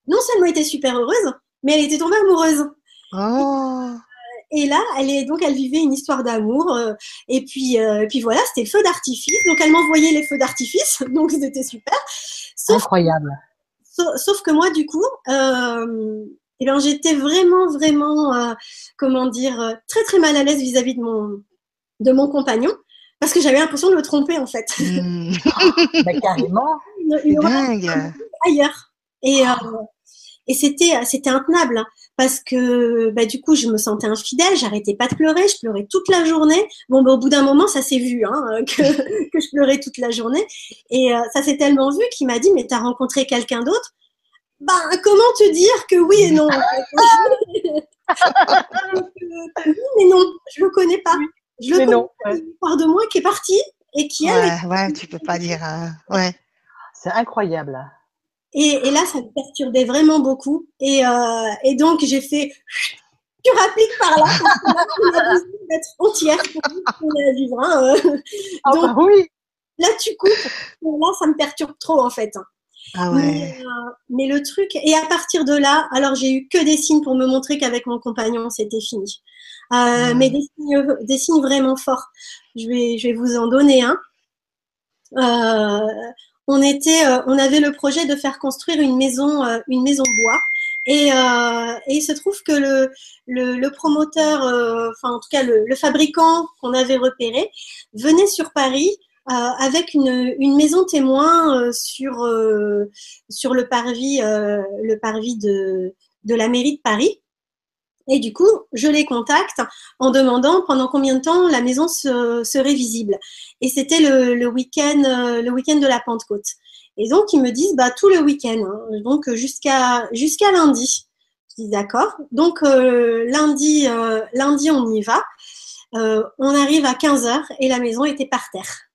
non seulement elle était super heureuse, mais elle était tombée amoureuse. Oh, Et là, elle est donc elle vivait une histoire d'amour. euh, et puis et puis voilà, c'était le feu d'artifice. Donc elle m'envoyait les feux d'artifice, *laughs* donc c'était super. Sauf Incroyable. Sauf, sauf que moi, du coup, ben, j'étais vraiment, vraiment, euh, comment dire, euh, très, très mal à l'aise vis-à-vis de mon, de mon compagnon, parce que j'avais l'impression de me tromper, en fait. hmm, *laughs* Bah, carrément. Une, c'est une relation dingue. ailleurs. Et, euh, et c'était, c'était intenable, hein, parce que bah, du coup, je me sentais infidèle, j'arrêtais pas de pleurer, je pleurais toute la journée. Bon, bah, au bout d'un moment, ça s'est vu, hein, que, *laughs* que je pleurais toute la journée. Et euh, ça s'est tellement vu qu'il m'a dit, mais t'as rencontré quelqu'un d'autre? Bah, comment te dire que oui et non? En fait Oui, mais non, je le connais pas. Je le Mais connais non. pas. ouais. Part de moi qui est partie et qui elle. Ouais, ouais, tu peux pas dire. euh, ouais. C'est incroyable. Et, et là, ça me perturbait vraiment beaucoup. Et, euh, et donc, j'ai fait. Tu rappliques par là, parce que là, on a besoin d'être entière pour qu'on a à vivre. hein, euh. Ah Donc, bah oui. là, tu coupes. Là, ça me perturbe trop, en fait. Ah Mais, euh, mais le truc, et à partir de là, alors j'ai eu que des signes pour me montrer qu'avec mon compagnon, c'était fini. Euh, Mm. Mais des signes, des signes vraiment forts. Je vais, je vais vous en donner un. Euh, on était, on avait le projet de faire construire une maison, une maison bois. Et, et, il se trouve que le, le, promoteur, enfin en tout cas le, le fabricant qu'on avait repéré, venait sur Paris euh, avec une, maison témoin euh, sur, euh, sur le parvis, le parvis de, de la mairie de Paris. Et du coup, je les contacte en demandant pendant combien de temps la maison serait visible. Et c'était le, le week-end, week-end de la Pentecôte. Et donc ils me disent bah tout le week-end, hein. donc jusqu'à jusqu'à lundi. Je dis d'accord. Donc lundi, lundi on y va. on arrive à 15 h et la maison était par terre.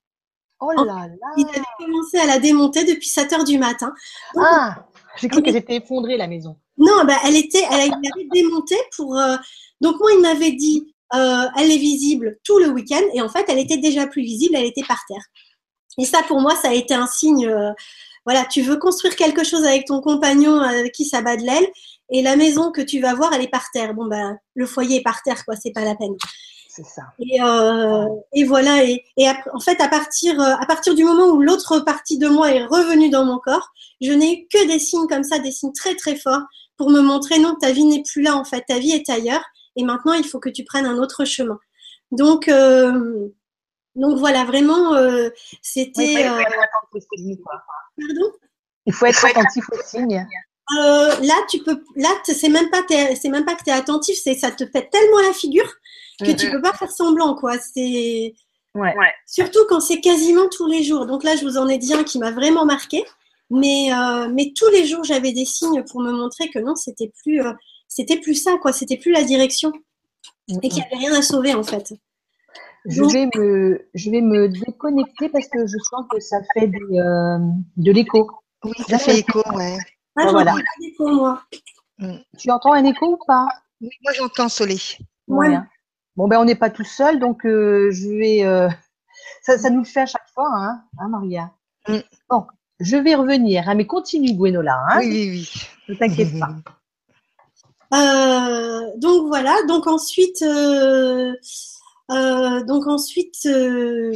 Oh là là Il avait commencé à la démonter depuis 7 heures du matin. ah, j'ai cru qu'elle était effondrée la maison. Non, bah, elle était, elle avait démonté pour. Euh, donc moi, il m'avait dit, euh, elle est visible tout le week-end, et en fait, elle était déjà plus visible, elle était par terre. Et ça, pour moi, ça a été un signe. Euh, voilà, tu veux construire quelque chose avec ton compagnon qui ça bat de l'aile, et la maison que tu vas voir, elle est par terre. Bon, bah, le foyer est par terre, quoi, c'est pas la peine. Ça. Et, euh, et, voilà. Et, et, en fait, à partir, euh, à partir du moment où l'autre partie de moi est revenue dans mon corps, je n'ai que des signes comme ça, des signes très très forts pour me montrer non, ta vie n'est plus là en fait, ta vie est ailleurs. Et maintenant, il faut que tu prennes un autre chemin. Donc, euh, donc voilà, vraiment, euh, c'était. Pardon? Il faut être attentif aux signes. Euh, là, tu peux, là, c'est même pas, c'est même pas que tu es attentif, c'est ça te pète tellement la figure que tu peux pas faire semblant, quoi. C'est ouais. surtout quand c'est quasiment tous les jours. Donc là, je vous en ai dit un qui m'a vraiment marqué, mais euh, mais tous les jours, j'avais des signes pour me montrer que non, c'était plus, euh, c'était plus ça, quoi. C'était plus la direction et qu'il n'y avait rien à sauver en fait. Je vais me, je vais me déconnecter parce que je sens que ça fait de l'écho. Oui, ça fait écho, ouais. Ah, voilà. Un écho, moi. Mm. Tu entends un écho ou pas? Oui, moi j'entends Solé. Ouais. Bon, ben on n'est pas tout seul, donc euh, je vais. Euh, *laughs* ça, ça, nous le fait à chaque fois, hein, hein Maria mm. Bon, je vais revenir. Hein, mais continue, Gwenola. Hein, oui, oui, oui. Ne t'inquiète pas. *laughs* Euh, donc voilà. Donc ensuite. donc ensuite,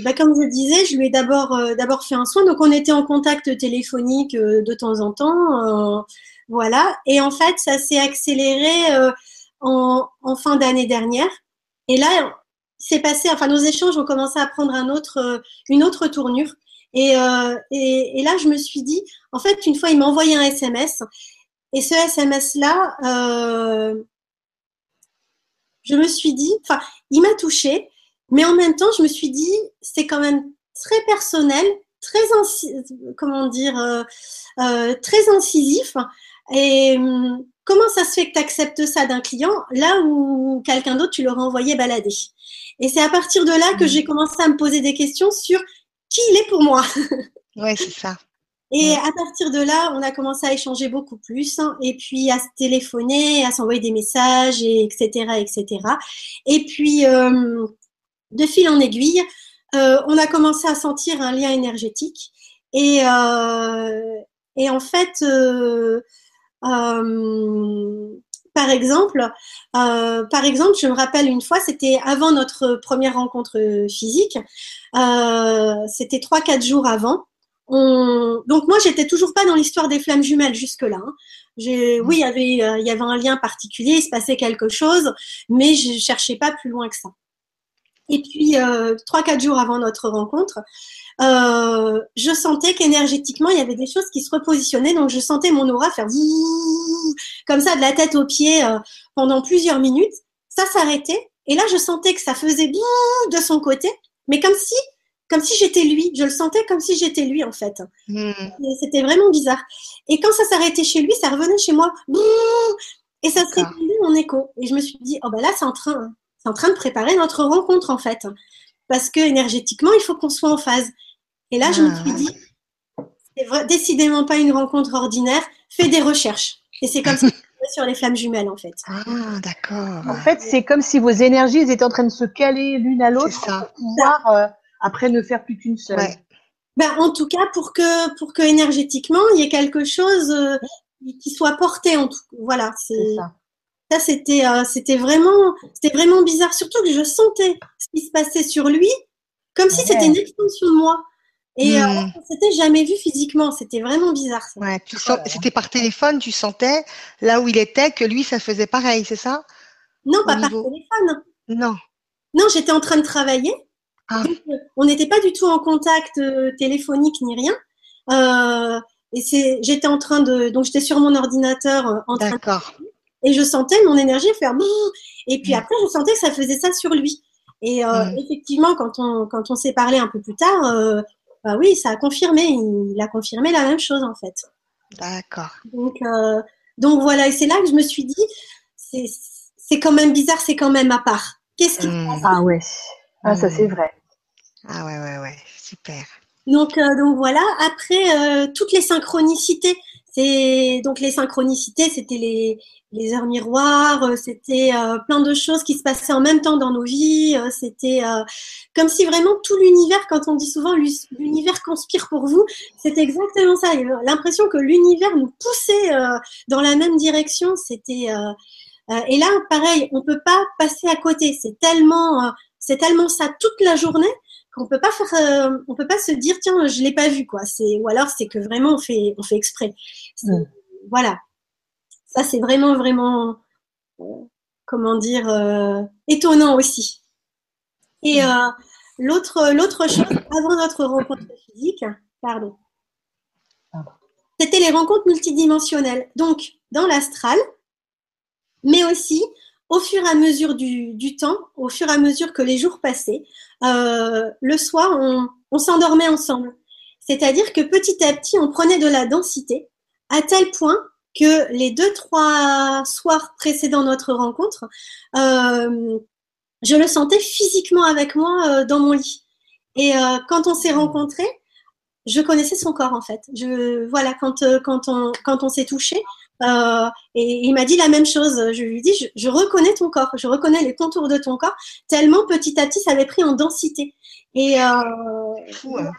bah, comme je disais, je lui ai d'abord d'abord fait un soin. Donc on était en contact téléphonique de temps en temps, voilà. Et en fait, ça s'est accéléré en, en, fin d'année dernière. Et là, c'est passé, enfin, nos échanges ont commencé à prendre euh, une autre tournure. Et, euh, et, là, je me suis dit, en fait, une fois, il m'a envoyé un SMS. Et ce SMS-là, euh, je me suis dit, enfin, il m'a touché, mais en même temps, je me suis dit, c'est quand même très personnel, très, comment dire, très incisif. Et hum, Comment ça se fait que tu acceptes ça d'un client là où quelqu'un d'autre, tu l'aurais envoyé balader Et c'est à partir de là que mmh. j'ai commencé à me poser des questions sur qui il est pour moi. *laughs* Oui, c'est ça. Et à partir de là, on a commencé à échanger beaucoup plus, hein, et puis à se téléphoner, à s'envoyer des messages, et etc., etc. Et puis, euh, de fil en aiguille, euh, on a commencé à sentir un lien énergétique. Et, euh, et en fait, par exemple, euh, par exemple, je me rappelle une fois, c'était avant notre première rencontre physique, euh, c'était trois quatre jours avant. On... Donc moi, j'étais toujours pas dans l'histoire des flammes jumelles jusque là. Hein. Oui, il y avait il y avait un lien particulier, il se passait quelque chose, mais je cherchais pas plus loin que ça. Et puis trois quatre jours avant notre rencontre, euh, je sentais qu'énergétiquement, il y avait des choses qui se repositionnaient. Donc, je sentais mon aura faire comme ça de la tête aux pieds euh, pendant plusieurs minutes. Ça s'arrêtait. Et là, je sentais que ça faisait de son côté, mais comme si, comme si j'étais lui. Je le sentais comme si j'étais lui, en fait. Hmm. C'était vraiment bizarre. Et quand ça s'arrêtait chez lui, ça revenait chez moi. Et ça se répondait en écho. Et je me suis dit, oh ben là, c'est en train, c'est en train de préparer notre rencontre, en fait. Parce que énergétiquement, il faut qu'on soit en phase. Et là, je me suis dit, c'est décidément pas une rencontre ordinaire, fais des recherches. Et c'est comme ça sur les flammes jumelles, en fait. Ah, d'accord. En fait, c'est comme si vos énergies étaient en train de se caler l'une à l'autre pour pouvoir euh, après ne faire plus qu'une seule. Ben, en tout cas, pour que, pour que énergétiquement, il y ait quelque chose euh, qui soit porté en tout. Voilà, c'est ça. Ça, c'était, euh, c'était vraiment, c'était vraiment bizarre. Surtout que je sentais ce qui se passait sur lui, comme si c'était une extension de moi. Et euh, on s'était jamais vu physiquement. C'était vraiment bizarre. Ça. Ouais, c'était par téléphone, tu sentais là où il était que lui, ça faisait pareil, c'est ça? Non, pas par téléphone. Non. Non, j'étais en train de travailler. Ah. Euh, on n'était pas du tout en contact euh, téléphonique ni rien. Euh, et c'est, j'étais en train de, donc j'étais sur mon ordinateur en train de, et je sentais mon énergie faire et puis hmm. après je sentais que ça faisait ça sur lui. Et hmm. effectivement, quand on quand on s'est parlé un peu plus tard, bah oui, ça a confirmé. Il, a confirmé la même chose en fait. D'accord. Donc donc voilà, et c'est là que je me suis dit, c'est c'est quand même bizarre, c'est quand même à part. Qu'est-ce qui mmh. Ah ouais, ah, ça c'est vrai. Ah ouais, ouais, ouais, super. Donc, euh, donc voilà, après, euh, toutes les synchronicités. Donc les synchronicités, c'était les, heures miroirs, euh, c'était plein de choses qui se passaient en même temps dans nos vies. c'était comme si vraiment tout l'univers, quand on dit souvent l'univers conspire pour vous, c'est exactement ça. L'impression que l'univers nous poussait dans la même direction. C'était euh, et là, pareil, on peut pas passer à côté. C'est tellement, euh, c'est tellement ça toute la journée qu'on peut pas faire, euh, on peut pas se dire tiens, je l'ai pas vu quoi. C'est ou alors c'est que vraiment on fait, on fait exprès. Voilà. Ça c'est vraiment vraiment, comment dire, étonnant aussi. Et l'autre l'autre chose avant notre rencontre physique, pardon. C'était les rencontres multidimensionnelles. Donc, dans l'astral, mais aussi au fur et à mesure du, temps, au fur et à mesure que les jours passaient, euh, le soir, on, s'endormait ensemble. C'est-à-dire que petit à petit, on prenait de la densité à tel point que les deux, trois soirs précédant notre rencontre, euh, je le sentais physiquement avec moi euh, dans mon lit. Et quand on s'est rencontrés, je connaissais son corps en fait. Je voilà quand quand on quand on s'est touché, euh, et il m'a dit la même chose. Je lui dis, je, je, reconnais ton corps, je reconnais les contours de ton corps, tellement petit à petit ça avait pris en densité. Et, euh,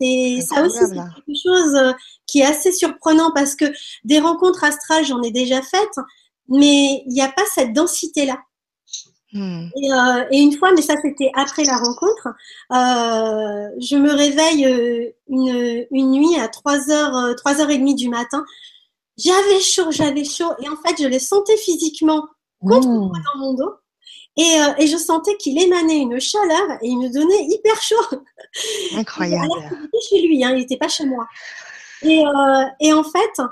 et ça aussi, c'est quelque chose euh, qui est assez surprenant parce que des rencontres astrales, j'en ai déjà faites, mais il n'y a pas cette densité-là. Hmm. Et, euh, et, une fois, mais ça c'était après la rencontre, je me réveille une, une nuit à 3h, 3h30 du matin. J'avais chaud, j'avais chaud. Et en fait, je le sentais physiquement contre mmh. moi dans mon dos. Et, euh, et je sentais qu'il émanait une chaleur et il me donnait hyper chaud. *laughs* Incroyable. il était chez lui, hein, il n'était pas chez moi. Et, euh, et en fait, euh,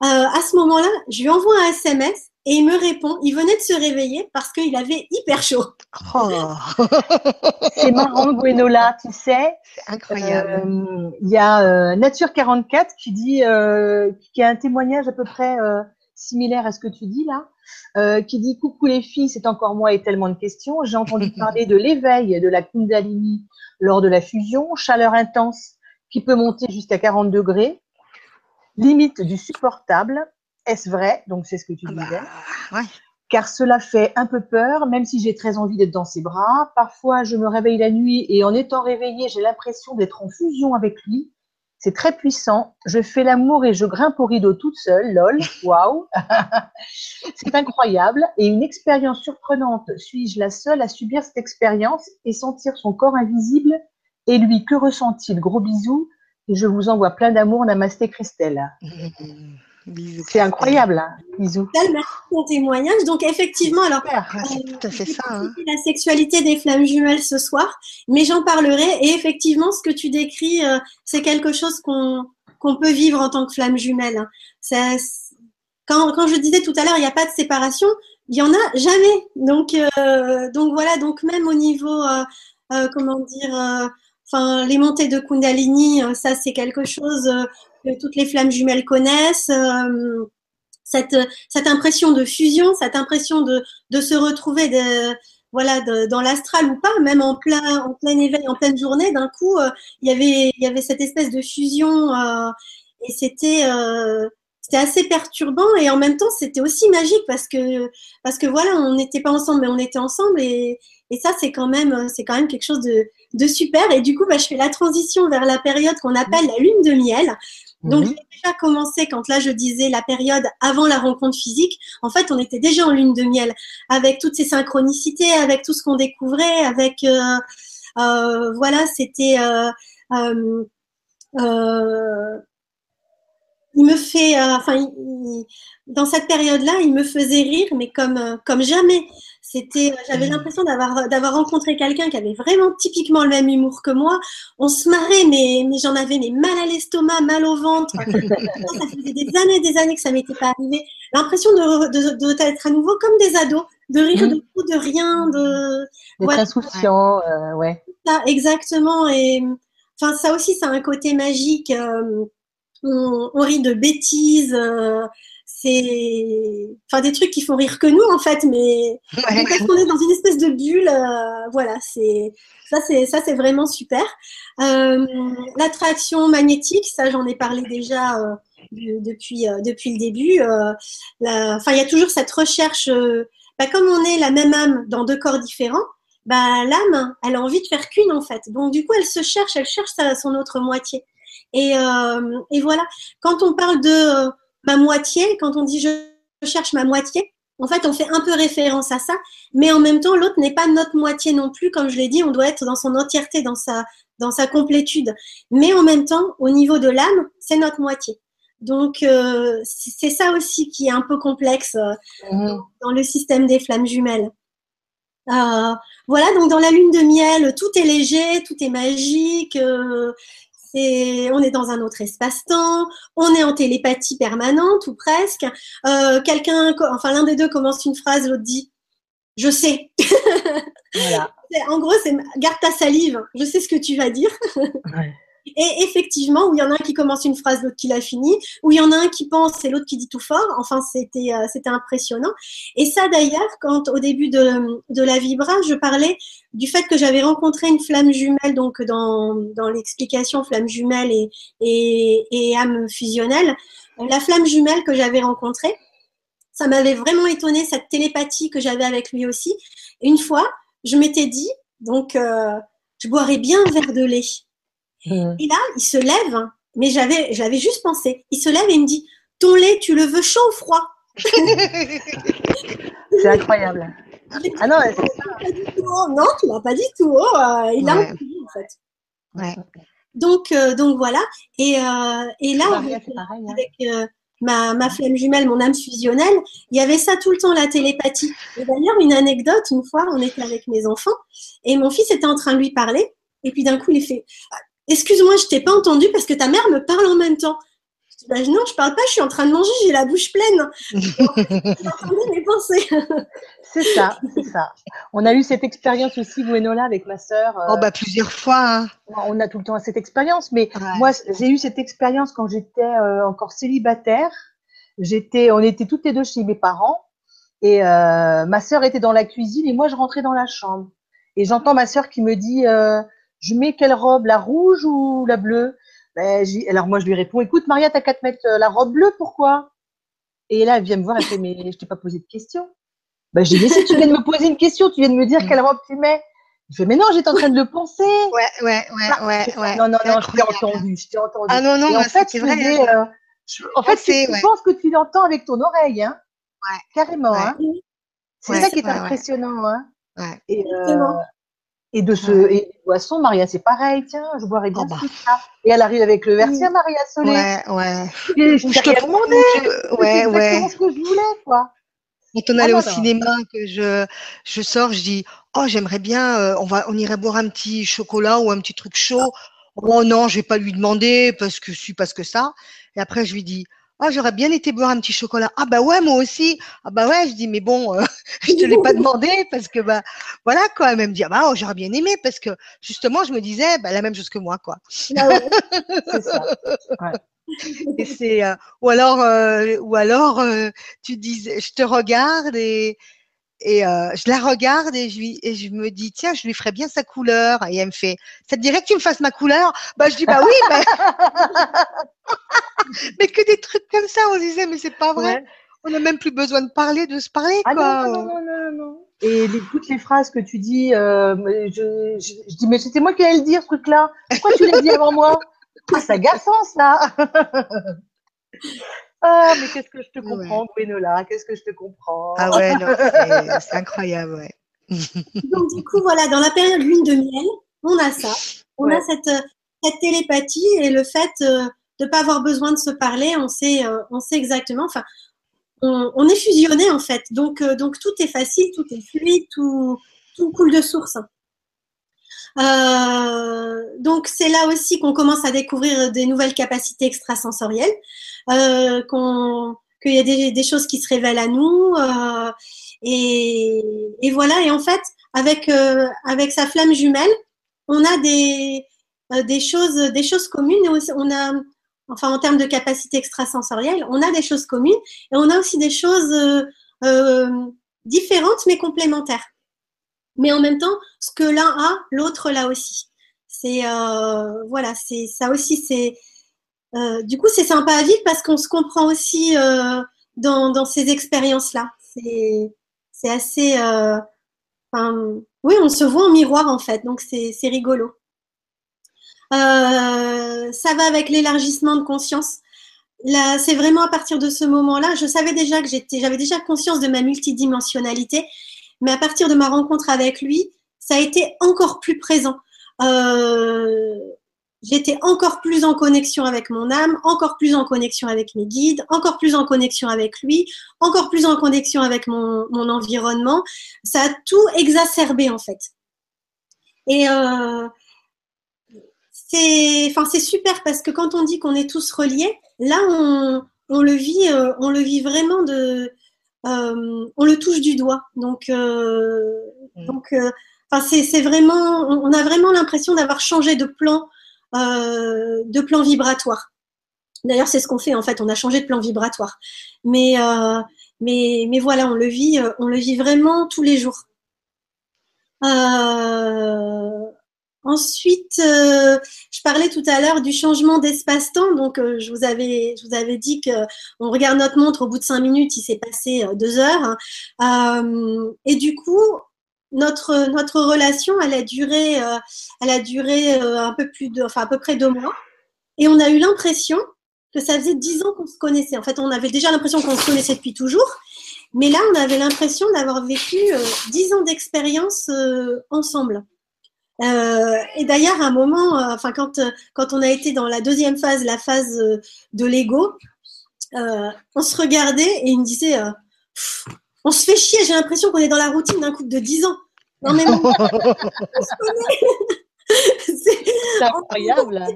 à ce moment-là, je lui envoie un SMS et il me répond, il venait de se réveiller parce qu'il avait hyper chaud. Oh. c'est marrant, Gwenola, tu sais. C'est incroyable. Euh, il y a euh, Nature 44 qui dit, euh, qui a un témoignage à peu près similaire à ce que tu dis là, qui dit coucou les filles, c'est encore moi et tellement de questions. J'ai entendu *laughs* parler de l'éveil de la Kundalini lors de la fusion, chaleur intense qui peut monter jusqu'à 40 degrés, limite du supportable est-ce vrai? Donc, c'est ce que tu ah disais. Bah, Car cela fait un peu peur, même si j'ai très envie d'être dans ses bras. Parfois, je me réveille la nuit et en étant réveillée, j'ai l'impression d'être en fusion avec lui. C'est très puissant. Je fais l'amour et je grimpe au rideau toute seule. Lol. *laughs* Waouh. *laughs* c'est incroyable. Et une expérience surprenante. Suis-je la seule à subir cette expérience et sentir son corps invisible? Et lui, que ressent-il? Gros bisous. Et je vous envoie plein d'amour. Namasté Christelle. C'est incroyable, hein bisous. Merci pour ton témoignage. Donc effectivement, alors c'est tout à fait ça. Hein. La sexualité des flammes jumelles ce soir, mais j'en parlerai. Et effectivement, ce que tu décris, euh, c'est quelque chose qu'on qu'on peut vivre en tant que flamme jumelle. Hein. quand, quand je disais tout à l'heure, il n'y a pas de séparation, il y en a jamais. Donc euh, donc voilà, donc même au niveau euh, comment dire enfin les montées de Kundalini, ça c'est quelque chose que toutes les flammes jumelles connaissent. Euh, cette, cette impression de fusion, cette impression de, de se retrouver de, voilà, de, dans l'astral ou pas, même en plein, en plein éveil, en pleine journée, d'un coup, euh, il y avait, il y avait cette espèce de fusion euh, et c'était, euh, c'était assez perturbant et en même temps, c'était aussi magique parce que, parce que voilà, on n'était pas ensemble, mais on était ensemble et, et ça, c'est quand même, c'est quand même quelque chose de, de super. Et du coup, bah, je fais la transition vers la période qu'on appelle la lune de miel. Donc, mhm. j'ai déjà commencé quand là, je disais la période avant la rencontre physique. En fait, on était déjà en lune de miel avec toutes ces synchronicités, avec tout ce qu'on découvrait, avec, euh, euh, voilà, c'était, euh, il me fait, euh, enfin, dans cette période-là, il me faisait rire, mais comme euh, comme jamais. C'était, j'avais l'impression d'avoir d'avoir rencontré quelqu'un qui avait vraiment typiquement le même humour que moi. On se marrait, mais mais j'en avais mais mal à l'estomac, mal au ventre. *laughs* ça faisait des années, des années que ça m'était pas arrivé. L'impression de, de, de, à nouveau comme des ados, de rire de tout, de rien, de d'être insouciant, euh, ouais. Ça, exactement. Et enfin, ça aussi, c'est un côté magique. Euh, on, rit de bêtises. Euh, c'est enfin des trucs qui font rire que nous en fait mais ouais. on est dans une espèce de bulle euh, voilà c'est ça c'est ça c'est vraiment super euh, l'attraction magnétique ça j'en ai parlé déjà euh, depuis euh, depuis le début enfin il y a toujours cette recherche bah, comme on est la même âme dans deux corps différents bah l'âme elle a envie de faire qu'une en fait donc du coup elle se cherche elle cherche sa, son autre moitié et, euh, et voilà, quand on parle de euh, ma moitié, quand on dit je cherche ma moitié, en fait, on fait un peu référence à ça, mais en même temps, l'autre n'est pas notre moitié non plus. Comme je l'ai dit, on doit être dans son entièreté, dans sa, dans sa complétude. Mais en même temps, au niveau de l'âme, c'est notre moitié. Donc, euh, c'est ça aussi qui est un peu complexe mmh. dans le système des flammes jumelles. Euh, voilà, donc dans la lune de miel, tout est léger, tout est magique. Euh, on est dans un autre espace-temps, on est en télépathie permanente ou presque. Euh, quelqu'un, enfin l'un des deux commence une phrase, l'autre dit je sais. *laughs* en gros, c'est garde ta salive, je sais ce que tu vas dire. Et effectivement, où il y en a un qui commence une phrase, l'autre qui l'a fini, où il y en a un qui pense et l'autre qui dit tout fort. Enfin, c'était euh, c'était impressionnant. Et ça, d'ailleurs, quand au début de, de la Vibra, je parlais du fait que j'avais rencontré une flamme jumelle, donc dans, dans l'explication flamme jumelle et, et, et âme fusionnelle. La flamme jumelle que j'avais rencontrée, ça m'avait vraiment étonné cette télépathie que j'avais avec lui aussi. une fois, je m'étais dit, donc, euh, je boirais bien un verre de lait. Mmh. Et là, il se lève, mais j'avais, j'avais juste pensé. Il se lève et il me dit Ton lait, tu le veux chaud ou froid? *laughs* C'est incroyable. *laughs* Ah non, c'est tout. Non, tu l'as pas dit tout haut. Euh, il a en fait. Ouais. Donc, euh, donc voilà. Et, euh, et là, avec, hein. avec euh, ma, ma flamme jumelle, mon âme fusionnelle, il y avait ça tout le temps, la télépathie. Et d'ailleurs, une anecdote, une fois, on était avec mes enfants et mon fils était en train de lui parler. Et puis d'un coup, il fait Excuse-moi, je t'ai pas entendu parce que ta mère me parle en même temps. Je dis, bah, non, je parle pas, je suis en train de manger, j'ai la bouche pleine. *laughs* J'entendais mes pensées. c'est ça, c'est ça. On a eu cette expérience aussi, Gwenola, avec ma sœur. oh, bah, plusieurs fois. Hein. On a tout le temps cette expérience, mais moi, j'ai eu cette expérience quand j'étais euh, encore célibataire. J'étais, on était toutes les deux chez mes parents et euh, ma sœur était dans la cuisine et moi, je rentrais dans la chambre. Et j'entends ma sœur qui me dit, euh, je mets quelle robe, la rouge ou la bleue? Ben, Alors moi je lui réponds, écoute Maria, t'as qu'à te mettre euh, la robe bleue, pourquoi? Et là elle vient me voir, elle fait, mais je t'ai pas posé de question. Ben, j'ai dit, si tu viens de me poser une question, tu viens de me dire quelle robe tu mets. Je fais, mais non, j'étais en train de le penser. Ouais, ouais, ouais, ouais, ouais. Non, non, non, je t'ai entendu, je t'ai entendu. Ah non, non, en fait, c'est vrai. Euh, en fait, c'est, je pense que tu l'entends avec ton oreille, hein. Ouais. Carrément, hein. C'est ça qui est impressionnant, hein. Ouais. Et, euh, et de ce et des boissons, Maria, c'est pareil, tiens, je boirai bien oh, ça. Et elle arrive avec le verre, tiens, Maria Solé. Ouais, ouais. Et je, je te demandais. Ouais, ouais. C'est ce que je voulais, quoi. Quand on allait ah, au cinéma, que je, je sors, je dis, oh, j'aimerais bien, euh, on va, on irait boire un petit chocolat ou un petit truc chaud. Oh non, je vais pas lui demander parce que suis parce que ça. Et après, je lui dis, ah, j'aurais bien été boire un petit chocolat. Ah bah ouais, moi aussi. Ah bah ouais, je dis mais bon, euh, *laughs* je te l'ai pas *laughs* demandé parce que bah voilà quoi. Elle me dit ah bah oh, j'aurais bien aimé parce que justement je me disais bah la même chose que moi quoi. Ah ouais, *laughs* c'est ça. Ouais. Et c'est euh, ou alors euh, ou alors euh, tu dis je te regarde et et euh, je la regarde et je, lui, et je me dis, tiens, je lui ferais bien sa couleur. Et elle me fait, ça te dirait que tu me fasses ma couleur? Bah, je dis, bah oui, bah... *laughs* mais que des trucs comme ça, on se disait, mais c'est pas vrai. Ouais. On n'a même plus besoin de parler, de se parler. Ah quoi. non, non, non, non, non. Et les, toutes les phrases que tu dis, euh, je, je, je, dis, mais c'était moi qui allais le dire, ce truc-là. Pourquoi tu l'as dit avant moi? Ah, c'est agaçant, ça *laughs* Ah, mais qu'est-ce que je te *laughs* comprends, ouais. Gwenola, qu'est-ce que je te comprends? Ah ouais, non, c'est *laughs* incroyable, ouais. *laughs* Donc, du coup, voilà, dans la période lune de miel, on a ça. On ouais. a cette, cette télépathie et le fait de ne pas avoir besoin de se parler, on sait, on sait exactement. Enfin, on, est fusionné en fait. Donc, donc tout est facile, tout est fluide, tout, tout coule de source. Donc c'est là aussi qu'on commence à découvrir des nouvelles capacités extrasensorielles, qu'on qu'il y a des, choses qui se révèlent à nous. Euh, et, voilà, et en fait, avec, euh, avec sa flamme jumelle, on a des, euh, des, choses, des choses communes. On a, enfin, en termes de capacité extrasensorielle, on a des choses communes et on a aussi des choses différentes mais complémentaires. Mais en même temps, ce que l'un a, l'autre l'a aussi. C'est voilà, c'est ça aussi, c'est euh, du coup, c'est sympa à vivre parce qu'on se comprend aussi euh, dans, ces expériences-là. C'est assez. Euh, oui, on se voit en miroir en fait, donc c'est rigolo. ça va avec l'élargissement de conscience. Là, c'est vraiment à partir de ce moment-là, je savais déjà que j'avais déjà conscience de ma multidimensionnalité, mais à partir de ma rencontre avec lui, ça a été encore plus présent. Euh, j'étais encore plus en connexion avec mon âme, encore plus en connexion avec mes guides, encore plus en connexion avec lui, encore plus en connexion avec mon, environnement. Ça a tout exacerbé en fait. Et euh, c'est, super parce que quand on dit qu'on est tous reliés, là on, le vit, euh, on le vit vraiment de, on le touche du doigt. Donc, mm. donc, enfin, c'est, vraiment, on a vraiment l'impression d'avoir changé de plan euh, de plan vibratoire. D'ailleurs, c'est ce qu'on fait en fait. On a changé de plan vibratoire. Mais, euh, mais, mais voilà, on le vit, euh, on le vit vraiment tous les jours. Ensuite, je parlais tout à l'heure du changement d'espace-temps. Donc, je, vous avais, je vous avais dit qu'on regarde notre montre, au bout de cinq minutes, il s'est passé deux heures. et du coup, notre, notre relation, a duré, euh, elle a duré euh, un peu plus de, enfin à peu près deux mois. Et on a eu l'impression que ça faisait dix ans qu'on se connaissait. En fait, on avait déjà l'impression qu'on se connaissait depuis toujours. Mais là, on avait l'impression d'avoir vécu euh, dix ans d'expérience ensemble. Et d'ailleurs, à un moment, enfin, quand, quand on a été dans la deuxième phase, la phase de l'ego, on se regardait et il me disait on se fait chier, j'ai l'impression qu'on est dans la routine d'un couple de 10 ans. Non, mais *laughs* c'est incroyable.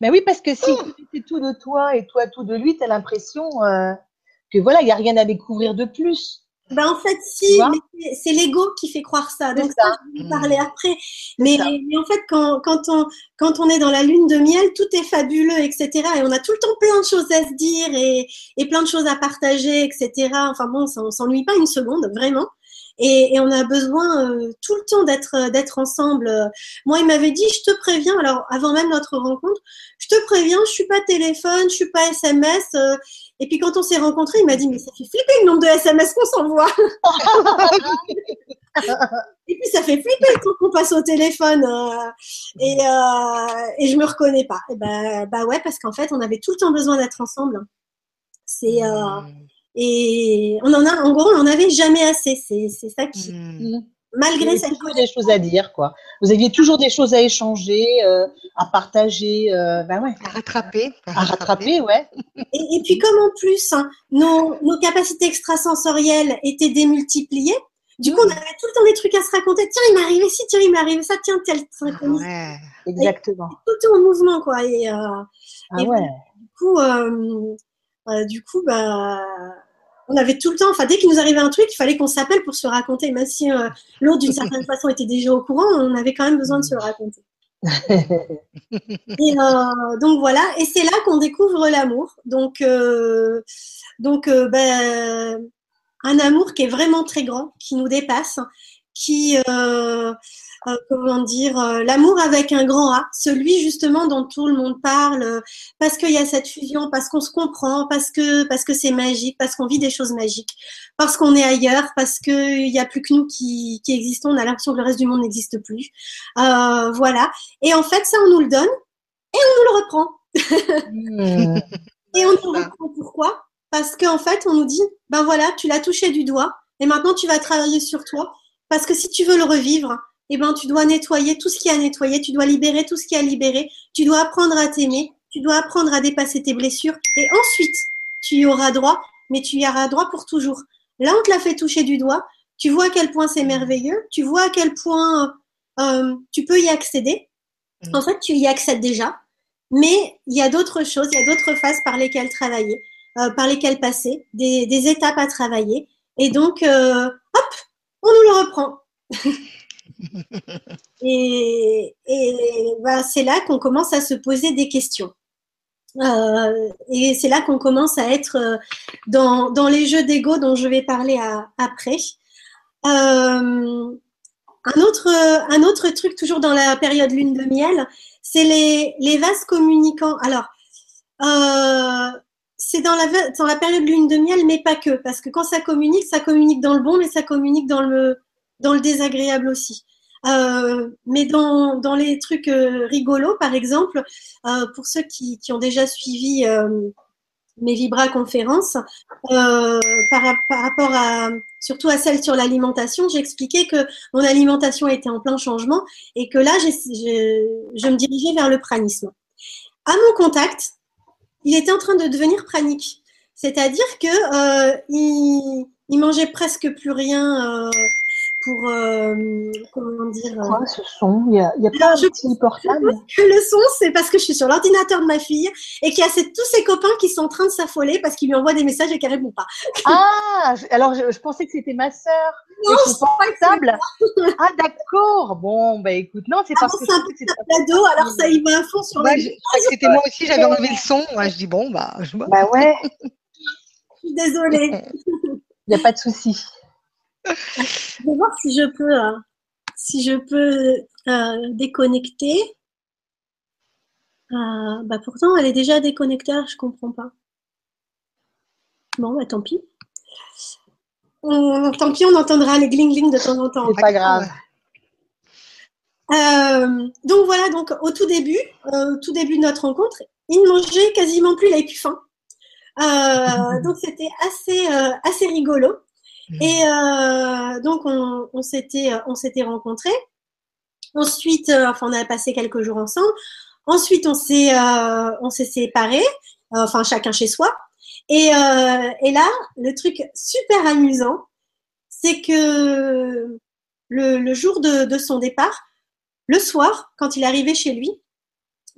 mais oui, parce que si c'est tout de toi et toi tout de lui, tu as l'impression euh, que voilà, il n'y a rien à découvrir de plus. Ben en fait, si, c'est l'ego qui fait croire ça. Donc ça, je vais parler mmh. après. Mais, mais, en fait, quand, quand, on, quand on est dans la lune de miel, tout est fabuleux, etc. Et on a tout le temps plein de choses à se dire et, et plein de choses à partager, etc. Enfin bon, ça, on s'ennuie pas une seconde, vraiment. Et, et, on a besoin euh, tout le temps d'être d'être ensemble. Moi, il m'avait dit, je te préviens. Alors, avant même notre rencontre, je te préviens, je suis pas téléphone, je suis pas SMS. Euh, et puis quand on s'est rencontrés, il m'a dit, mais ça fait flipper le nombre de SMS qu'on s'envoie. *laughs* et puis ça fait flipper quand on passe au téléphone. Euh, et, et je me reconnais pas. Et bah, bah ouais, parce qu'en fait, on avait tout le temps besoin d'être ensemble. C'est et on en a, en gros, on n'en avait jamais assez. C'est ça qui, mmh. malgré cette toujours des choses à dire, quoi. Vous aviez toujours des choses à échanger, euh, à partager, euh, ben ouais. À rattraper. À, rattraper, ouais. Et, puis comme en plus, hein, nos, nos, capacités extrasensorielles étaient démultipliées, du coup, on mmh. avait tout le temps des trucs à se raconter. Tiens, il m'est arrivé ci, tiens, il m'est arrivé ça, tiens, tel truc. Ouais, exactement. tout en mouvement, quoi. Et, euh, ah ouais. Du coup, euh, du coup, bah, on avait tout le temps, enfin, dès qu'il nous arrivait un truc, il fallait qu'on s'appelle pour se raconter. Même si euh, l'autre, d'une certaine *laughs* façon, était déjà au courant, on avait quand même besoin de se le raconter. *laughs* et euh, donc voilà, et c'est là qu'on découvre l'amour. Donc, donc ben, un amour qui est vraiment très grand, qui nous dépasse, qui, euh, comment dire, euh, l'amour avec un grand A, celui justement dont tout le monde parle, euh, parce qu'il y a cette fusion, parce qu'on se comprend, parce que parce que c'est magique, parce qu'on vit des choses magiques, parce qu'on est ailleurs, parce qu'il n'y a plus que nous qui, qui existons, on a l'impression que le reste du monde n'existe plus. voilà. Et en fait, ça, on nous le donne et on nous le reprend. Hmm. *laughs* et on nous le reprend pourquoi? Parce qu'en fait, on nous dit, ben voilà, tu l'as touché du doigt, et maintenant tu vas travailler sur toi, parce que si tu veux le revivre, eh ben, tu dois nettoyer tout ce qui a nettoyé, tu dois libérer tout ce qui a libéré, tu dois apprendre à t'aimer, tu dois apprendre à dépasser tes blessures et ensuite, tu y auras droit, mais tu y auras droit pour toujours. Là, on te l'a fait toucher du doigt, tu vois à quel point c'est merveilleux, tu vois à quel point euh, tu peux y accéder. Mm. En fait, tu y accèdes déjà, mais il y a d'autres choses, il y a d'autres phases par lesquelles travailler, euh, par lesquelles passer, des, des, étapes à travailler. Et donc, euh, hop, on nous le reprend. *laughs* et, bah, c'est là qu'on commence à se poser des questions. Euh, et c'est là qu'on commence à être euh, dans, dans, les jeux d'ego dont je vais parler après. Euh, un, autre, un autre truc, toujours dans la période lune de miel, c'est les, les vases communicants. Alors, c'est dans la, dans la période lune de miel, mais pas que, parce que quand ça communique, ça communique dans le bon, mais ça communique dans le, dans le désagréable aussi. Euh, mais dans, dans, les trucs euh, rigolos, par exemple, euh, pour ceux qui, qui, ont déjà suivi mes Vibra conférences, par, rapport à surtout à celle sur l'alimentation, j'expliquais que mon alimentation était en plein changement et que là, je, je me dirigeais vers le pranisme. À mon contact, il était en train de devenir pranique, c'est-à-dire que il, il mangeait presque plus rien pour euh, comment dire Quoi, ce son? Il y a, il y a pas de portable. Que le son, c'est parce que je suis sur l'ordinateur de ma fille et qu'il y a tous ses copains qui sont en train de s'affoler parce qu'ils lui envoient des messages et qu'elle répond pas. *laughs* Ah, alors je, je pensais que c'était ma sœur. Non, c'est portable. ah d'accord. Bon, bah écoute, non, c'est ah parce que c'est un petit cadeau, alors ça y va à fond sur. Ouais, je, c'était moi aussi, j'avais enlevé le son. Moi, je dis bon, bah. Je... Bah ouais. *laughs* je suis désolée. *laughs* Il n'y a pas de souci. Je vais voir si je peux, euh, si je peux euh, déconnecter. Euh, bah pourtant, elle est déjà déconnectée, je comprends pas. Bon, bah tant pis. tant pis, on entendra les gling-gling de temps en temps. C'est pas grave. donc voilà, donc au tout début, au tout début de notre rencontre, il ne mangeait quasiment plus, il n'avait plus faim. *laughs* donc c'était assez, assez rigolo. Mm. Et euh, donc, on, on s'était, on s'était rencontrés. Ensuite, euh, enfin, on a passé quelques jours ensemble. Ensuite, on s'est, euh, s'est séparés, enfin, chacun chez soi. Et, et là, le truc super amusant, c'est que le, le jour de, de, son départ, le soir, quand il arrivé chez lui,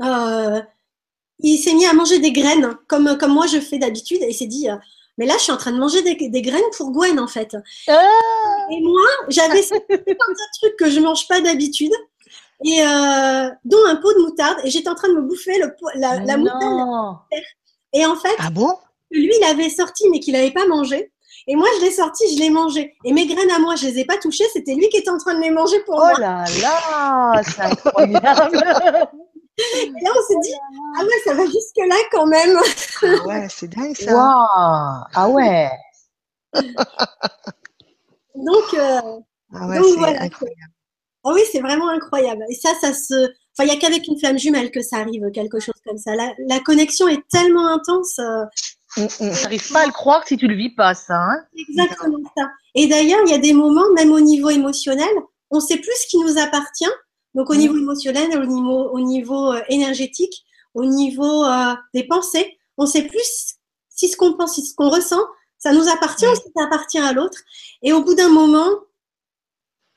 il s'est mis à manger des graines, comme, comme moi je fais d'habitude, et il s'est dit mais là, je suis en train de manger des, graines pour Gwen, en fait. Ah et moi, j'avais *laughs* ce truc que je mange pas d'habitude, et euh, dont un pot de moutarde. Et j'étais en train de me bouffer le, la, la moutarde. Et en fait, ah bon? lui, il avait sorti, mais qu'il n'avait pas mangé. Et moi, je l'ai sorti, je l'ai mangé. Et mes graines à moi, je les ai pas touchées. C'était lui qui était en train de les manger pour moi. Oh là là, c'est incroyable. *laughs* *laughs* Et là, on s'est dit, ah ouais, ça va jusque-là quand même. Ah ouais, c'est dingue ça. Wow. Ah ouais. *laughs* donc, euh, ah ouais, donc voilà. Incroyable. Ah oui, c'est vraiment incroyable. Et ça, ça se. Enfin, il n'y a qu'avec une flamme jumelle que ça arrive, quelque chose comme ça. La, la connexion est tellement intense. Euh... On n'arrive pas à le croire si tu le vis pas, ça. Hein Exactement ça. Et d'ailleurs, il y a des moments, même au niveau émotionnel, on ne sait plus ce qui nous appartient donc au niveau émotionnel, au niveau, au niveau euh, énergétique, au niveau euh, des pensées, on sait plus si ce qu'on pense, si ce qu'on ressent, ça nous appartient ou si ça appartient à l'autre. Et au bout d'un moment,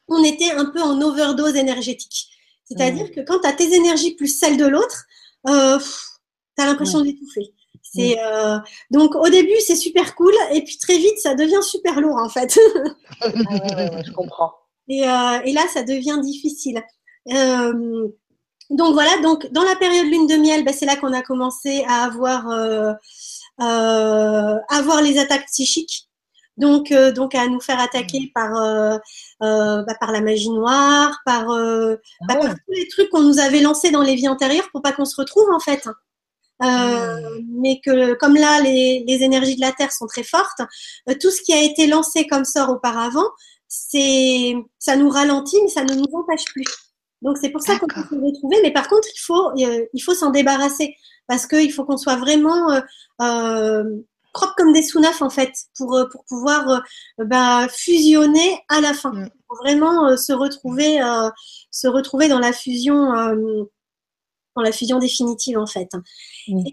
on était un peu en overdose énergétique. C'est-à-dire que quand tu as tes énergies plus celles de l'autre, euh, tu as l'impression d'étouffer. C'est euh, donc au début c'est super cool et puis très vite ça devient super lourd en fait. ah ouais, je comprends. *laughs* Et, euh, et, là ça devient difficile. Euh, donc voilà, donc dans la période lune de miel, ben, c'est là qu'on a commencé à avoir, euh, euh, avoir les attaques psychiques. Donc, donc à nous faire attaquer mmh. par, bah, par la magie noire, par, bah, par tous les trucs qu'on nous avait lancés dans les vies antérieures pour pas qu'on se retrouve en fait. Euh, mmh. mais que comme là les, les, énergies de la terre sont très fortes, tout ce qui a été lancé comme sort auparavant, c'est ça nous ralentit mais ça ne nous empêche plus. Donc c'est pour ça qu'on peut se retrouver. Mais par contre, il faut, euh, il faut s'en débarrasser parce qu'il faut qu'on soit vraiment euh, euh, croque comme des sous en fait pour pour pouvoir bah, fusionner à la fin, Mm. pour vraiment se retrouver se retrouver dans la fusion dans la fusion définitive en fait.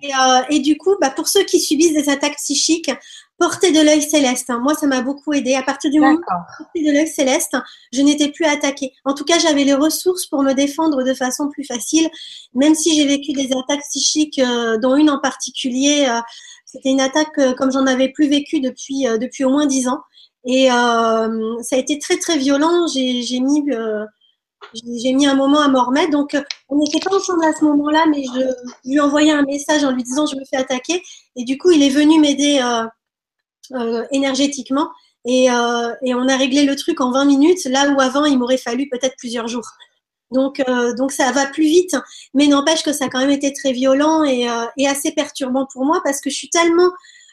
Et, euh, et du coup, bah, pour ceux qui subissent des attaques psychiques, portez de l'œil céleste. hein. Moi, ça m'a beaucoup aidé. À partir du moment où j'ai porté de l'œil céleste, je n'étais plus attaquée. En tout cas, j'avais les ressources pour me défendre de façon plus facile, même si j'ai vécu des attaques psychiques, euh, dont une en particulier. euh, C'était une attaque comme j'en avais plus vécu depuis depuis au moins dix ans. Et ça a été très très violent. J'ai mis j'ai mis un moment à m'en. Donc, euh, on n'était pas ensemble à ce moment-là, mais je lui ai envoyé un message en lui disant je me fais attaquer. Et du coup, il est venu m'aider euh, euh, énergétiquement. Et, on a réglé le truc en 20 minutes, là où avant, il m'aurait fallu peut-être plusieurs jours. Donc, donc ça va plus vite, mais n'empêche que ça a quand même été très violent et, assez perturbant pour moi parce que je suis tellement,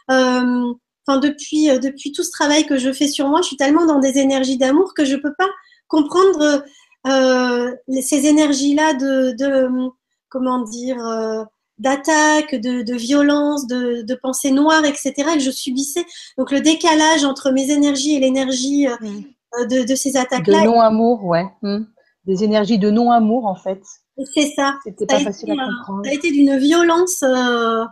depuis depuis tout ce travail que je fais sur moi, je suis tellement dans des énergies d'amour que je peux pas comprendre euh, ces énergies-là de, de comment dire euh, d'attaque, de, de violence, de, de pensées noires, etc. que je subissais. Donc le décalage entre mes énergies et l'énergie euh, Mm. de, de ces De attaques-là, non-amour, ouais. Hmm. Des énergies de non-amour, en fait. c'est ça. C'était Ça a pas été, facile à comprendre. Ça a été d'une violence. euh,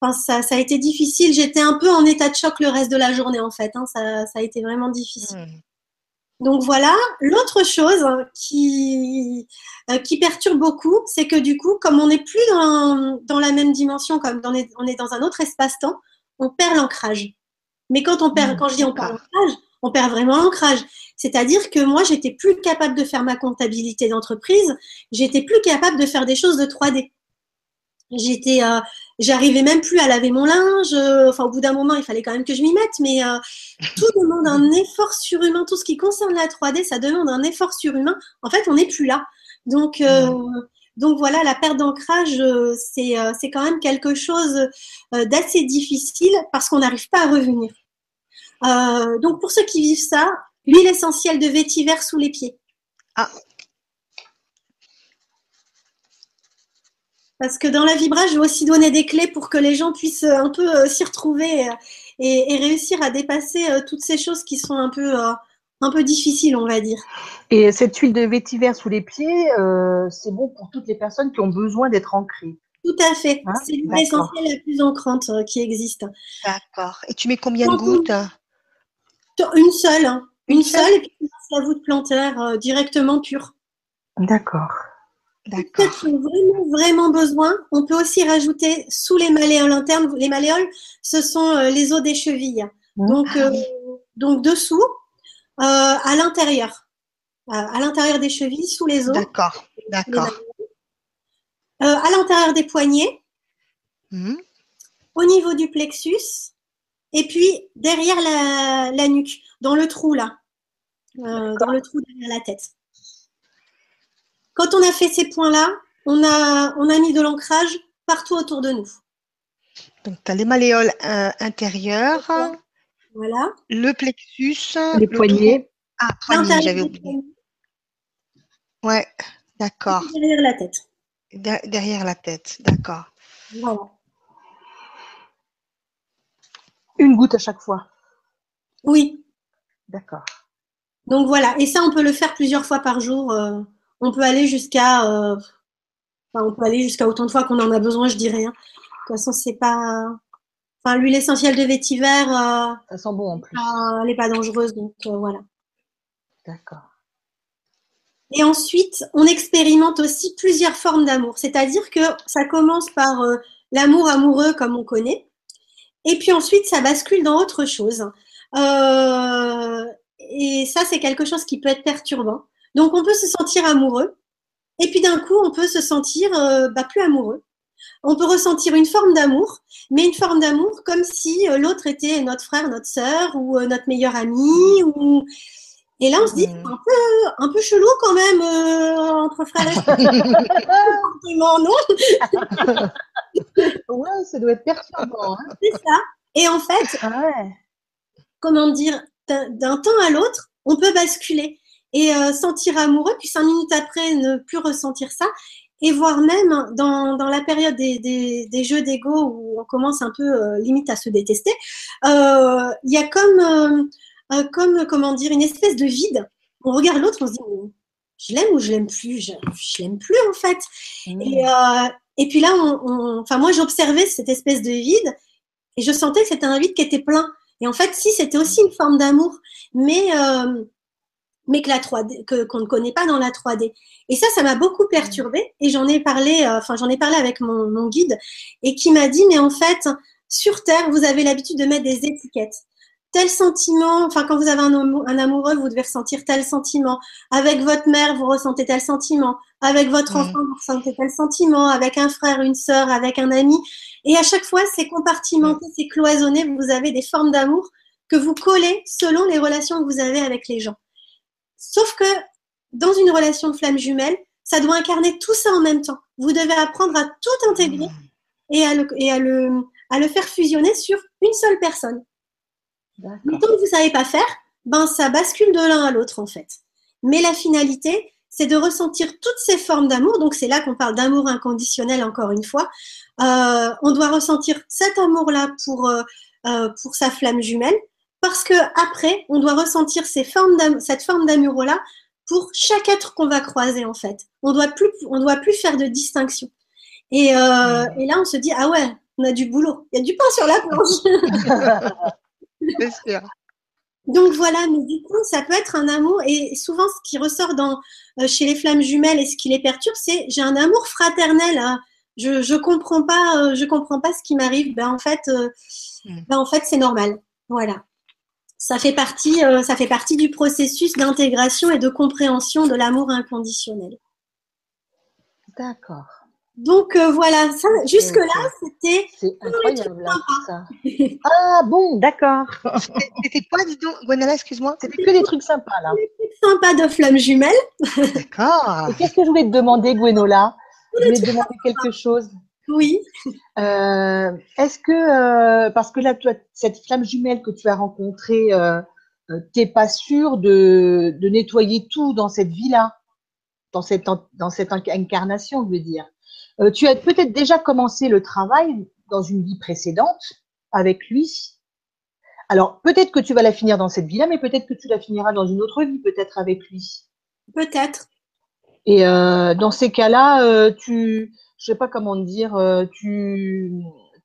Enfin, ça, ça a été difficile. J'étais un peu en état de choc le reste de la journée, en fait. hein. Ça, ça a été vraiment difficile. Mm. Donc voilà. L'autre chose qui, euh, qui perturbe beaucoup, c'est que du coup, comme on n'est plus dans, dans la même dimension, comme on est, on est dans un autre espace-temps, on perd l'ancrage. Mais quand on perd, Mmh, quand je dis on perd l'ancrage, on perd vraiment l'ancrage. C'est-à-dire que moi, j'étais plus capable de faire ma comptabilité d'entreprise. J'étais plus capable de faire des choses de 3D. J'étais, euh, j'arrivais même plus à laver mon linge. Enfin, au bout d'un moment, il fallait quand même que je m'y mette. Mais euh, tout demande un effort surhumain. Tout ce qui concerne la 3D, ça demande un effort surhumain. En fait, on n'est plus là. Donc, euh, donc voilà, la perte d'ancrage, euh, c'est, euh, c'est quand même quelque chose d'assez difficile parce qu'on n'arrive pas à revenir. Euh, donc pour ceux qui vivent ça, l'huile essentielle de vétiver sous les pieds. Ah. Parce que dans la vibra, je vais aussi donner des clés pour que les gens puissent euh, un peu euh, s'y retrouver euh, et, et réussir à dépasser toutes ces choses qui sont un peu, un peu difficiles, on va dire. Et cette huile de vétiver sous les pieds, euh, c'est bon pour toutes les personnes qui ont besoin d'être ancrées. Tout à fait. Hein? C'est l'huile D'accord. essentielle la plus ancrante euh, qui existe. D'accord. Et tu mets combien de gouttes? Une seule, hein. une, Une seule, seule et puis la voûte plantaire euh, directement pure. D'accord. D'accord. A vraiment, vraiment besoin. On peut aussi rajouter sous les malléoles internes. Les malléoles, ce sont euh, les os des chevilles. Donc, Ah euh, donc dessous, euh, à l'intérieur, Euh, à l'intérieur des chevilles, sous les os, D'accord. D'accord. à l'intérieur des poignets, Mhm. au niveau du plexus, et puis derrière la, la nuque, dans le trou là, dans le trou derrière la tête. Quand on a fait ces points-là, on a, on a mis de l'ancrage partout autour de nous. Donc, tu as les malléoles euh, intérieures, Voilà. le plexus, Les le poignets. Ah, poignet, L'intérieur j'avais oublié. poignets, Ouais, d'accord. derrière la tête. Der- derrière la tête, d'accord. Voilà. Une goutte à chaque fois. Oui. D'accord. Donc voilà. Et ça, on peut le faire plusieurs fois par jour. euh, on peut aller jusqu'à, euh, enfin, on peut aller jusqu'à autant de fois qu'on en a besoin, je dirais. hein. De toute façon, c'est pas, enfin, l'huile essentielle de vétiver, euh, Ça sent bon en plus. euh, elle n'est pas dangereuse, donc voilà. D'accord. Et ensuite, on expérimente aussi plusieurs formes d'amour. C'est-à-dire que ça commence par l'amour amoureux comme on connaît. Et puis ensuite, ça bascule dans autre chose. Euh, et ça, c'est quelque chose qui peut être perturbant. Donc, on peut se sentir amoureux. Et puis d'un coup, on peut se sentir euh, bah, plus amoureux. On peut ressentir une forme d'amour, mais une forme d'amour comme si euh, l'autre était notre frère, notre sœur, ou euh, notre meilleur ami, ou et là, on se dit, c'est un peu, un peu chelou quand même entre frères et *laughs* non, Ouais, ça doit être perturbant. Hein c'est ça. Et en fait, Ah ouais. comment dire, d'un temps à l'autre, on peut basculer. Et euh, sentir amoureux, puis cinq minutes après ne plus ressentir ça, et voire même dans, dans la période des, des, des jeux d'ego où on commence un peu euh, limite à se détester, euh, il y a comme, comme, comment dire, une espèce de vide. On regarde l'autre, on se dit, je l'aime ou je l'aime plus? Je, je l'aime plus en fait. Mmh. Et, et puis là, on, enfin moi j'observais cette espèce de vide et je sentais que c'était un vide qui était plein. Et en fait, si c'était aussi une forme d'amour, mais mais que la 3D, que qu'on ne connaît pas dans la 3D. Et ça, ça m'a beaucoup perturbée. Et j'en ai parlé, euh, enfin j'en ai parlé avec mon, mon guide, et qui m'a dit, mais en fait, sur Terre, vous avez l'habitude de mettre des étiquettes. Tel sentiment, enfin quand vous avez un, un, amoureux, vous devez ressentir tel sentiment. Avec votre mère, vous ressentez tel sentiment. Avec votre enfant, vous ressentez tel sentiment. Avec un frère, une sœur, avec un ami. Et à chaque fois, c'est compartimenté, c'est cloisonné. Vous avez des formes d'amour que vous collez selon les relations que vous avez avec les gens. Sauf que dans une relation de flamme jumelle, ça doit incarner tout ça en même temps. Vous devez apprendre à tout intégrer et à le, et à le, à le faire fusionner sur une seule personne. Mais tant que vous ne savez pas faire, ben ça bascule de l'un à l'autre en fait. Mais la finalité, c'est de ressentir toutes ces formes d'amour. Donc c'est là qu'on parle d'amour inconditionnel encore une fois. Euh, on doit ressentir cet amour-là pour, euh, euh, pour sa flamme jumelle, parce que après, on doit ressentir ces formes cette forme d'amour-là pour chaque être qu'on va croiser en fait. On doit plus, on doit plus faire de distinction. Et, euh, mmh. et là, on se dit ah ouais, on a du boulot. Il y a du pain sur la planche. *laughs* sûr. Donc voilà, mais du coup, ça peut être un amour. Et souvent, ce qui ressort dans, euh, chez les flammes jumelles et ce qui les perturbe, c'est j'ai un amour fraternel. Hein. Je je comprends pas, euh, je comprends pas ce qui m'arrive. Ben en fait, mmh. ben en fait, c'est normal. Voilà ça fait partie, euh, ça fait partie du processus d'intégration et de compréhension de l'amour inconditionnel. D'accord. Donc euh, voilà, jusque là c'était. C'est incroyable ça. *laughs* ah bon, d'accord. C'était quoi, dis donc, Gwenala, excuse-moi? C'était que des trucs sympas là. Des trucs sympas de flammes jumelles. *laughs* D'accord. Et qu'est-ce que je voulais te demander, Gwenola? Je voulais te demander quelque chose. Oui. Euh, est-ce que, euh, parce que là, toi, cette flamme jumelle que tu as rencontrée, euh, euh t'es pas sûr de, de, nettoyer tout dans cette vie-là, dans cette, dans cette incarnation, je veux dire. Tu as peut-être déjà commencé le travail dans une vie précédente avec lui. Alors, peut-être que tu vas la finir dans cette vie-là, mais peut-être que tu la finiras dans une autre vie, peut-être avec lui. Peut-être. Et dans ces cas-là, tu, je sais pas comment dire, euh, tu,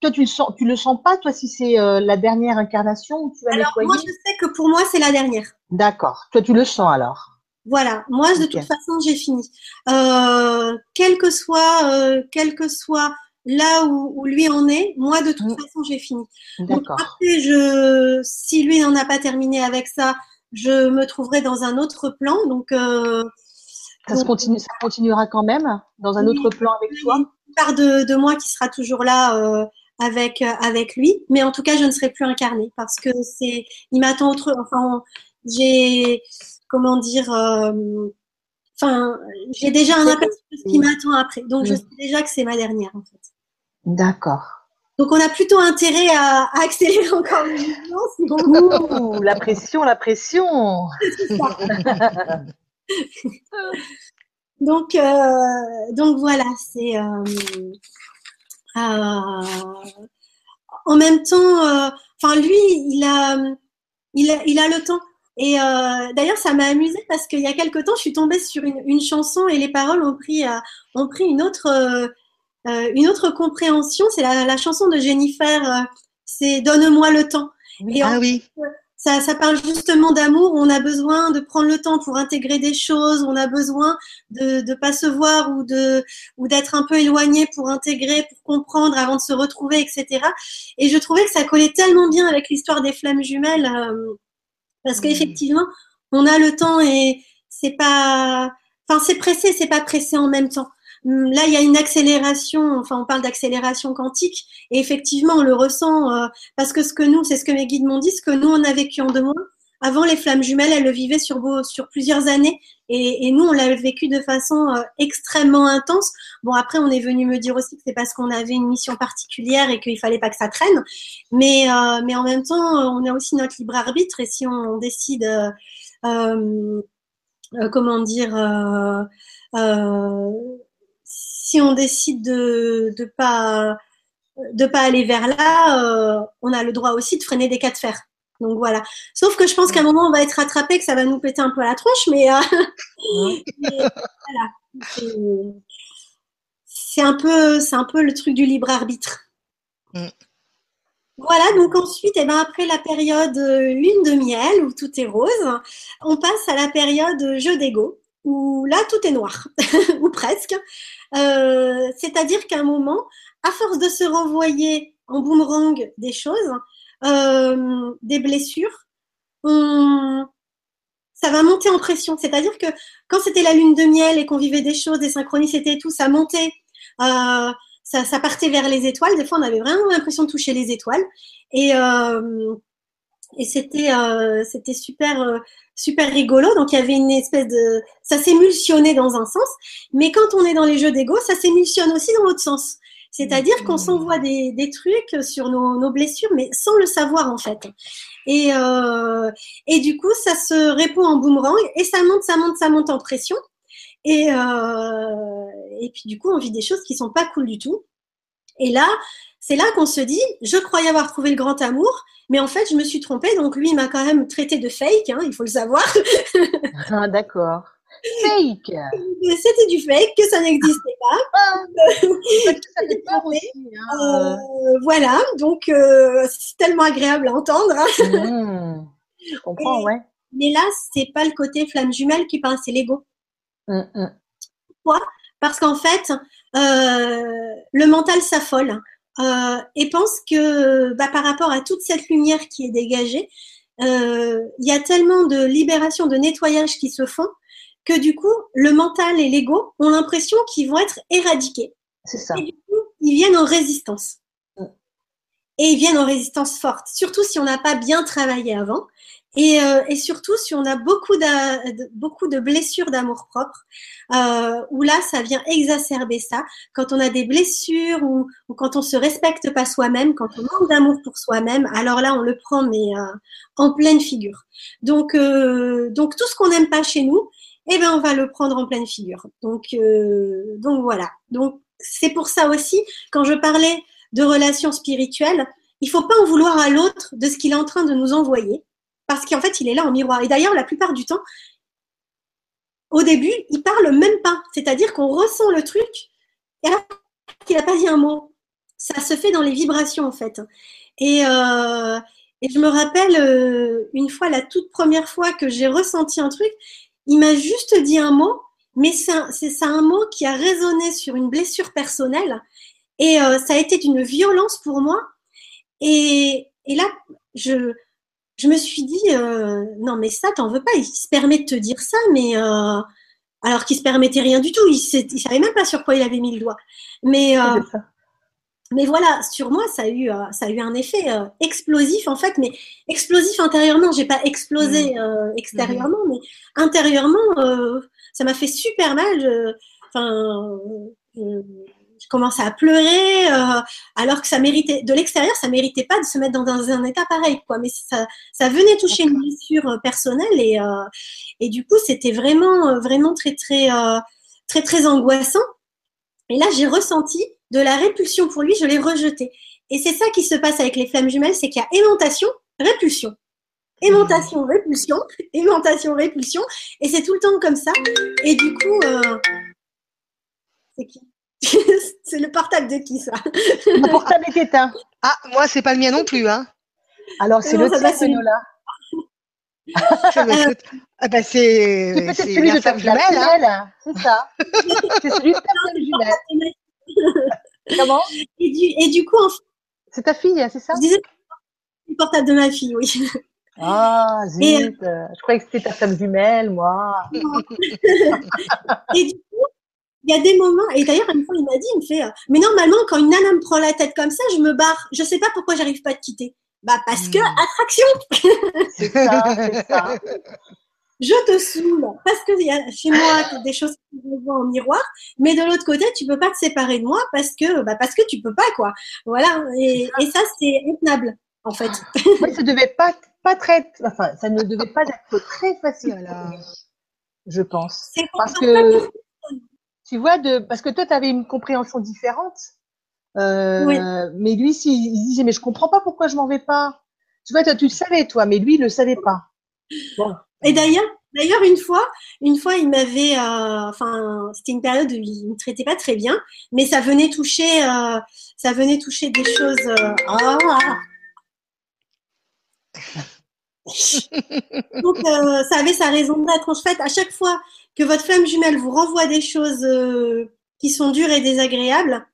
toi, tu le sens, tu le sens pas, toi, si c'est euh, la dernière incarnation où tu vas alors, Moi, je sais que pour moi, c'est la dernière. D'accord. Toi, tu le sens alors. Voilà. Moi, de toute façon, j'ai fini. Euh, quel que soit, euh, quel que soit là où, où, lui en est, moi, de toute façon, j'ai fini. D'accord. Après, je, si lui n'en a pas terminé avec ça, je me trouverai dans un autre plan. Donc, euh, ça, se continue, ça continuera quand même dans un autre plan avec toi Une part de, de, moi qui sera toujours là euh, avec, euh, avec lui, mais en tout cas, je ne serai plus incarnée parce que c'est, il m'attend autre, enfin, j'ai, comment dire, euh, enfin, j'ai déjà un aperçu de ce qui m'attend après, donc je sais déjà que c'est ma dernière en fait. D'accord. Donc on a plutôt intérêt à, à accélérer *laughs* encore Ouh, la pression, la pression. *laughs* *laughs* *laughs* donc, euh, donc voilà, c'est euh, euh, en même temps, enfin lui, il a, il a, il a le temps. Et d'ailleurs, ça m'a amusé parce qu'il y a quelque temps, je suis tombée sur une, une chanson et les paroles ont pris, ont pris une autre, une autre compréhension. C'est la, la, chanson de Jennifer. c'est Donne-moi le temps. Et ah oui ça, ça parle justement d'amour. On a besoin de prendre le temps pour intégrer des choses. On a besoin de ne pas se voir ou de ou d'être un peu éloigné pour intégrer, pour comprendre avant de se retrouver, etc. Et je trouvais que ça collait tellement bien avec l'histoire des flammes jumelles euh, parce qu'effectivement, on a le temps et c'est pas, enfin c'est pressé, c'est pas pressé en même temps. Hum, là, il y a une accélération, enfin, on parle d'accélération quantique, et effectivement, on le ressent, euh, parce que ce que nous, c'est ce que mes guides m'ont dit, ce que nous, on a vécu en deux mois. Avant, les flammes jumelles, elles le vivaient sur, sur plusieurs années, et, et nous, on l'a vécu de façon euh, extrêmement intense. Bon, après, on est venu me dire aussi que c'est parce qu'on avait une mission particulière et qu'il fallait pas que ça traîne, mais, euh, mais en même temps, on a aussi notre libre arbitre, et si on, décide comment dire, si on décide de ne pas de pas aller vers là, on a le droit aussi de freiner des cas de fer. Donc voilà. Sauf que je pense qu'à un moment, on va être rattrapé, que ça va nous péter un peu la tronche, *laughs* mais, voilà. C'est un peu, c'est un peu le truc du libre arbitre. Mm. Voilà, donc ensuite, et eh ben après la période euh, lune de miel, où tout est rose, on passe à la période jeu d'ego, où là, tout est noir, *laughs* ou presque. Euh, c'est-à-dire qu'à un moment, à force de se renvoyer en boomerang des choses, euh, des blessures, ça va monter en pression. C'est-à-dire que quand c'était la lune de miel et qu'on vivait des choses, des synchronicités et tout, ça montait ça, partait vers les étoiles. Des fois, on avait vraiment l'impression de toucher les étoiles. Et, euh, et c'était euh, c'était super euh, super rigolo. Donc il y avait une espèce de ça s'émulsionnait dans un sens, mais quand on est dans les jeux d'ego, ça s'émulsionne aussi dans l'autre sens. C'est-à-dire qu'on s'envoie des, des, trucs sur nos, nos, blessures, mais sans le savoir en fait. Et, euh, et du coup, ça se répond en boomerang et ça monte, ça monte, ça monte en pression. Et, euh, et puis du coup, on vit des choses qui sont pas cool du tout. Et là, c'est là qu'on se dit, je croyais avoir trouvé le grand amour, mais en fait, je me suis trompée. Donc lui, il m'a quand même traité de fake, hein, il faut le savoir. *laughs* ah, d'accord. Fake. *laughs* C'était du fake, que ça n'existait pas. *laughs* Ah, ça aussi, hein. euh, voilà, donc euh, c'est tellement agréable à entendre. Hein. Mmh. je comprends, ouais. Mais là, c'est pas le côté flamme jumelle qui parle, c'est l'ego. Mmh, mmh. Pourquoi? Parce qu'en fait, le mental s'affole euh, et pense que bah, par rapport à toute cette lumière qui est dégagée, euh, il y a tellement de libération, de nettoyage qui se font que du coup, le mental et l'ego ont l'impression qu'ils vont être éradiqués. C'est ça. Et du coup, ils viennent en résistance. Mmh. Et ils viennent en résistance forte, surtout si on n'a pas bien travaillé avant. Et, euh, et, surtout, si on a beaucoup de, beaucoup de blessures d'amour propre, euh, où là, ça vient exacerber ça. Quand on a des blessures ou, ou quand on se respecte pas soi-même, quand on manque d'amour pour soi-même, alors là, on le prend mais euh, en pleine figure. Donc, euh, donc tout ce qu'on n'aime pas chez nous, eh ben, on va le prendre en pleine figure. Donc, euh, donc voilà. Donc, c'est pour ça aussi, quand je parlais de relations spirituelles, il faut pas en vouloir à l'autre de ce qu'il est en train de nous envoyer parce qu'en fait, il est là en miroir. Et d'ailleurs, la plupart du temps, au début, il parle même pas. C'est-à-dire qu'on ressent le truc et alors qu'il n'a pas dit un mot. Ça se fait dans les vibrations, en fait. Et, euh, je me rappelle euh, une fois, la toute première fois que j'ai ressenti un truc, il m'a juste dit un mot, mais c'est ça un mot qui a résonné sur une blessure personnelle. Et euh, ça a été d'une violence pour moi. Et, et là, je, je me suis dit, euh, non, mais ça, t'en veux pas. Il se permet de te dire ça, mais euh, alors qu'il se permettait rien du tout. Il, ne savait même pas sur quoi il avait mis le doigt. Mais, euh, mais voilà, sur moi, ça a eu, ça a eu un effet explosif, en fait, mais explosif intérieurement. J'ai pas explosé mmh. extérieurement, mais intérieurement, ça m'a fait super mal. Enfin, je commençais à pleurer, euh, alors que ça méritait, de l'extérieur, ça méritait pas de se mettre dans un, état pareil, quoi. Mais ça, ça venait toucher une blessure euh, personnelle et, euh, et du coup, c'était vraiment, vraiment très, très, très, très angoissant. Et là, j'ai ressenti de la répulsion pour lui, je l'ai rejeté. Et c'est ça qui se passe avec les flammes jumelles, c'est qu'il y a aimantation, répulsion. Aimantation, répulsion, *laughs* aimantation, répulsion. Et c'est tout le temps comme ça. Et du coup, c'est qui? *laughs* c'est le portable de qui ça Le portable est éteint. Ah, moi, c'est pas le mien non plus. Hein. Alors, c'est le tien, Nola. ah bah c'est c'est celui de ta jumelle, hein. c'est ça. *laughs* c'est celui de ta jumelle. Comment? Et du, et du coup, en fait, c'est ta fille, c'est ça? Je disais le portable de ma fille, oui. Ah, zut, et, je croyais que c'était ta femme jumelle, moi. *laughs* et du y a des moments, et d'ailleurs, une fois, il m'a dit, il me fait, euh, mais normalement, quand une nana me prend la tête comme ça, je me barre. Je sais pas pourquoi j'arrive pas à te quitter. Bah, parce que hmm. attraction. *laughs* C'est ça, c'est ça. *laughs* Je te saoule parce que y a chez moi des choses que je vois en miroir, mais de l'autre côté, tu peux pas te séparer de moi parce que, bah, parce que tu peux pas, quoi. Voilà. Et, et ça, c'est intenable, en fait. Oui, ça devait pas, pas très, enfin, ça ne devait pas être très facile. *laughs* je pense. Parce que, tu vois, de, parce que toi, tu avais une compréhension différente. Euh, Mais lui, il disait, mais je comprends pas pourquoi je m'en vais pas. Tu vois, toi, tu le savais, toi, mais lui, il le savait pas. Bon. Et d'ailleurs, d'ailleurs, une fois, une fois, il m'avait, euh, enfin, c'était une période où il me traitait pas très bien, mais ça venait toucher, euh, ça venait toucher des choses. Euh, ah. *laughs* Donc, euh, ça avait sa raison d'être. En fait, à chaque fois que votre flamme jumelle vous renvoie des choses euh, qui sont dures et désagréables,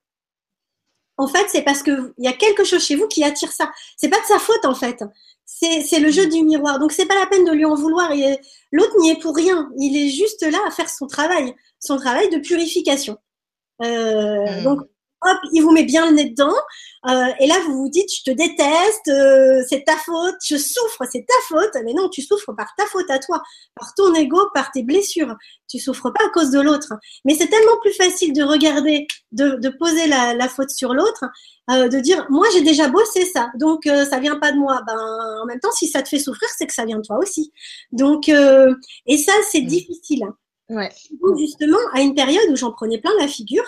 en fait, c'est parce qu'il y a quelque chose chez vous qui attire ça. C'est pas de sa faute, en fait. C'est le jeu du miroir. Donc, c'est pas la peine de lui en vouloir. L'autre n'y est pour rien. Il est juste là à faire son travail, son travail de purification. Euh, mmh. Donc, hop, il vous met bien le nez dedans. Euh, et là, vous vous dites, je te déteste, euh, c'est ta faute, je souffre, c'est ta faute. Mais non, tu souffres par ta faute à toi, par ton ego, par tes blessures. Tu souffres pas à cause de l'autre. Mais c'est tellement plus facile de regarder, de, poser la, faute sur l'autre, euh, de dire, moi j'ai déjà bossé ça, donc ça vient pas de moi. Ben, en même temps, si ça te fait souffrir, c'est que ça vient de toi aussi. Donc, et ça, c'est mmh. difficile. Ouais. justement, à une période où j'en prenais plein la figure,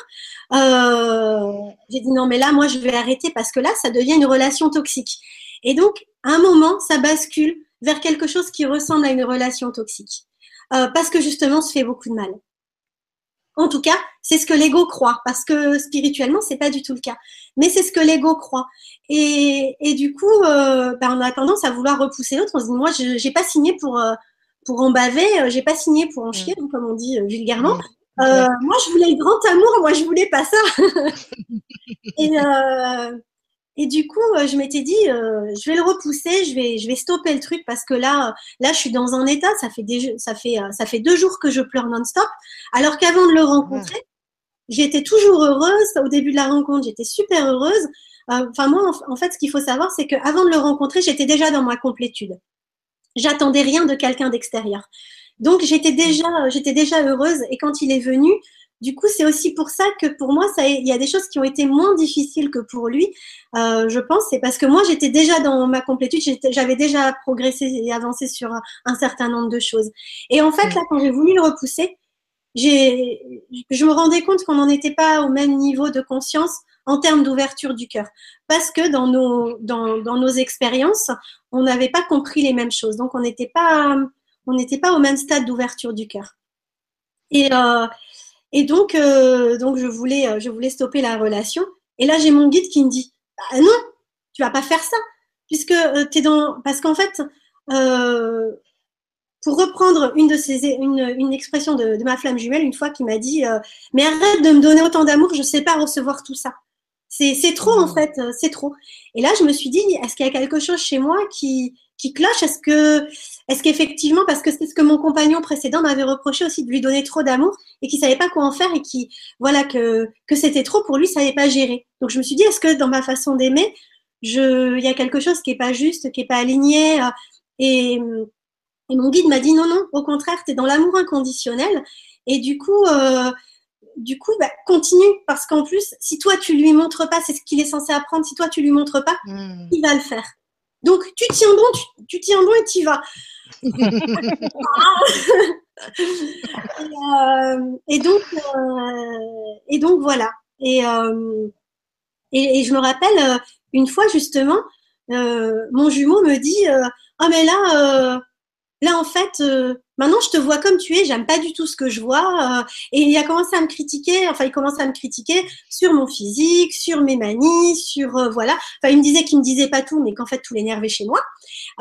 euh, j'ai dit non, mais là, moi, je vais arrêter parce que là, ça devient une relation toxique. Et donc, à un moment, ça bascule vers quelque chose qui ressemble à une relation toxique. Euh, parce que justement, on se fait beaucoup de mal. En tout cas, c'est ce que l'ego croit, parce que spirituellement, c'est pas du tout le cas. Mais c'est ce que l'ego croit. Et, et, du coup, euh, ben, on a tendance à vouloir repousser l'autre. On se dit, moi, je n'ai pas signé pour, euh, pour en baver, euh, j'ai pas signé pour en chier, comme on dit euh, vulgairement. Euh, moi, je voulais le grand amour, moi, je voulais pas ça. *laughs* et, et du coup, je m'étais dit, je vais le repousser, je vais, je vais stopper le truc parce que là, là, je suis dans un état. Ça fait des, ça fait, ça fait deux jours que je pleure non-stop. Alors qu'avant de le rencontrer, j'étais toujours heureuse. Au début de la rencontre, j'étais super heureuse. Enfin, moi, en fait, ce qu'il faut savoir, c'est qu'avant de le rencontrer, j'étais déjà dans ma complétude. J'attendais rien de quelqu'un d'extérieur. Donc j'étais déjà, j'étais déjà heureuse. Et quand il est venu, du coup, c'est aussi pour ça que pour moi, ça, il y a des choses qui ont été moins difficiles que pour lui. Euh, je pense, c'est parce que moi, j'étais déjà dans ma complétude, j'avais déjà progressé et avancé sur un, certain nombre de choses. Et en fait, là, quand j'ai voulu le repousser, je me rendais compte qu'on n'en était pas au même niveau de conscience en termes d'ouverture du cœur. Parce que dans nos, dans, dans nos expériences, on n'avait pas compris les mêmes choses. Donc, on n'était pas, on n'était pas au même stade d'ouverture du cœur. Et, euh, et donc, euh, donc je, voulais, je voulais stopper la relation. Et là, j'ai mon guide qui me dit bah, Non, tu vas pas faire ça. Puisque euh, tu es dans. Parce qu'en fait, pour reprendre une de ces, une, une expression de, de, ma flamme jumelle, une fois qui m'a dit Mais arrête de me donner autant d'amour, je ne sais pas recevoir tout ça. C'est trop en mmh. fait, euh, c'est trop. Et là, je me suis dit, est-ce qu'il y a quelque chose chez moi qui, qui cloche? Est-ce que, est-ce qu'effectivement, parce que c'est ce que mon compagnon précédent m'avait reproché aussi de lui donner trop d'amour et qu'il savait pas quoi en faire et qui, voilà, que, que c'était trop pour lui, ça savait pas gérer. Donc je me suis dit, est-ce que dans ma façon d'aimer, je, il y a quelque chose qui est pas juste, qui est pas aligné euh, et, et mon guide m'a dit non, non, au contraire, tu es dans l'amour inconditionnel. Et du coup, euh, du coup, bah, continue parce qu'en plus, si toi tu lui montres pas, c'est ce qu'il est censé apprendre. Si toi tu lui montres pas, hmm. il va le faire. Donc tu tiens bon, tu, tiens bon et tu vas. *laughs* Euh, et, donc, euh, et donc voilà. Et, euh, et, je me rappelle une fois justement, mon jumeau me dit ah mais là, là en fait Maintenant, je te vois comme tu es, j'aime pas du tout ce que je vois. Euh, et il a commencé à me critiquer, enfin, il commence à me critiquer sur mon physique, sur mes manies, sur, euh, voilà. Enfin, il me disait qu'il me disait pas tout, mais qu'en fait, tout l'énervait chez moi.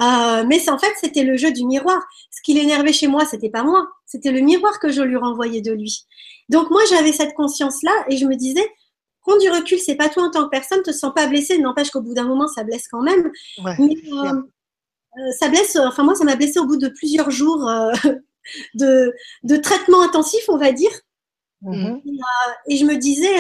Euh, mais en fait, c'était le jeu du miroir. Ce qui l'énervait chez moi, c'était pas moi. C'était le miroir que je lui renvoyais de lui. Donc, moi, j'avais cette conscience-là et je me disais, prends du recul, c'est pas toi en tant que personne, te sens pas blessé, n'empêche qu'au bout d'un moment, ça blesse quand même. mais, euh, ça blesse, enfin moi ça m'a blessé au bout de plusieurs jours euh, *laughs* de, de, traitement intensif, on va dire. Mhm. Euh, et, je me disais,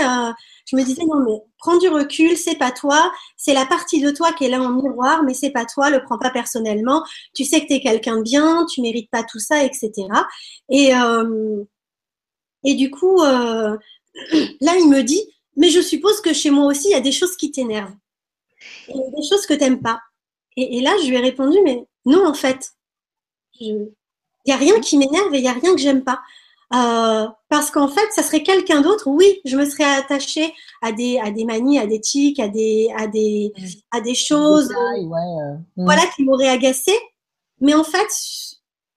je me disais non mais prends du recul, c'est pas toi, c'est la partie de toi qui est là en miroir, mais c'est pas toi, le prends pas personnellement. Tu sais que tu es quelqu'un de bien, tu mérites pas tout ça, etc. Et et du coup, *clears throat* là il me dit, mais je suppose que chez moi aussi il y a des choses qui t'énervent, des choses que t'aimes pas. Et, là, je lui ai répondu, mais non, en fait, il y a rien qui m'énerve et il y a rien que j'aime pas. Euh, parce qu'en fait, ça serait quelqu'un d'autre. Oui, je me serais attachée à des à des manies, à des tics, à des à des à des choses, ouais, euh, mm. voilà, qui m'auraient agacée. Mais en fait,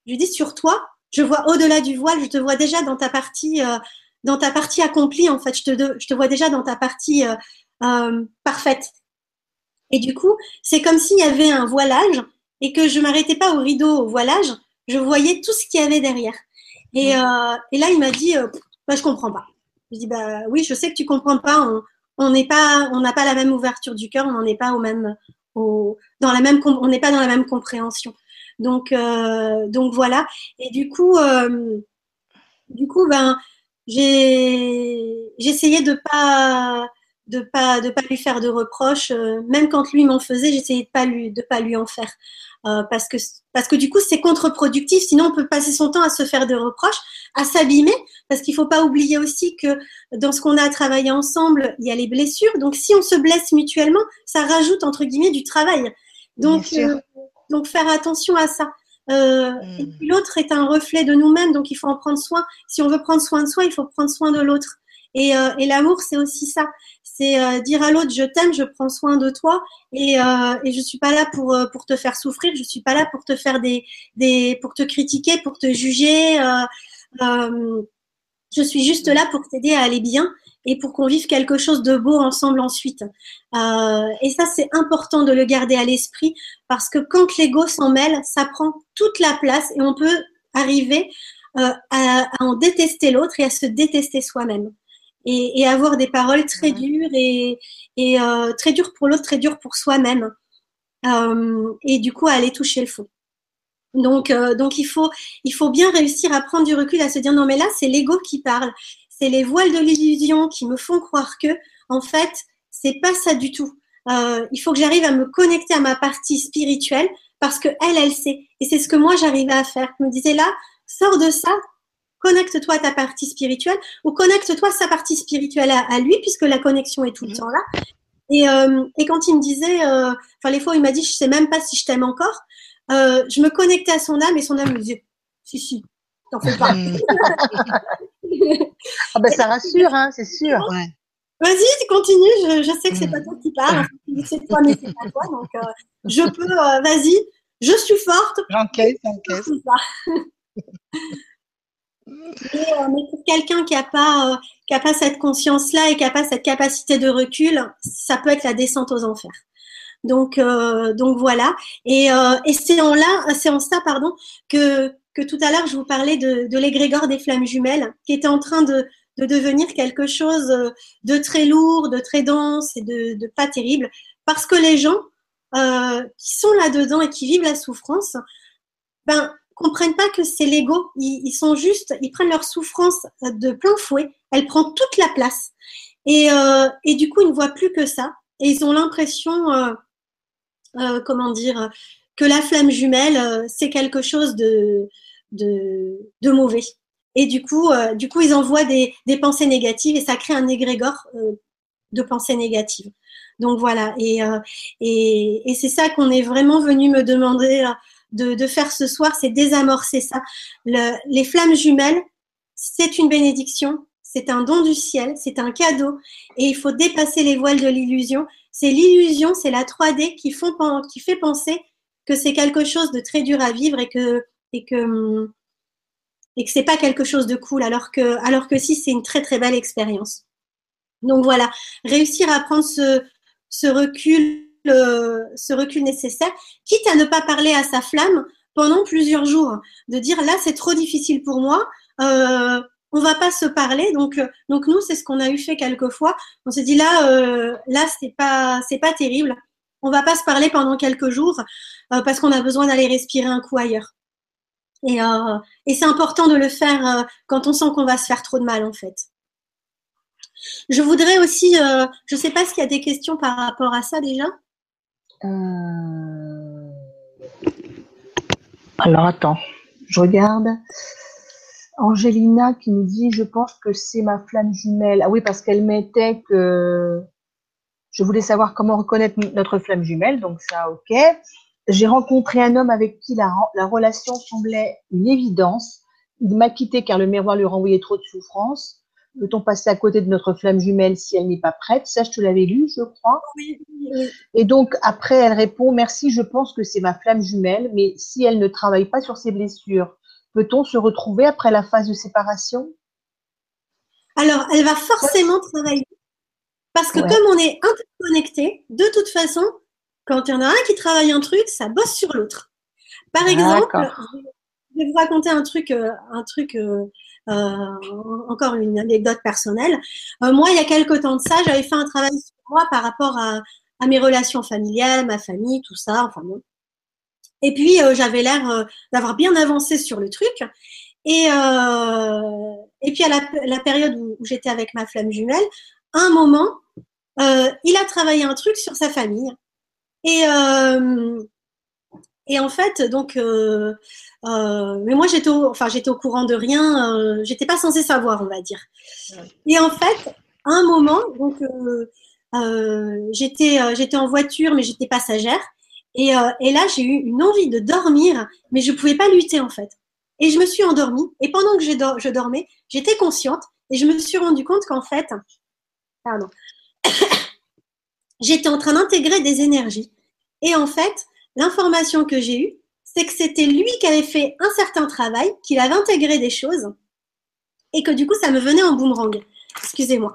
je dis sur toi, je vois au-delà du voile, je te vois déjà dans ta partie euh, dans ta partie accomplie. En fait, je te je te vois déjà dans ta partie euh, parfaite. Et du coup, c'est comme s'il y avait un voilage et que je m'arrêtais pas au rideau, au voilage, je voyais tout ce qu'il y avait derrière. Et, euh, et là, il m'a dit, euh, bah, je comprends pas. Je dis, bah oui, je sais que tu comprends pas. On n'est pas, on n'a pas la même ouverture du cœur. On n'en est pas au même, au, dans la même, on n'est pas dans la même compréhension. Donc, euh, donc voilà. Et du coup, euh, du coup, ben, j'ai, j'essayais de pas, de pas, de pas lui faire de reproches. Euh, même quand lui m'en faisait, j'essayais de pas lui, de pas lui en faire. Euh, parce que parce que du coup c'est contre-productif. Sinon on peut passer son temps à se faire des reproches, à s'abîmer, parce qu'il faut pas oublier aussi que dans ce qu'on a travaillé ensemble, il y a les blessures. Donc si on se blesse mutuellement, ça rajoute entre guillemets du travail. Donc euh, donc faire attention à ça. Euh, hmm. L'autre est un reflet de nous-mêmes, donc il faut en prendre soin. Si on veut prendre soin de soi, il faut prendre soin de l'autre. Et, euh, et l'amour, c'est aussi ça. C'est euh, dire à l'autre, je t'aime, je prends soin de toi, et, euh, et je suis pas là pour euh, pour te faire souffrir. Je suis pas là pour te faire des des pour te critiquer, pour te juger. je suis juste là pour t'aider à aller bien et pour qu'on vive quelque chose de beau ensemble ensuite. Euh, et ça, c'est important de le garder à l'esprit parce que quand l'ego s'en mêle, ça prend toute la place et on peut arriver euh, à, à, en détester l'autre et à se détester soi-même et, et, avoir des paroles très dures et, et euh, très dures pour l'autre, très dures pour soi-même. Euh, et du coup, aller toucher le fond. Donc, euh, donc il faut, il faut bien réussir à prendre du recul, à se dire non mais là c'est l'ego qui parle, c'est les voiles de l'illusion qui me font croire que, en fait, c'est pas ça du tout. Euh, il faut que j'arrive à me connecter à ma partie spirituelle parce que elle, elle sait. Et c'est ce que moi j'arrivais à faire. Je me disais là, sors de ça, connecte-toi à ta partie spirituelle ou connecte-toi à sa partie spirituelle à, lui, puisque la connexion est tout le mhm. temps là. Et, euh, et, quand il me disait, euh, enfin les fois où il m'a dit, je sais même pas si je t'aime encore, euh, je me connectais à son âme et son âme me disait, si si, t'en fais pas. *laughs* ah ben ça rassure, hein, c'est sûr. Vas-y, continue. Je, je, sais que c'est pas toi qui parle. C'est toi, mais c'est pas toi. Donc, euh, je peux. Euh, vas-y. Je suis forte. J'encaisse, j'encaisse. *laughs* Euh, mais, pour quelqu'un qui n'a pas, euh, pas cette conscience-là et qui n'a pas cette capacité de recul, ça peut être la descente aux enfers. Donc, euh, donc voilà. Et, euh, et c'est en là, c'est en ça, pardon, que, que tout à l'heure je vous parlais de, de l'égrégore des flammes jumelles, qui était en train de, de devenir quelque chose de très lourd, de très dense et de, de pas terrible, parce que les gens euh, qui sont là-dedans et qui vivent la souffrance, ben comprennent pas que c'est l'ego. Ils, sont juste, ils prennent leur souffrance de plein fouet. Elle prend toute la place. Et, euh, et du coup, ils ne voient plus que ça. Et ils ont l'impression, euh, euh, comment dire, que la flamme jumelle, euh, c'est quelque chose de, de, mauvais. Et du coup, euh, du coup, ils envoient des, des, pensées négatives et ça crée un égrégore euh, de pensées négatives. Donc voilà. Et, et, et c'est ça qu'on est vraiment venu me demander de, faire ce soir, c'est désamorcer ça. Le, les flammes jumelles, c'est une bénédiction, c'est un don du ciel, c'est un cadeau, et il faut dépasser les voiles de l'illusion. C'est l'illusion, c'est la 3D qui, fait penser que c'est quelque chose de très dur à vivre et que c'est pas quelque chose de cool, alors que alors que si c'est une très très belle expérience. Donc voilà, réussir à prendre ce recul ce recul nécessaire, quitte à ne pas parler à sa flamme pendant plusieurs jours, de dire là c'est trop difficile pour moi, euh, on va pas se parler. Donc, donc nous c'est ce qu'on a eu fait quelquefois. On s'est dit là, euh, là c'est pas c'est pas terrible. On va pas se parler pendant quelques jours euh, parce qu'on a besoin d'aller respirer un coup ailleurs. Et, euh, et c'est important de le faire euh, quand on sent qu'on va se faire trop de mal en fait. Je voudrais aussi, euh, je ne sais pas s'il y a des questions par rapport à ça déjà. Euh... Alors attends, je regarde. Angélina qui nous dit Je pense que c'est ma flamme jumelle. Ah oui, parce qu'elle mettait que je voulais savoir comment reconnaître notre flamme jumelle, donc ça, ok. j'ai rencontré un homme avec qui la, la relation semblait une évidence. Il m'a quitté car le miroir lui renvoyait trop de souffrance. Peut-on passer à côté de notre flamme jumelle si elle n'est pas prête? Ça, je te l'avais lu, je crois. Oui. Et donc, après, elle répond Merci, je pense que c'est ma flamme jumelle, mais si elle ne travaille pas sur ses blessures, peut-on se retrouver après la phase de séparation? Alors, elle va forcément travailler. Parce que Ouais. comme on est interconnecté, de toute façon, quand il y en a un qui travaille un truc, ça bosse sur l'autre. Par exemple. Je vais vous raconter un truc, euh, un truc, euh, euh, encore une anecdote personnelle. Moi, il y a quelques temps de ça, j'avais fait un travail sur moi par rapport à, mes relations familiales, ma famille, tout ça. Enfin bon. Et puis, j'avais l'air d'avoir bien avancé sur le truc. Et, et puis, à la, période où, où j'étais avec ma flamme jumelle, à un moment, il a travaillé un truc sur sa famille. Et, et en fait, donc, euh, euh, mais moi j'étais, au, enfin j'étais au courant de rien. Euh, j'étais pas censée savoir, on va dire. Et en fait, à un moment, donc, euh, euh, j'étais, euh, j'étais en voiture, mais j'étais passagère. Et, euh, et là, j'ai eu une envie de dormir, mais je pouvais pas lutter en fait. Et je me suis endormie. Et pendant que je, je dormais, j'étais consciente et je me suis rendu compte qu'en fait, pardon, *coughs* j'étais en train d'intégrer des énergies. Et en fait, l'information que j'ai eue, c'est que c'était lui qui avait fait un certain travail, qu'il avait intégré des choses, et que du coup, ça me venait en boomerang. Excusez-moi.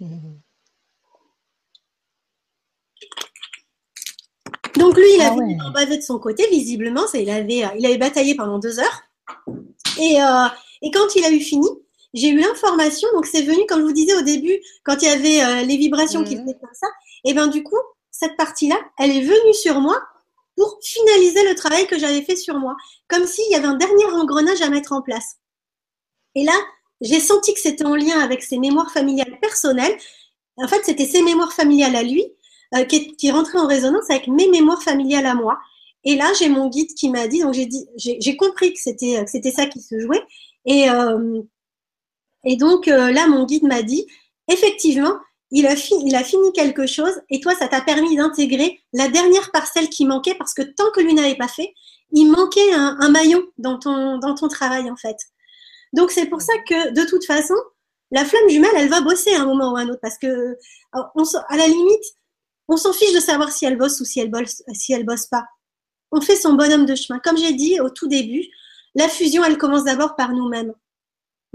*laughs* Donc lui, il Ah avait ouais. bavé de son côté, visiblement, ça, il, avait, euh, il avait bataillé pendant deux heures. Et, euh, et quand il a eu fini, j'ai eu l'information, donc c'est venu, comme je vous disais au début, quand il y avait euh, les vibrations qui Mhm. venaient comme ça, et bien du coup, cette partie-là, elle est venue sur moi pour finaliser le travail que j'avais fait sur moi, comme s'il y avait un dernier engrenage à mettre en place. Et là, j'ai senti que c'était en lien avec ses mémoires familiales personnelles. En fait, c'était ses mémoires familiales à lui euh, qui, rentraient en résonance avec mes mémoires familiales à moi. Et là, j'ai mon guide qui m'a dit, donc j'ai dit, j'ai compris que c'était c'était ça qui se jouait. Et euh, et donc euh, là, mon guide m'a dit, effectivement, il a, fini quelque chose et toi, ça t'a permis d'intégrer la dernière parcelle qui manquait parce que tant que lui n'avait pas fait, il manquait un, maillon dans ton, dans ton travail en fait. Donc c'est pour ça que de toute façon, la flamme jumelle, elle va bosser à un moment ou à un autre parce que euh, à la limite, on s'en fiche de savoir si elle bosse ou si elle bosse, si elle bosse pas. On fait son bonhomme de chemin. Comme j'ai dit au tout début, la fusion, elle commence d'abord par nous-mêmes.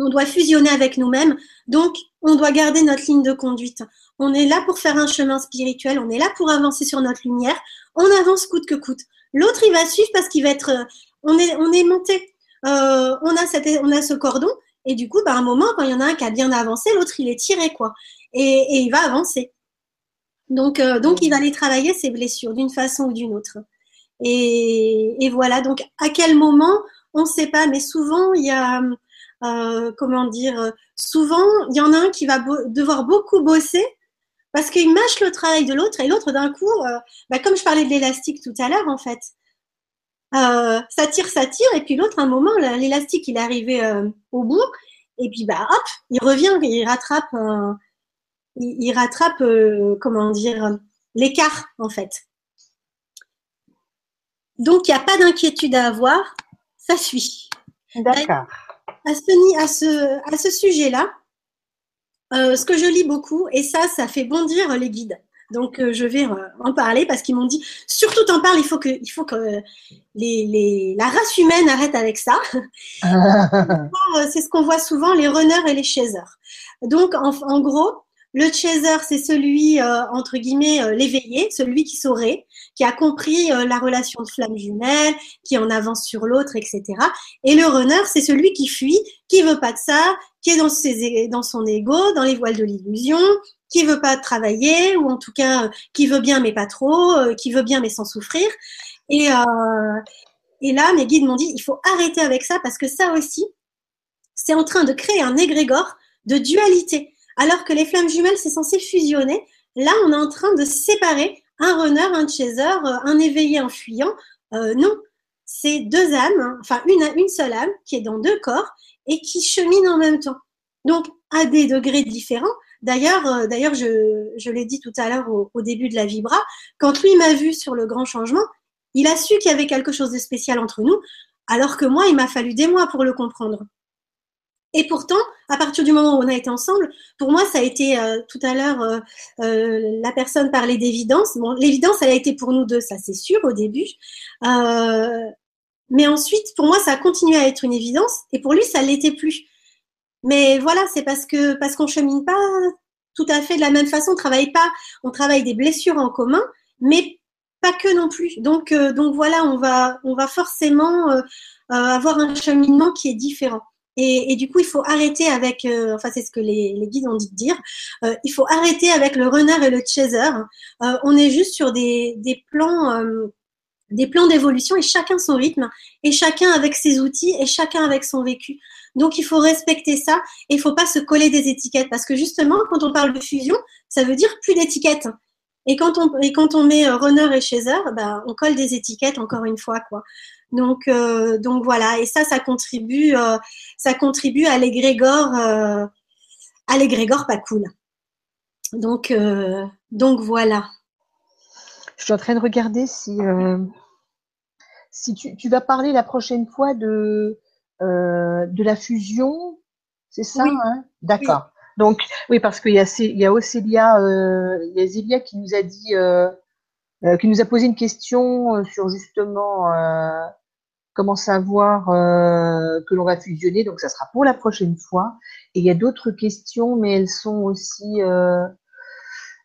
On doit fusionner avec nous-mêmes, donc on doit garder notre ligne de conduite. On est là pour faire un chemin spirituel, on est là pour avancer sur notre lumière. On avance coûte que coûte. L'autre, il va suivre parce qu'il va être. euh, on est, on est monté. Euh, on a cette, on a ce cordon, et du coup, bah, à un moment, quand il y en a un qui a bien avancé, l'autre, il est tiré, quoi. Et, il va avancer. Donc, euh, donc, il va aller travailler ses blessures d'une façon ou d'une autre. Et voilà. Donc, à quel moment, on ne sait pas, mais souvent, il y a, euh, comment dire, euh, souvent, il y en a un qui va devoir beaucoup bosser parce qu'il mâche le travail de l'autre et l'autre, d'un coup, euh, bah, comme je parlais de l'élastique tout à l'heure, en fait, ça tire, ça tire, et puis l'autre, à un moment, l'élastique, il est arrivé au bout, et puis, bah, hop, il revient, il rattrape, il, rattrape, comment dire, l'écart, en fait. Donc, il n'y a pas d'inquiétude à avoir, ça suit. D'accord. À ce, ni- à ce, à ce sujet-là, euh, ce que je lis beaucoup, et ça, ça fait bondir les guides. Donc, euh, je vais euh, en parler parce qu'ils m'ont dit, surtout t'en parles, il faut que, il faut que les, les, la race humaine arrête avec ça. *laughs* C'est ce qu'on voit souvent, les runners et les chasers. Donc, en, en gros, le chaser, c'est celui, euh, entre guillemets, euh, l'éveillé, celui qui saurait, qui a compris euh, la relation de flamme jumelle, qui en avance sur l'autre, etc. Et le runner, c'est celui qui fuit, qui veut pas de ça, qui est dans, ses, dans son ego, dans les voiles de l'illusion, qui veut pas travailler, ou en tout cas, euh, qui veut bien mais pas trop, euh, qui veut bien mais sans souffrir. Et, et là, mes guides m'ont dit, il faut arrêter avec ça parce que ça aussi, c'est en train de créer un égrégore de dualité. Alors que les flammes jumelles, c'est censé fusionner. Là, on est en train de séparer un runner, un chaser, euh, un éveillé, un fuyant. Euh, non, c'est deux âmes, hein, enfin une, seule âme qui est dans deux corps et qui chemine en même temps. Donc, à des degrés différents, D'ailleurs, euh, d'ailleurs, je, je l'ai dit tout à l'heure au, au, début de la Vibra, quand lui m'a vu sur le grand changement, il a su qu'il y avait quelque chose de spécial entre nous, alors que moi, il m'a fallu des mois pour le comprendre. Et pourtant, à partir du moment où on a été ensemble, pour moi, ça a été euh, tout à l'heure, euh, euh, la personne parlait d'évidence. Bon, l'évidence, elle a été pour nous deux, ça c'est sûr au début. mais ensuite, pour moi, ça a continué à être une évidence, et pour lui, ça l'était plus. Mais voilà, c'est parce que parce qu'on chemine pas tout à fait de la même façon, on travaille pas, on travaille des blessures en commun, mais pas que non plus. Donc donc voilà, on va on va forcément avoir un cheminement qui est différent. Et, du coup, il faut arrêter avec, euh, enfin c'est ce que les, guides ont dit de dire, euh, il faut arrêter avec le runner et le chaser. Euh, on est juste sur des, plans, des plans d'évolution et chacun son rythme, et chacun avec ses outils, et chacun avec son vécu. Donc il faut respecter ça, et il faut pas se coller des étiquettes, parce que justement, quand on parle de fusion, ça veut dire plus d'étiquettes. Et quand on et quand on met runner et chaser, bah, on colle des étiquettes encore une fois quoi. Donc, euh, donc voilà, et ça, ça contribue, euh, ça contribue à l'égrégore, euh, à l'égrégore pas cool. Donc, donc voilà. Je suis en train de regarder si, si tu, tu, vas parler la prochaine fois de, de la fusion, c'est ça oui. hein? D'accord. Oui. Donc, oui, parce qu'il y a, il y a Océlia, il y a Zélia qui nous a dit, qui nous a posé une question sur justement comment savoir euh, que l'on va fusionner. Donc, ça sera pour la prochaine fois. Et il y a d'autres questions, mais elles sont aussi, euh,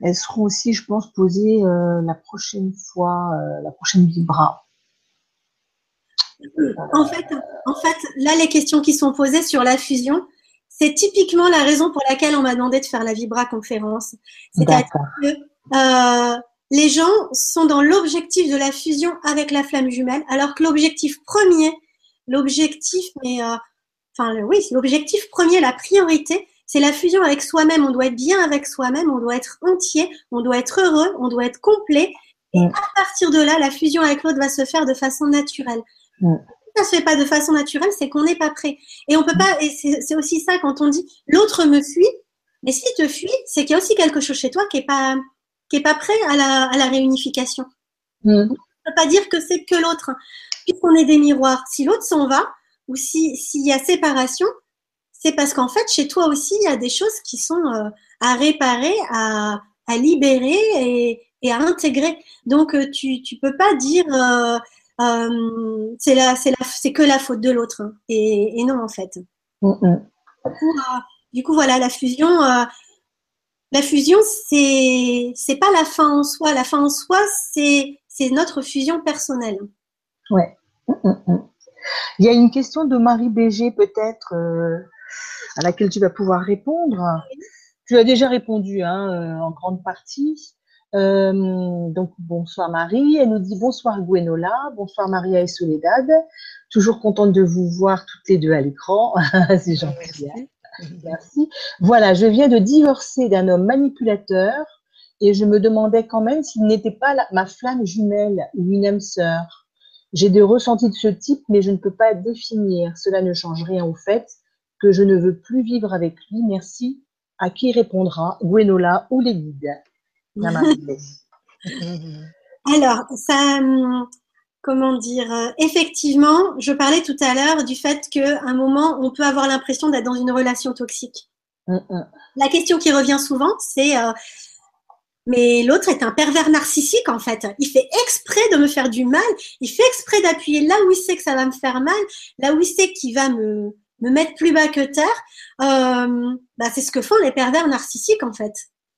elles seront aussi, je pense, posées euh, la prochaine fois, la prochaine Vibra. En fait, en fait, là, les questions qui sont posées sur la fusion, c'est typiquement la raison pour laquelle on m'a demandé de faire la Vibra conférence. C'est-à-dire que les gens sont dans l'objectif de la fusion avec la flamme jumelle, alors que l'objectif premier, l'objectif, mais euh, enfin oui, l'objectif premier, la priorité, c'est la fusion avec soi-même. On doit être bien avec soi-même, on doit être entier, on doit être heureux, on doit être complet. Et à partir de là, la fusion avec l'autre va se faire de façon naturelle. Mm. Si ça se fait pas de façon naturelle, c'est qu'on n'est pas prêt. Et on peut pas. Et c'est aussi ça quand on dit l'autre me fuit. Mais s'il te fuit, c'est qu'il y a aussi quelque chose chez toi qui est pas qui est pas prêt à la, à la réunification. Mm. On ne peut pas dire que c'est que l'autre, puisqu'on est des miroirs. Si l'autre s'en va, ou si s'il y a séparation, c'est parce qu'en fait, chez toi aussi, il y a des choses qui sont euh, à réparer, à, à libérer et, et, à intégrer. Donc, euh, tu ne peux pas dire euh, euh c'est la, c'est la, c'est que la faute de l'autre. Hein. Et, et, non, en fait. Mm -hmm. du, coup, du, coup, voilà, la fusion, la fusion, c'est c'est pas la fin en soi. La fin en soi, c'est c'est notre fusion personnelle. Ouais. Il y a une question de Marie Béger peut-être euh, à laquelle tu vas pouvoir répondre. Tu as déjà répondu hein, euh, en grande partie. Euh, donc bonsoir Marie. Elle nous dit bonsoir Gwenola, bonsoir Maria et Soledad. Toujours contente de vous voir toutes les deux à l'écran. *laughs* c'est gentil. Hein. Merci. Voilà, je viens de divorcer d'un homme manipulateur et je me demandais quand même s'il n'était pas la, ma flamme jumelle ou une âme sœur. J'ai des ressentis de ce type, mais je ne peux pas définir. Cela ne change rien au fait que je ne veux plus vivre avec lui. Merci. À qui répondra Gwenola ou les guides? *laughs* Alors, ça, comment dire, euh, effectivement, je parlais tout à l'heure du fait qu'à un moment, on peut avoir l'impression d'être dans une relation toxique. Mm -mm. La question qui revient souvent, c'est euh, mais l'autre est un pervers narcissique en fait. Il fait exprès de me faire du mal. Il fait exprès d'appuyer là où il sait que ça va me faire mal, là où il sait qu'il va me, me mettre plus bas que terre. Euh, bah, c'est ce que font les pervers narcissiques en fait.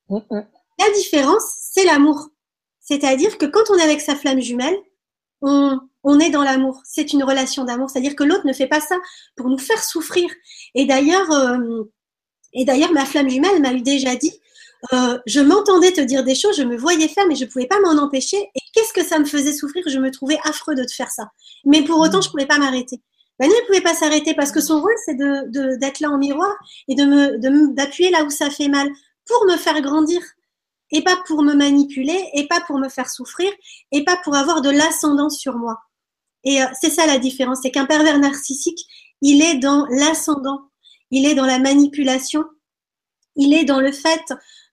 Mm La différence, c'est l'amour. C'est-à-dire que quand on est avec sa flamme jumelle, on, est dans l'amour. C'est une relation d'amour. C'est-à-dire que l'autre ne fait pas ça pour nous faire souffrir. Et d'ailleurs, euh, et d'ailleurs, ma flamme jumelle m'a eu déjà dit, euh, je m'entendais te dire des choses, je me voyais faire, mais je ne pouvais pas m'en empêcher. Et qu'est-ce que ça me faisait souffrir? Je me trouvais affreux de te faire ça. Mais pour autant, je ne pouvais pas m'arrêter. Ben, elle ne pouvait pas s'arrêter parce que son rôle, c'est d'être de, de, là en miroir et de me d'appuyer là où ça fait mal pour me faire grandir et pas pour me manipuler, et pas pour me faire souffrir, et pas pour avoir de l'ascendance sur moi. Et euh, c'est ça la différence, c'est qu'un pervers narcissique, il est dans l'ascendant, il est dans la manipulation, il est dans le fait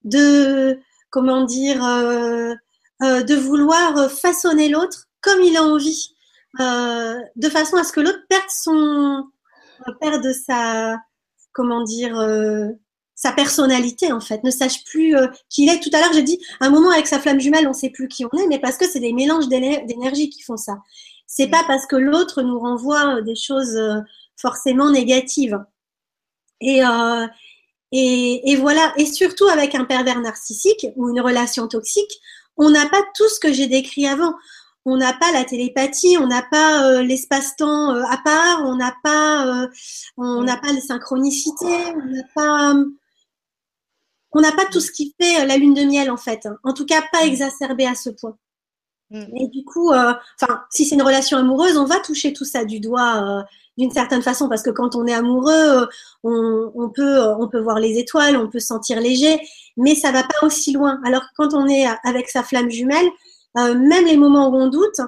de, comment dire, euh, euh, de vouloir façonner l'autre comme il a envie, de façon à ce que l'autre perde son, perde sa, comment dire, sa personnalité en fait, ne sache plus qui il est. Tout à l'heure, j'ai dit, un moment avec sa flamme jumelle, on ne sait plus qui on est, mais parce que c'est des mélanges d'énergie qui font ça. C'est pas parce que l'autre nous renvoie des choses forcément négatives. Et, euh, voilà, et surtout avec un pervers narcissique ou une relation toxique, on n'a pas tout ce que j'ai décrit avant. On n'a pas la télépathie, on n'a pas euh, l'espace-temps euh, à part, on n'a pas, euh, on n'a pas les synchronicités, on n'a pas, on n'a pas tout ce qui fait la lune de miel en fait. En tout cas, pas exacerbé à ce point. Mm. Et du coup, enfin, si c'est une relation amoureuse, on va toucher tout ça du doigt d'une certaine façon parce que quand on est amoureux, on, on, peut on peut voir les étoiles, on peut se sentir léger, mais ça va pas aussi loin. Alors que quand on est avec sa flamme jumelle, euh, même les moments où on doute,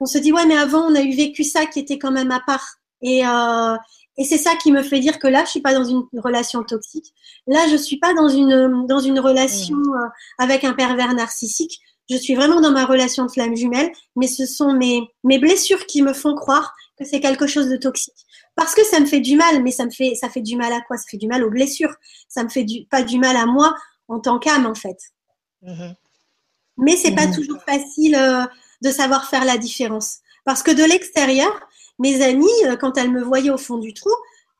on se dit ouais mais avant on a eu vécu ça qui était quand même à part et euh, et c'est ça qui me fait dire que là, je suis pas dans une relation toxique. Là, je suis pas dans une dans une relation mmh. euh, avec un pervers narcissique. Je suis vraiment dans ma relation de flamme jumelle, mais ce sont mes mes blessures qui me font croire que c'est quelque chose de toxique. Parce que ça me fait du mal, mais ça me fait, ça fait du mal à quoi? Ça fait du mal aux blessures. Ça me fait du, pas du mal à moi en tant qu'âme, en fait. Mm-hmm. Mais c'est pas mm-hmm. toujours facile euh, de savoir faire la différence. Parce que de l'extérieur, mes amies, euh, quand elles me voyaient au fond du trou,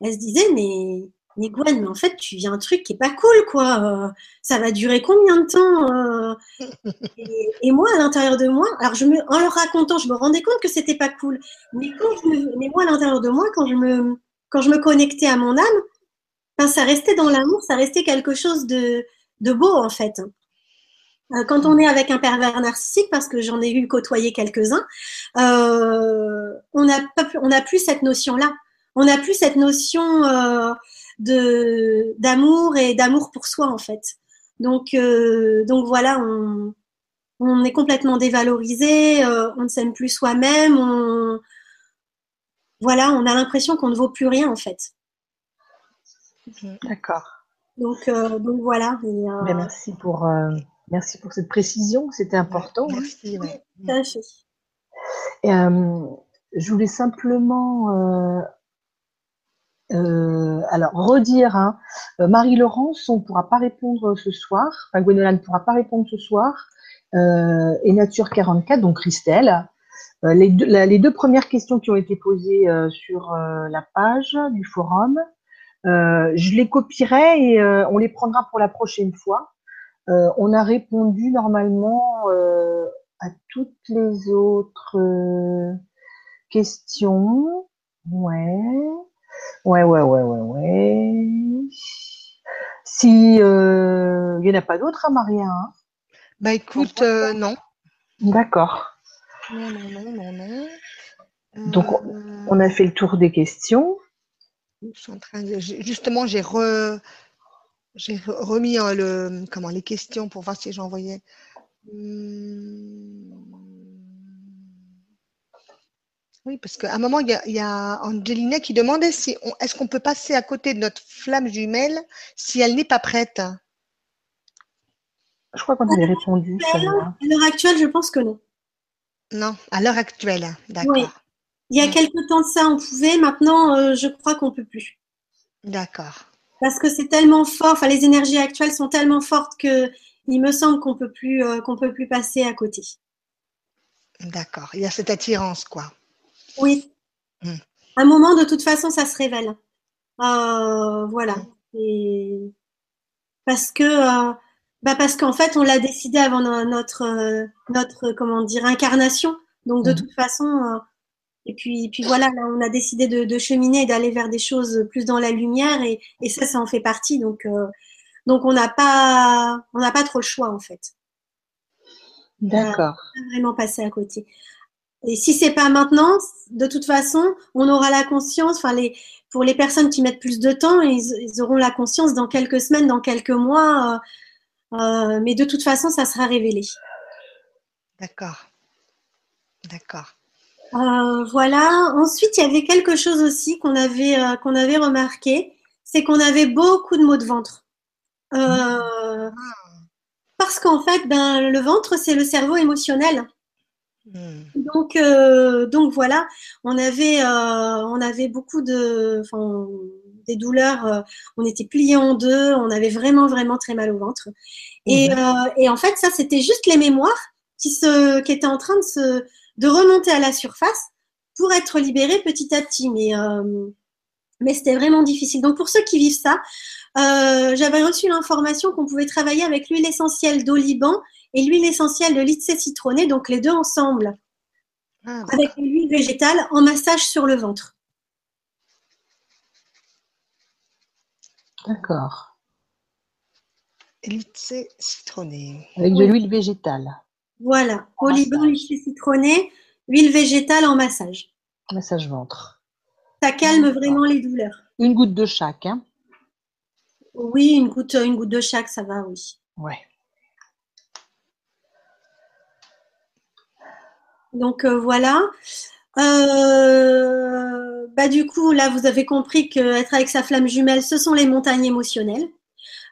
elles se disaient, mais mais Gwen, mais en fait, tu vis un truc qui est pas cool, quoi. Euh, ça va durer combien de temps euh *laughs* et, moi, à l'intérieur de moi, alors je me, en leur racontant, je me rendais compte que c'était pas cool. Mais quand je me, mais moi, à l'intérieur de moi, quand je me, quand je me connectais à mon âme, ben, ça restait dans l'amour, ça restait quelque chose de, de beau, en fait. Euh, quand on est avec un pervers narcissique, parce que j'en ai eu côtoyer quelques-uns, on n'a pas, on n'a plus cette notion-là. On n'a plus cette notion de d'amour et d'amour pour soi en fait. Donc euh, donc voilà, on, on est complètement dévalorisé, euh, on ne s'aime plus soi-même, on voilà, on a l'impression qu'on ne vaut plus rien en fait. D'accord. Donc donc voilà. Ben, merci pour merci pour cette précision, c'était important. Merci. je voulais simplement euh, alors, redire, hein, euh, Marie-Laurence, on ne pourra pas répondre ce soir, enfin Gwenola ne pourra pas répondre ce soir, euh, et Nature 44, donc Christelle. Les deux, les, deux, premières questions qui ont été posées sur la page du forum, je les copierai et on les prendra pour la prochaine fois. On a répondu normalement à toutes les autres questions. Ouais. Ouais, ouais, ouais, ouais, ouais. Si euh, il n'y en a pas d'autres, à hein, Maria hein? Bah écoute, euh, non. D'accord. Non, non, non, non, non. Donc on a fait le tour des questions. Je suis en train de, justement, j'ai re, j'ai remis hein, le, comment, les questions pour voir si j'envoyais. Hum... Oui, parce qu'à un moment, il y a, Angelina qui demandait si est-ce qu'on peut passer à côté de notre flamme jumelle si elle n'est pas prête? Je crois qu'on avait répondu. À l'heure actuelle, je pense que non. Non, à l'heure actuelle, d'accord. Oui. Il y a quelques temps de ça, on pouvait. Maintenant, euh, je crois qu'on ne peut plus. D'accord. Parce que c'est tellement fort. Enfin, les énergies actuelles sont tellement fortes que il me semble qu'on peut plus, euh, qu'on peut plus passer à côté. D'accord. Il y a cette attirance, quoi. Oui. À hmm. Un moment, de toute façon, ça se révèle. Euh, voilà. Et parce que, euh, bah parce qu'en fait, on l'a décidé avant notre, notre, comment dire, incarnation. Donc, de hmm. toute façon, et puis, puis voilà, là, on a décidé de, cheminer et d'aller vers des choses plus dans la lumière, et, et ça, ça en fait partie. Donc, donc on n'a pas, on n'a pas trop le choix en fait. D'accord. Vraiment passer à côté. Et si c'est pas maintenant, de toute façon, on aura la conscience. Enfin, les, pour les personnes qui mettent plus de temps, ils, auront la conscience dans quelques semaines, dans quelques mois. Euh, euh, mais de toute façon, ça sera révélé. D'accord. D'accord. Euh, voilà. Ensuite, il y avait quelque chose aussi qu'on avait qu'on avait remarqué, c'est qu'on avait beaucoup de maux de ventre. Euh, parce qu'en fait, ben, le ventre, c'est le cerveau émotionnel. Hmm. Donc, euh, donc voilà, on avait, euh, on avait beaucoup de, des douleurs. on était pliés en deux. On avait vraiment, vraiment très mal au ventre. Et, et en fait, ça, c'était juste les mémoires qui, se, qui étaient en train de, se, de remonter à la surface pour être libérées petit à petit. Mais, mais c'était vraiment difficile. Donc pour ceux qui vivent ça, euh, j'avais reçu l'information qu'on pouvait travailler avec l'huile essentielle d'oliban et l'huile essentielle de lycée citronné, donc les deux ensemble, ah, avec l'huile végétale en massage sur le ventre. D'accord. Lycée citronné. Avec de l'huile végétale. Voilà, oliban, lycée citronné, huile végétale en massage. Massage ventre. Ça calme vraiment les douleurs. Une goutte de chaque, hein oui, une goutte, une goutte de chaque, ça va, oui. Ouais. Donc euh, voilà. Euh, bah, du coup, là, vous avez compris qu'être avec sa flamme jumelle, ce sont les montagnes émotionnelles.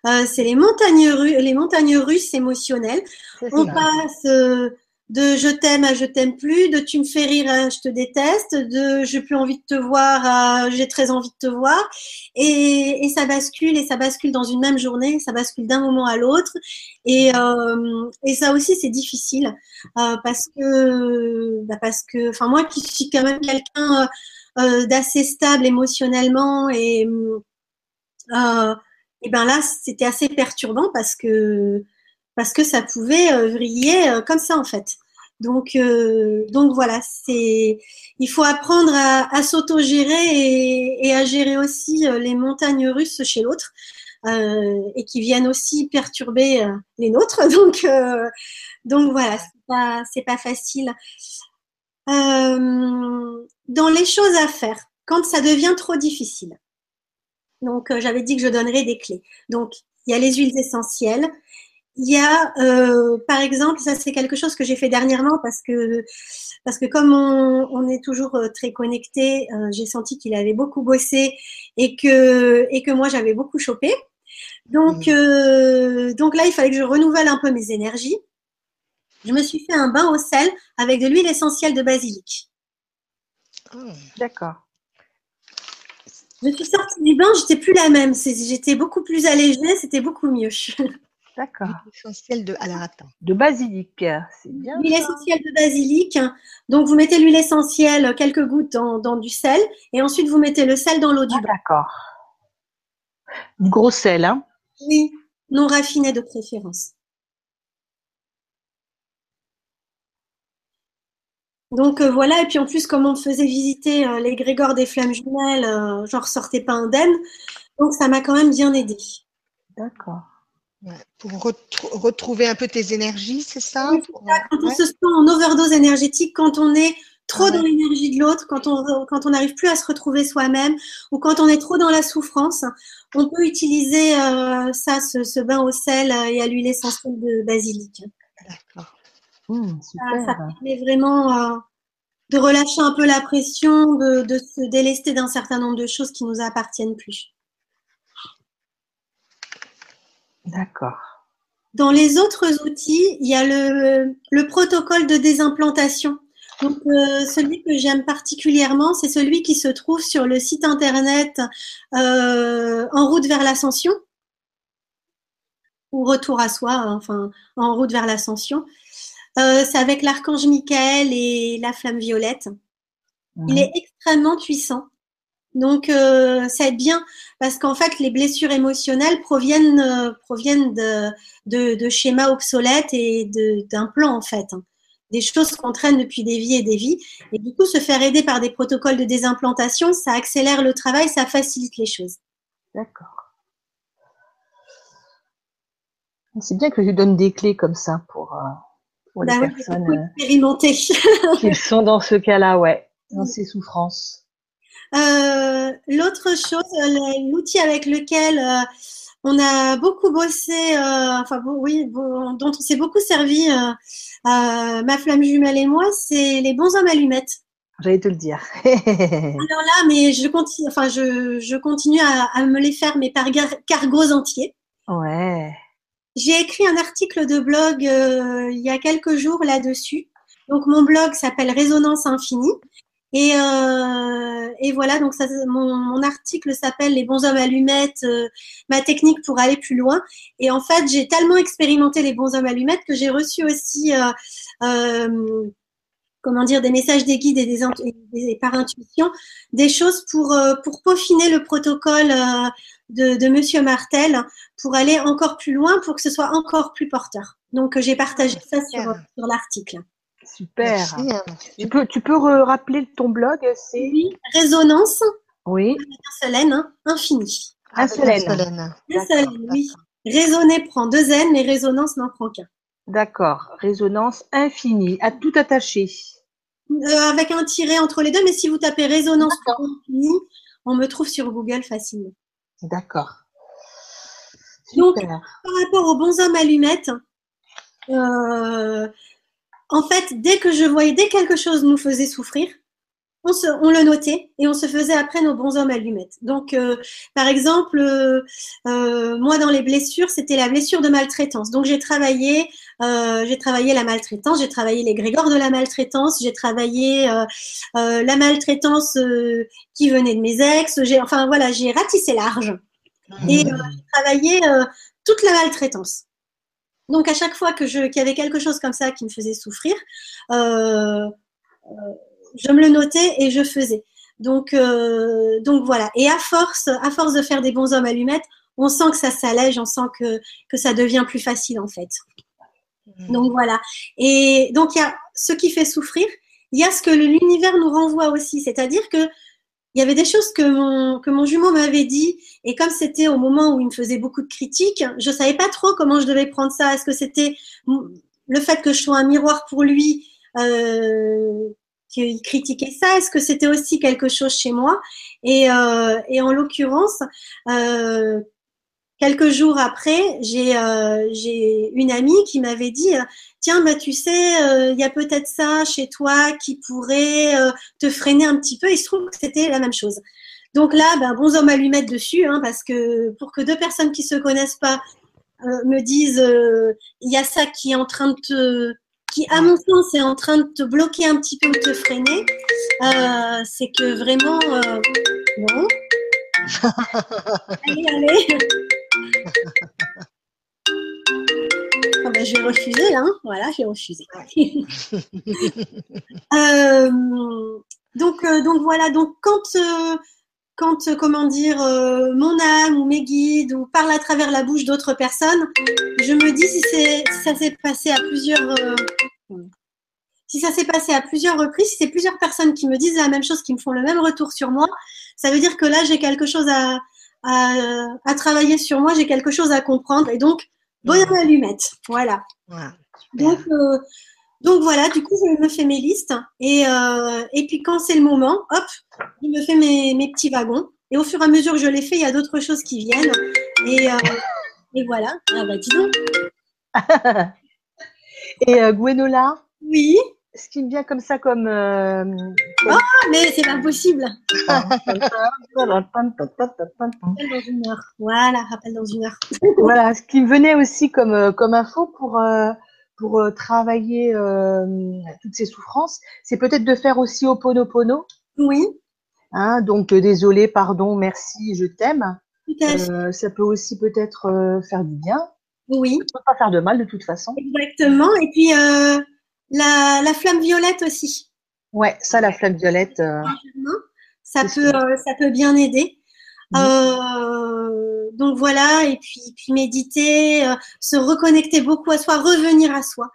Euh, c'est les montagnes, les montagnes russes émotionnelles. On passe de je t'aime à je t'aime plus, de tu me fais rire à je te déteste, de j'ai plus envie de te voir à j'ai très envie de te voir. Et, et, ça bascule et ça bascule dans une même journée, ça bascule d'un moment à l'autre. Et, euh, et ça aussi c'est difficile euh, parce que bah parce que enfin moi qui suis quand même quelqu'un euh, d'assez stable émotionnellement et euh, et ben là c'était assez perturbant parce que parce que ça pouvait vriller comme ça en fait. Donc, euh, donc voilà, c'est il faut apprendre à, à s'auto-gérer et, à gérer aussi euh, les montagnes russes chez l'autre euh, et qui viennent aussi perturber les nôtres. *laughs* Donc, donc voilà, c'est pas c'est pas facile. dans les choses à faire, quand ça devient trop difficile. Donc, j'avais dit que je donnerais des clés. Donc, il y a les huiles essentielles, il y a, euh, par exemple, ça c'est quelque chose que j'ai fait dernièrement parce que parce que comme on, on est toujours euh, très connecté, euh, j'ai senti qu'il avait beaucoup bossé et que et que moi j'avais beaucoup chopé. Donc mmh. donc là il fallait que je renouvelle un peu mes énergies. Je me suis fait un bain au sel avec de l'huile essentielle de basilic. Oh, d'accord. Je suis sortie du bain, j'étais plus la même. J'étais beaucoup plus allégée, c'était beaucoup mieux. *laughs* D'accord. L'huile de. Alors De basilic, c'est bien. L'huile essentielle de basilic. Donc vous mettez l'huile essentielle, quelques gouttes dans, du sel, et ensuite vous mettez le sel dans l'eau du ah, bain. D'accord. Du gros sel, hein Oui, non raffiné de préférence. Donc euh, voilà, et puis en plus, comme on me faisait visiter euh, les Grégor des Flammes Jumelles, euh, j'en ressortais pas indemne. Donc ça m'a quand même bien aidé. D'accord pour retrouver un peu tes énergies, c'est ça, Quand on se sent en overdose énergétique, quand on est trop dans l'énergie de l'autre, quand on quand on n'arrive plus à se retrouver soi-même, ou quand on est trop dans la souffrance, on peut utiliser euh, ça, ce, bain au sel et à l'huile essentielle de basilic. D'accord. Mmh, ça, permet vraiment euh, de relâcher un peu la pression, de, de se délester d'un certain nombre de choses qui nous appartiennent plus. D'accord. Dans les autres outils, il y a le, protocole de désimplantation. Donc, euh, celui que j'aime particulièrement, c'est celui qui se trouve sur le site internet euh, En route vers l'ascension ou Retour à soi, enfin, En route vers l'ascension. Euh, c'est avec l'archange Michael et la flamme violette. Il est extrêmement puissant. Donc, euh, ça aide bien parce qu'en fait, les blessures émotionnelles proviennent, euh, proviennent de, de, de, schémas obsolètes et d'un plan, en fait. Hein. Des choses qu'on traîne depuis des vies et des vies. Et du coup, se faire aider par des protocoles de désimplantation, ça accélère le travail, ça facilite les choses. D'accord. C'est bien que tu donnes des clés comme ça pour, euh, pour les bah personnes euh, *laughs* qui sont dans ce cas-là, ouais, dans ces souffrances. Euh, l'autre chose, euh, l'outil avec lequel euh, on a beaucoup bossé, enfin oui, dont on s'est beaucoup servi, ma flamme jumelle et moi, c'est les bons hommes allumettes. J'allais te le dire. *laughs* Alors là, mais je continue, enfin je, je continue à, me les faire, mais par cargos entiers. Ouais. J'ai écrit un article de blog euh, il y a quelques jours là-dessus. Donc mon blog s'appelle Résonance Infinie. Et, euh, et voilà, donc ça, mon, mon article s'appelle Les bons hommes allumettes, euh, ma technique pour aller plus loin. Et en fait, j'ai tellement expérimenté les bons hommes allumettes que j'ai reçu aussi, euh, euh, comment dire, des messages des guides et des, des par intuition, des choses pour euh, pour peaufiner le protocole euh, de, de Monsieur Martel pour aller encore plus loin, pour que ce soit encore plus porteur. Donc j'ai partagé ça sur, sur l'article. Super. Merci. Tu peux, tu peux rappeler ton blog C'est oui, Résonance. Oui. Un seul N, hein, infini. Un seul N. Un seul N, oui. Raisonner prend deux N, mais résonance n'en prend qu'un. D'accord. Résonance infinie, à tout attaché. Euh, avec un tiret entre les deux, mais si vous tapez résonance infinie, on me trouve sur Google facilement. D'accord. Donc, par rapport aux bons hommes allumettes, euh, en fait, dès que je voyais, dès quelque chose nous faisait souffrir, on, se, on le notait et on se faisait après nos bons hommes allumettes. Donc, euh, par exemple, euh, euh, moi dans les blessures, c'était la blessure de maltraitance. Donc, j'ai travaillé, euh, j'ai travaillé la maltraitance, j'ai travaillé les grégores de la maltraitance, j'ai travaillé euh, la maltraitance qui venait de mes ex. J'ai, enfin voilà, j'ai ratissé large et j'ai travaillé toute la maltraitance. Donc à chaque fois que je qu'il y avait quelque chose comme ça qui me faisait souffrir, euh, euh, je me le notais et je faisais. Donc euh, donc voilà. Et à force à force de faire des bons hommes allumettes, on sent que ça s'allège, on sent que que ça devient plus facile en fait. Donc voilà. Et donc il y a ce qui fait souffrir. Il y a ce que l'univers nous renvoie aussi, c'est-à-dire que il y avait des choses que mon, que mon jumeau m'avait dit, et comme c'était au moment où il me faisait beaucoup de critiques, je savais pas trop comment je devais prendre ça. Est-ce que c'était le fait que je sois un miroir pour lui, euh, qu'il critiquait ça Est-ce que c'était aussi quelque chose chez moi? Et, euh, et, en l'occurrence, euh, quelques jours après, j'ai euh, une amie qui m'avait dit tiens, bah, tu sais, il euh, y a peut-être ça chez toi qui pourrait euh, te freiner un petit peu. Il se trouve que c'était la même chose. Donc là, ben, bons hommes à lui mettre dessus, hein, parce que pour que deux personnes qui se connaissent pas euh, me disent, il y a ça qui est en train de te, qui à mon sens est en train de te bloquer un petit peu ou te freiner, c'est que vraiment, non. *laughs* allez, allez. Ah ben, je vais refuser là, hein. voilà, j'ai refusé. *laughs* euh, donc, euh, donc voilà, donc quand, euh, quand euh, comment dire, euh, mon âme ou mes guides ou parle à travers la bouche d'autres personnes, je me dis si, si ça s'est passé à plusieurs, si ça s'est passé à plusieurs reprises, si c'est plusieurs personnes qui me disent la même chose, qui me font le même retour sur moi, ça veut dire que là j'ai quelque chose à, à, à travailler sur moi, j'ai quelque chose à comprendre et donc Bonne allumette, voilà. donc, euh, donc voilà, du coup, je me fais mes listes et, euh, et puis quand c'est le moment, hop, je me fais mes, mes, petits wagons. Et au fur et à mesure que je les fais, il y a d'autres choses qui viennent. Et, euh, et voilà. Ah bah dis donc. *laughs* et euh, Gwenola Oui ce qui me vient comme ça, comme. Ah, mais c'est pas possible. rappelle dans une heure. Voilà, rappelle dans une heure. voilà, ce qui me venait aussi comme, comme info pour, pour euh, travailler euh, toutes ces souffrances, c'est peut-être de faire aussi Oponopono. Oui. Hein, donc, désolé, pardon, merci, je t'aime. ça peut aussi peut-être faire du bien. Oui. Ça peut pas faire de mal de toute façon. Exactement. Et puis, la, la, flamme violette aussi. Ouais, ça, la flamme violette. Euh, ça peut, euh, ça peut bien aider. Euh, donc voilà, et puis, puis méditer, euh, se reconnecter beaucoup à soi, revenir à soi.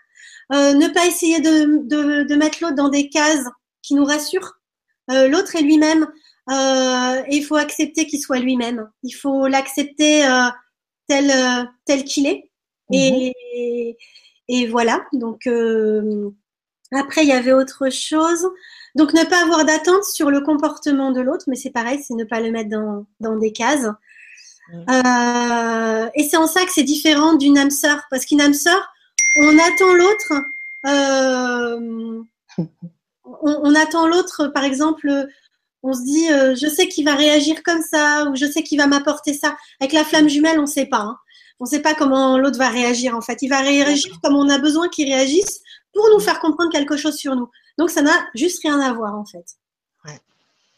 Euh, ne pas essayer de, de, de mettre l'autre dans des cases qui nous rassurent. l'autre est lui-même et il faut accepter qu'il soit lui-même. Il faut l'accepter tel, tel qu'il est. Mmh. Et, et voilà, donc euh, après, il y avait autre chose. Donc, ne pas avoir d'attente sur le comportement de l'autre, mais c'est pareil, c'est ne pas le mettre dans, dans des cases. Euh, et c'est en ça que c'est différent d'une âme sœur, parce qu'une âme sœur, on attend l'autre. Euh, on, on, attend l'autre, par exemple, on se dit, euh, je sais qu'il va réagir comme ça, ou je sais qu'il va m'apporter ça. Avec la flamme jumelle, on ne sait pas. Hein. On ne sait pas comment l'autre va réagir en fait. Il va réagir comme on a besoin qu'il réagisse pour nous faire comprendre quelque chose sur nous. Donc ça n'a juste rien à voir en fait.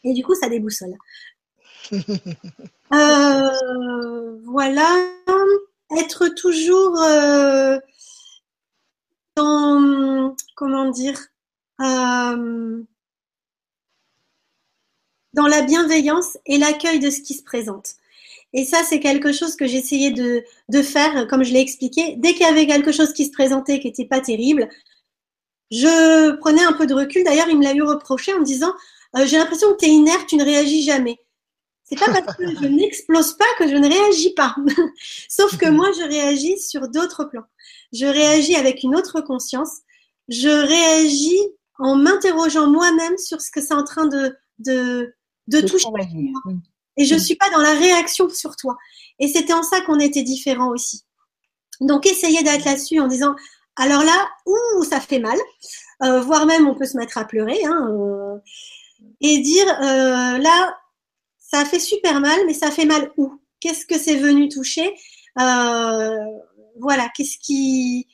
Et du coup, ça déboussole. *laughs* Euh, voilà. Être toujours euh, dans, comment dire, euh, dans la bienveillance et l'accueil de ce qui se présente. Et ça, c'est quelque chose que j'essayais de, faire, comme je l'ai expliqué. Dès qu'il y avait quelque chose qui se présentait qui n'était pas terrible, je prenais un peu de recul. D'ailleurs, il me l'a eu reproché en me disant J'ai l'impression que tu es inerte, tu ne réagis jamais. C'est pas parce que je n'explose pas que je ne réagis pas. *laughs* Sauf que moi, je réagis sur d'autres plans. Je réagis avec une autre conscience. Je réagis en m'interrogeant moi-même sur ce que c'est en train de, de, de, toucher. Et je ne suis pas dans la réaction sur toi. Et c'était en ça qu'on était différents aussi. Donc, essayez d'être là-dessus en disant, alors là, ouh, ça fait mal, euh, voire même on peut se mettre à pleurer, hein, euh, et dire, euh, là, ça a fait super mal, mais ça fait mal où? Qu'est-ce que c'est venu toucher? Voilà, qu'est-ce qui,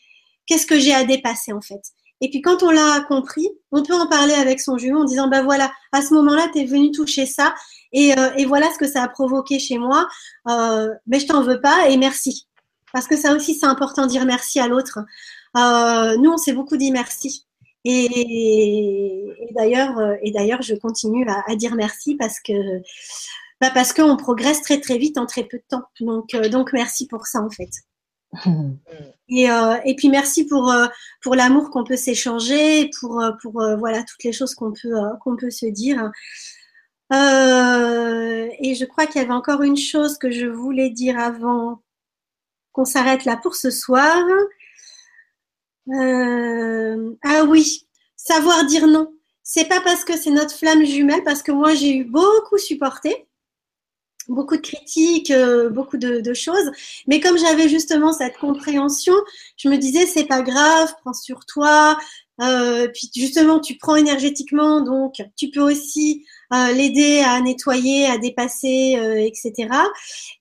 qu'est-ce que j'ai à dépasser en fait? Et puis quand on l'a compris, on peut en parler avec son jumeau en disant, ben voilà, à ce moment-là, tu es venu toucher ça et, euh, voilà ce que ça a provoqué chez moi. Euh, mais je t'en veux pas et merci. Parce que ça aussi, c'est important de dire merci à l'autre. Euh, nous, on s'est beaucoup dit merci. Et, et d'ailleurs, euh, et d'ailleurs, je continue à, à, dire merci parce que bah parce qu'on progresse très très vite en très peu de temps. Donc, euh, donc merci pour ça en fait. *laughs* Et, euh, et, puis merci pour pour l'amour qu'on peut s'échanger, pour pour voilà toutes les choses qu'on peut qu'on peut se dire. et je crois qu'il y avait encore une chose que je voulais dire avant qu'on s'arrête là pour ce soir. Ah oui, savoir dire non. C'est pas parce que c'est notre flamme jumelle, parce que moi j'ai eu beaucoup supporté beaucoup de critiques, euh, beaucoup de, choses. Mais comme j'avais justement cette compréhension, je me disais c'est pas grave, prends sur toi. Euh, puis justement, tu prends énergétiquement, donc tu peux aussi euh, l'aider à nettoyer, à dépasser, euh, etc.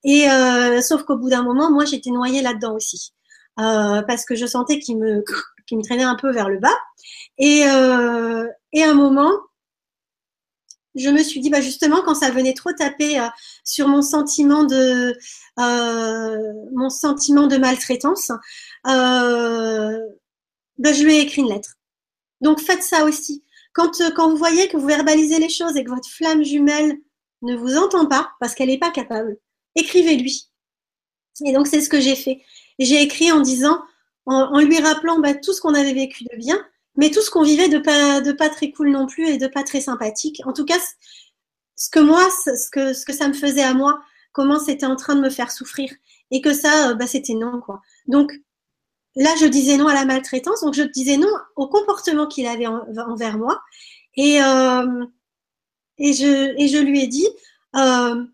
Et euh, sauf qu'au bout d'un moment, moi, j'étais noyée là-dedans aussi, parce que je sentais qu'il me, me traînait un peu vers le bas. Et, et à un moment, je me suis dit, bah justement, quand ça venait trop taper euh, sur mon sentiment de, euh, mon sentiment de maltraitance, euh, bah, je lui ai écrit une lettre. Donc faites ça aussi. Quand, euh, quand vous voyez que vous verbalisez les choses et que votre flamme jumelle ne vous entend pas parce qu'elle n'est pas capable, écrivez-lui. Et donc c'est ce que j'ai fait. J'ai écrit en disant, en, en lui rappelant bah, tout ce qu'on avait vécu de bien mais tout ce qu'on vivait de pas, de pas très cool non plus et de pas très sympathique. En tout cas, ce que moi, ce que, ce que ça me faisait à moi, comment c'était en train de me faire souffrir et que ça, euh, bah, c'était non, quoi. Donc, là, je disais non à la maltraitance, donc je disais non au comportement qu'il avait envers moi et, euh, et, je, et je lui ai dit, euh,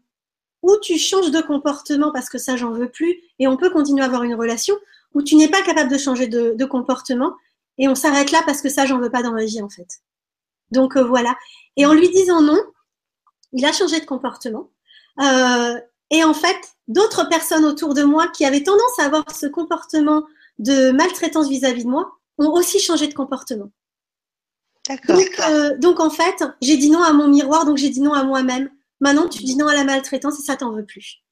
ou tu changes de comportement parce que ça, j'en veux plus et on peut continuer à avoir une relation, ou tu n'es pas capable de changer de, de comportement et on s'arrête là parce que ça, j'en veux pas dans ma vie en fait. Donc euh, voilà. Et en lui disant non, il a changé de comportement. Euh, et en fait, d'autres personnes autour de moi qui avaient tendance à avoir ce comportement de maltraitance vis-à-vis de moi ont aussi changé de comportement. D'accord. Donc, euh, donc, en fait, j'ai dit non à mon miroir, donc j'ai dit non à moi-même. Maintenant, tu dis non à la maltraitance et ça t'en veut plus.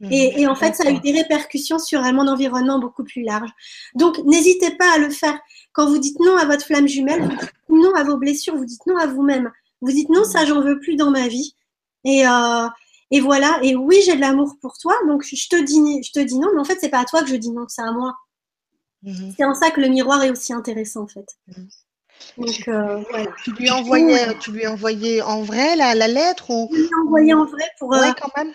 Mmh. Et, et, en fait, ça a eu des répercussions sur mon environnement beaucoup plus large. Donc, n'hésitez pas à le faire. Quand vous dites non à votre flamme jumelle, vous dites non à vos blessures, vous dites non à vous-même. Vous dites non, ça, j'en veux plus dans ma vie. Et, euh, et voilà. Et oui, j'ai de l'amour pour toi, donc je te dis, je te dis non, mais en fait, c'est pas à toi que je dis non, c'est à moi. Mmh. C'est en ça que le miroir est aussi intéressant, en fait. Mmh. Donc, euh, voilà. Tu lui envoyais, tu lui envoyais en vrai la, la lettre ou? Je lui ai envoyé en vrai pour. Ouais, quand même.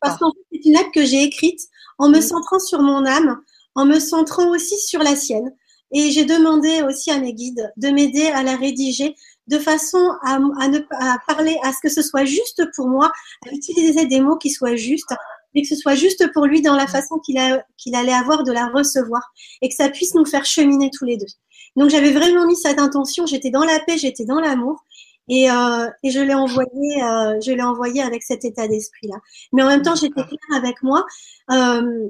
Parce qu'en fait, c'est une lettre que j'ai écrite en me centrant sur mon âme, en me centrant aussi sur la sienne. Et j'ai demandé aussi à mes guides de m'aider à la rédiger de façon à, à, ne, à parler, à ce que ce soit juste pour moi, à utiliser des mots qui soient justes, et que ce soit juste pour lui dans la façon qu'il qu'il allait avoir de la recevoir, et que ça puisse nous faire cheminer tous les deux. Donc j'avais vraiment mis cette intention, j'étais dans la paix, j'étais dans l'amour, et, euh, et, je l'ai envoyé, euh, je l'ai envoyé avec cet état d'esprit là. Mais en même temps, j'étais claire avec moi. Euh,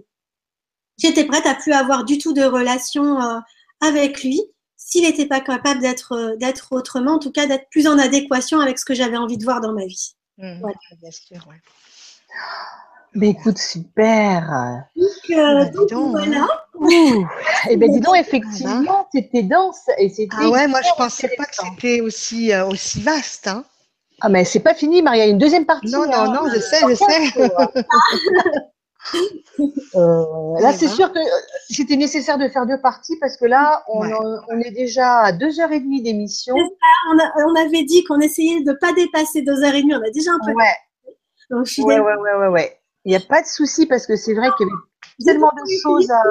j'étais prête à plus avoir du tout de relation avec lui s'il n'était pas capable d'être d'être autrement, en tout cas d'être plus en adéquation avec ce que j'avais envie de voir dans ma vie. Mmh, Voilà. Bien sûr, ouais. Mais écoute, super. Donc, euh, Bah, dis donc, donc, voilà. Ouh. Eh bien, dis donc, effectivement, c'était dense et c'était. Ah ouais, moi je pensais pas que c'était aussi, euh, aussi vaste. Hein. Ah, mais c'est pas fini, Maria. Il y a une deuxième partie. Non, hein. non, non, je sais, je sais. *laughs* Euh, là, Eh c'est ben. sûr que c'était nécessaire de faire deux parties parce que là, on, Ouais. en- on est déjà à deux heures et demie d'émission. On, avait dit qu'on essayait de ne pas dépasser deux heures et demie. On a déjà un peu. Ouais, Donc, je suis ouais, ouais, ouais, ouais, ouais. Il n'y a pas de souci parce que c'est vrai qu'il y avait tellement de choses à,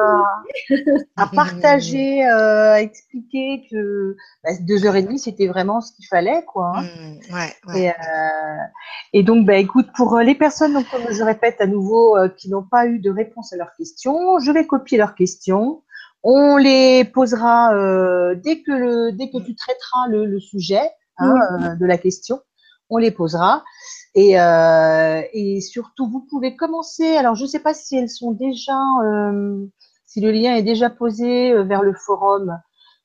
à partager, euh, à expliquer que bah, deux heures et demie, c'était vraiment ce qu'il fallait, quoi. hein. Mmh, ouais, ouais. Et, euh, et donc, bah, écoute, pour euh, les personnes, donc, comme je répète à nouveau, euh, qui n'ont pas eu de réponse à leurs questions, je vais copier leurs questions. On les posera dès que le, dès que tu traiteras le, le sujet hein, euh, de la question. On les posera. Et, euh, et surtout, vous pouvez commencer. Alors, je ne sais pas si elles sont déjà, euh, si le lien est déjà posé euh, vers le forum,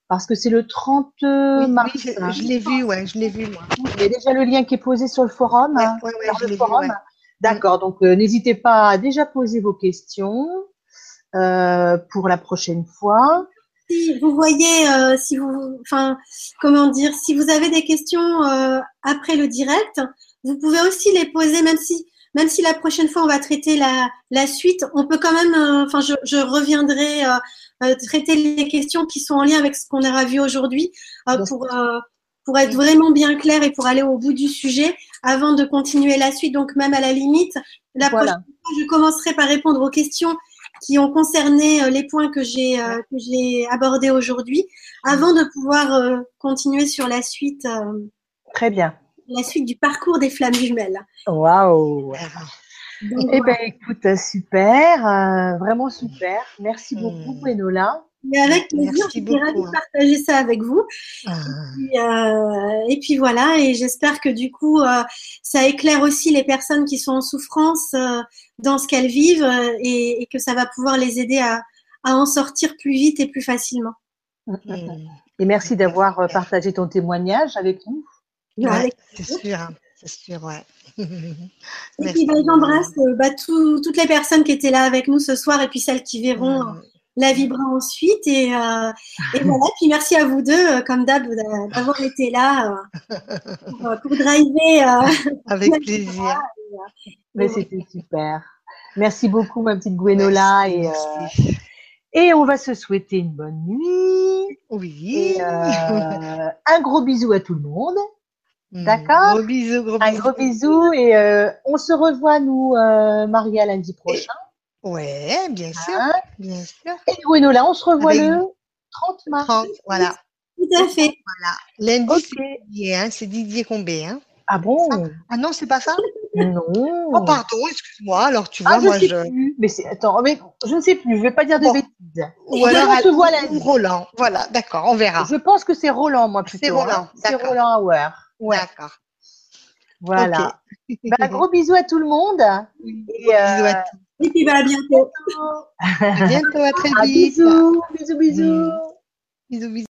parce que c'est le 30 Oui, mars. oui, je, hein. je l'ai vu, ouais, je l'ai vu, moi. Il y a déjà le lien qui est posé sur le forum. Ouais, hein, ouais, ouais, le vu. D'accord, donc euh, n'hésitez pas à déjà poser vos questions euh, pour la prochaine fois. Si vous voyez, euh, si vous, enfin, comment dire, si vous avez des questions euh, après le direct, vous pouvez aussi les poser, même si, même si la prochaine fois on va traiter la, la suite, on peut quand même, euh, enfin, je, je reviendrai euh, euh, traiter les questions qui sont en lien avec ce qu'on aura vu aujourd'hui euh, pour euh, pour être vraiment bien clair et pour aller au bout du sujet avant de continuer la suite. Donc même à la limite, la Voilà. prochaine fois, je commencerai par répondre aux questions qui ont concerné les points que j'ai euh, que j'ai abordés aujourd'hui, avant de pouvoir euh, continuer sur la suite euh, Très bien. La suite du parcours des flammes jumelles. Waouh. Donc, Eh voilà. ben écoute, super, euh, vraiment super. Merci beaucoup, Mm. Enola. Mais avec plaisir, Merci je suis ravie de partager ça avec vous. Ah, Et, euh, et puis voilà, et j'espère que du coup, euh, ça éclaire aussi les personnes qui sont en souffrance euh, dans ce qu'elles vivent et, et que ça va pouvoir les aider à, à en sortir plus vite et plus facilement. mmh. Et merci d'avoir partagé ton témoignage avec nous. Ouais, c'est sûr, hein, c'est sûr, ouais. *laughs* Et puis bah, j'embrasse euh, bah, tout- toutes les personnes qui étaient là avec nous ce soir et puis celles qui verront euh, la vibra ensuite. Et, euh, et *laughs* voilà, puis merci à vous deux, euh, comme d'hab, d'a- d'avoir été là euh, pour, pour driver. euh, *laughs* Avec plaisir. Mais c'était super. Merci beaucoup, ma petite Gwenola. Merci, Et, merci. et on va se souhaiter une bonne nuit. Oui. Et euh, un gros bisou à tout le monde. Mm. d'accord. Gros bisous, gros Un bisous. gros bisou. Et euh, on se revoit, nous, euh, Maria, lundi prochain. Ouais, bien sûr, hein. bien sûr. Et Gwenola, on se revoit Avec- le 30 mars. 30, voilà. tout à fait. Lundi, Ok. c'est Didier, hein, c'est Didier Combé. Hein. Ah bon Ah non, c'est pas ça *laughs* Non. Oh, pardon, excuse-moi. Alors, tu Ah, vois, je moi, sais je. plus. Mais c'est attends, mais je ne sais plus. Je vais pas dire de Bon. bêtises. Ou alors, on se voit ou lundi. Roland. Voilà, d'accord, on verra. Je pense que c'est Roland, moi plutôt. C'est Roland, hein. C'est d'accord. Roland Hauer. Ouais. D'accord. Voilà. Bah, gros bisous à tout le monde. Et, euh, bisous à tous. Et puis bah, à bientôt. *laughs* À bientôt, à très vite. bisous, bisous, bisous. Bisous, bisous.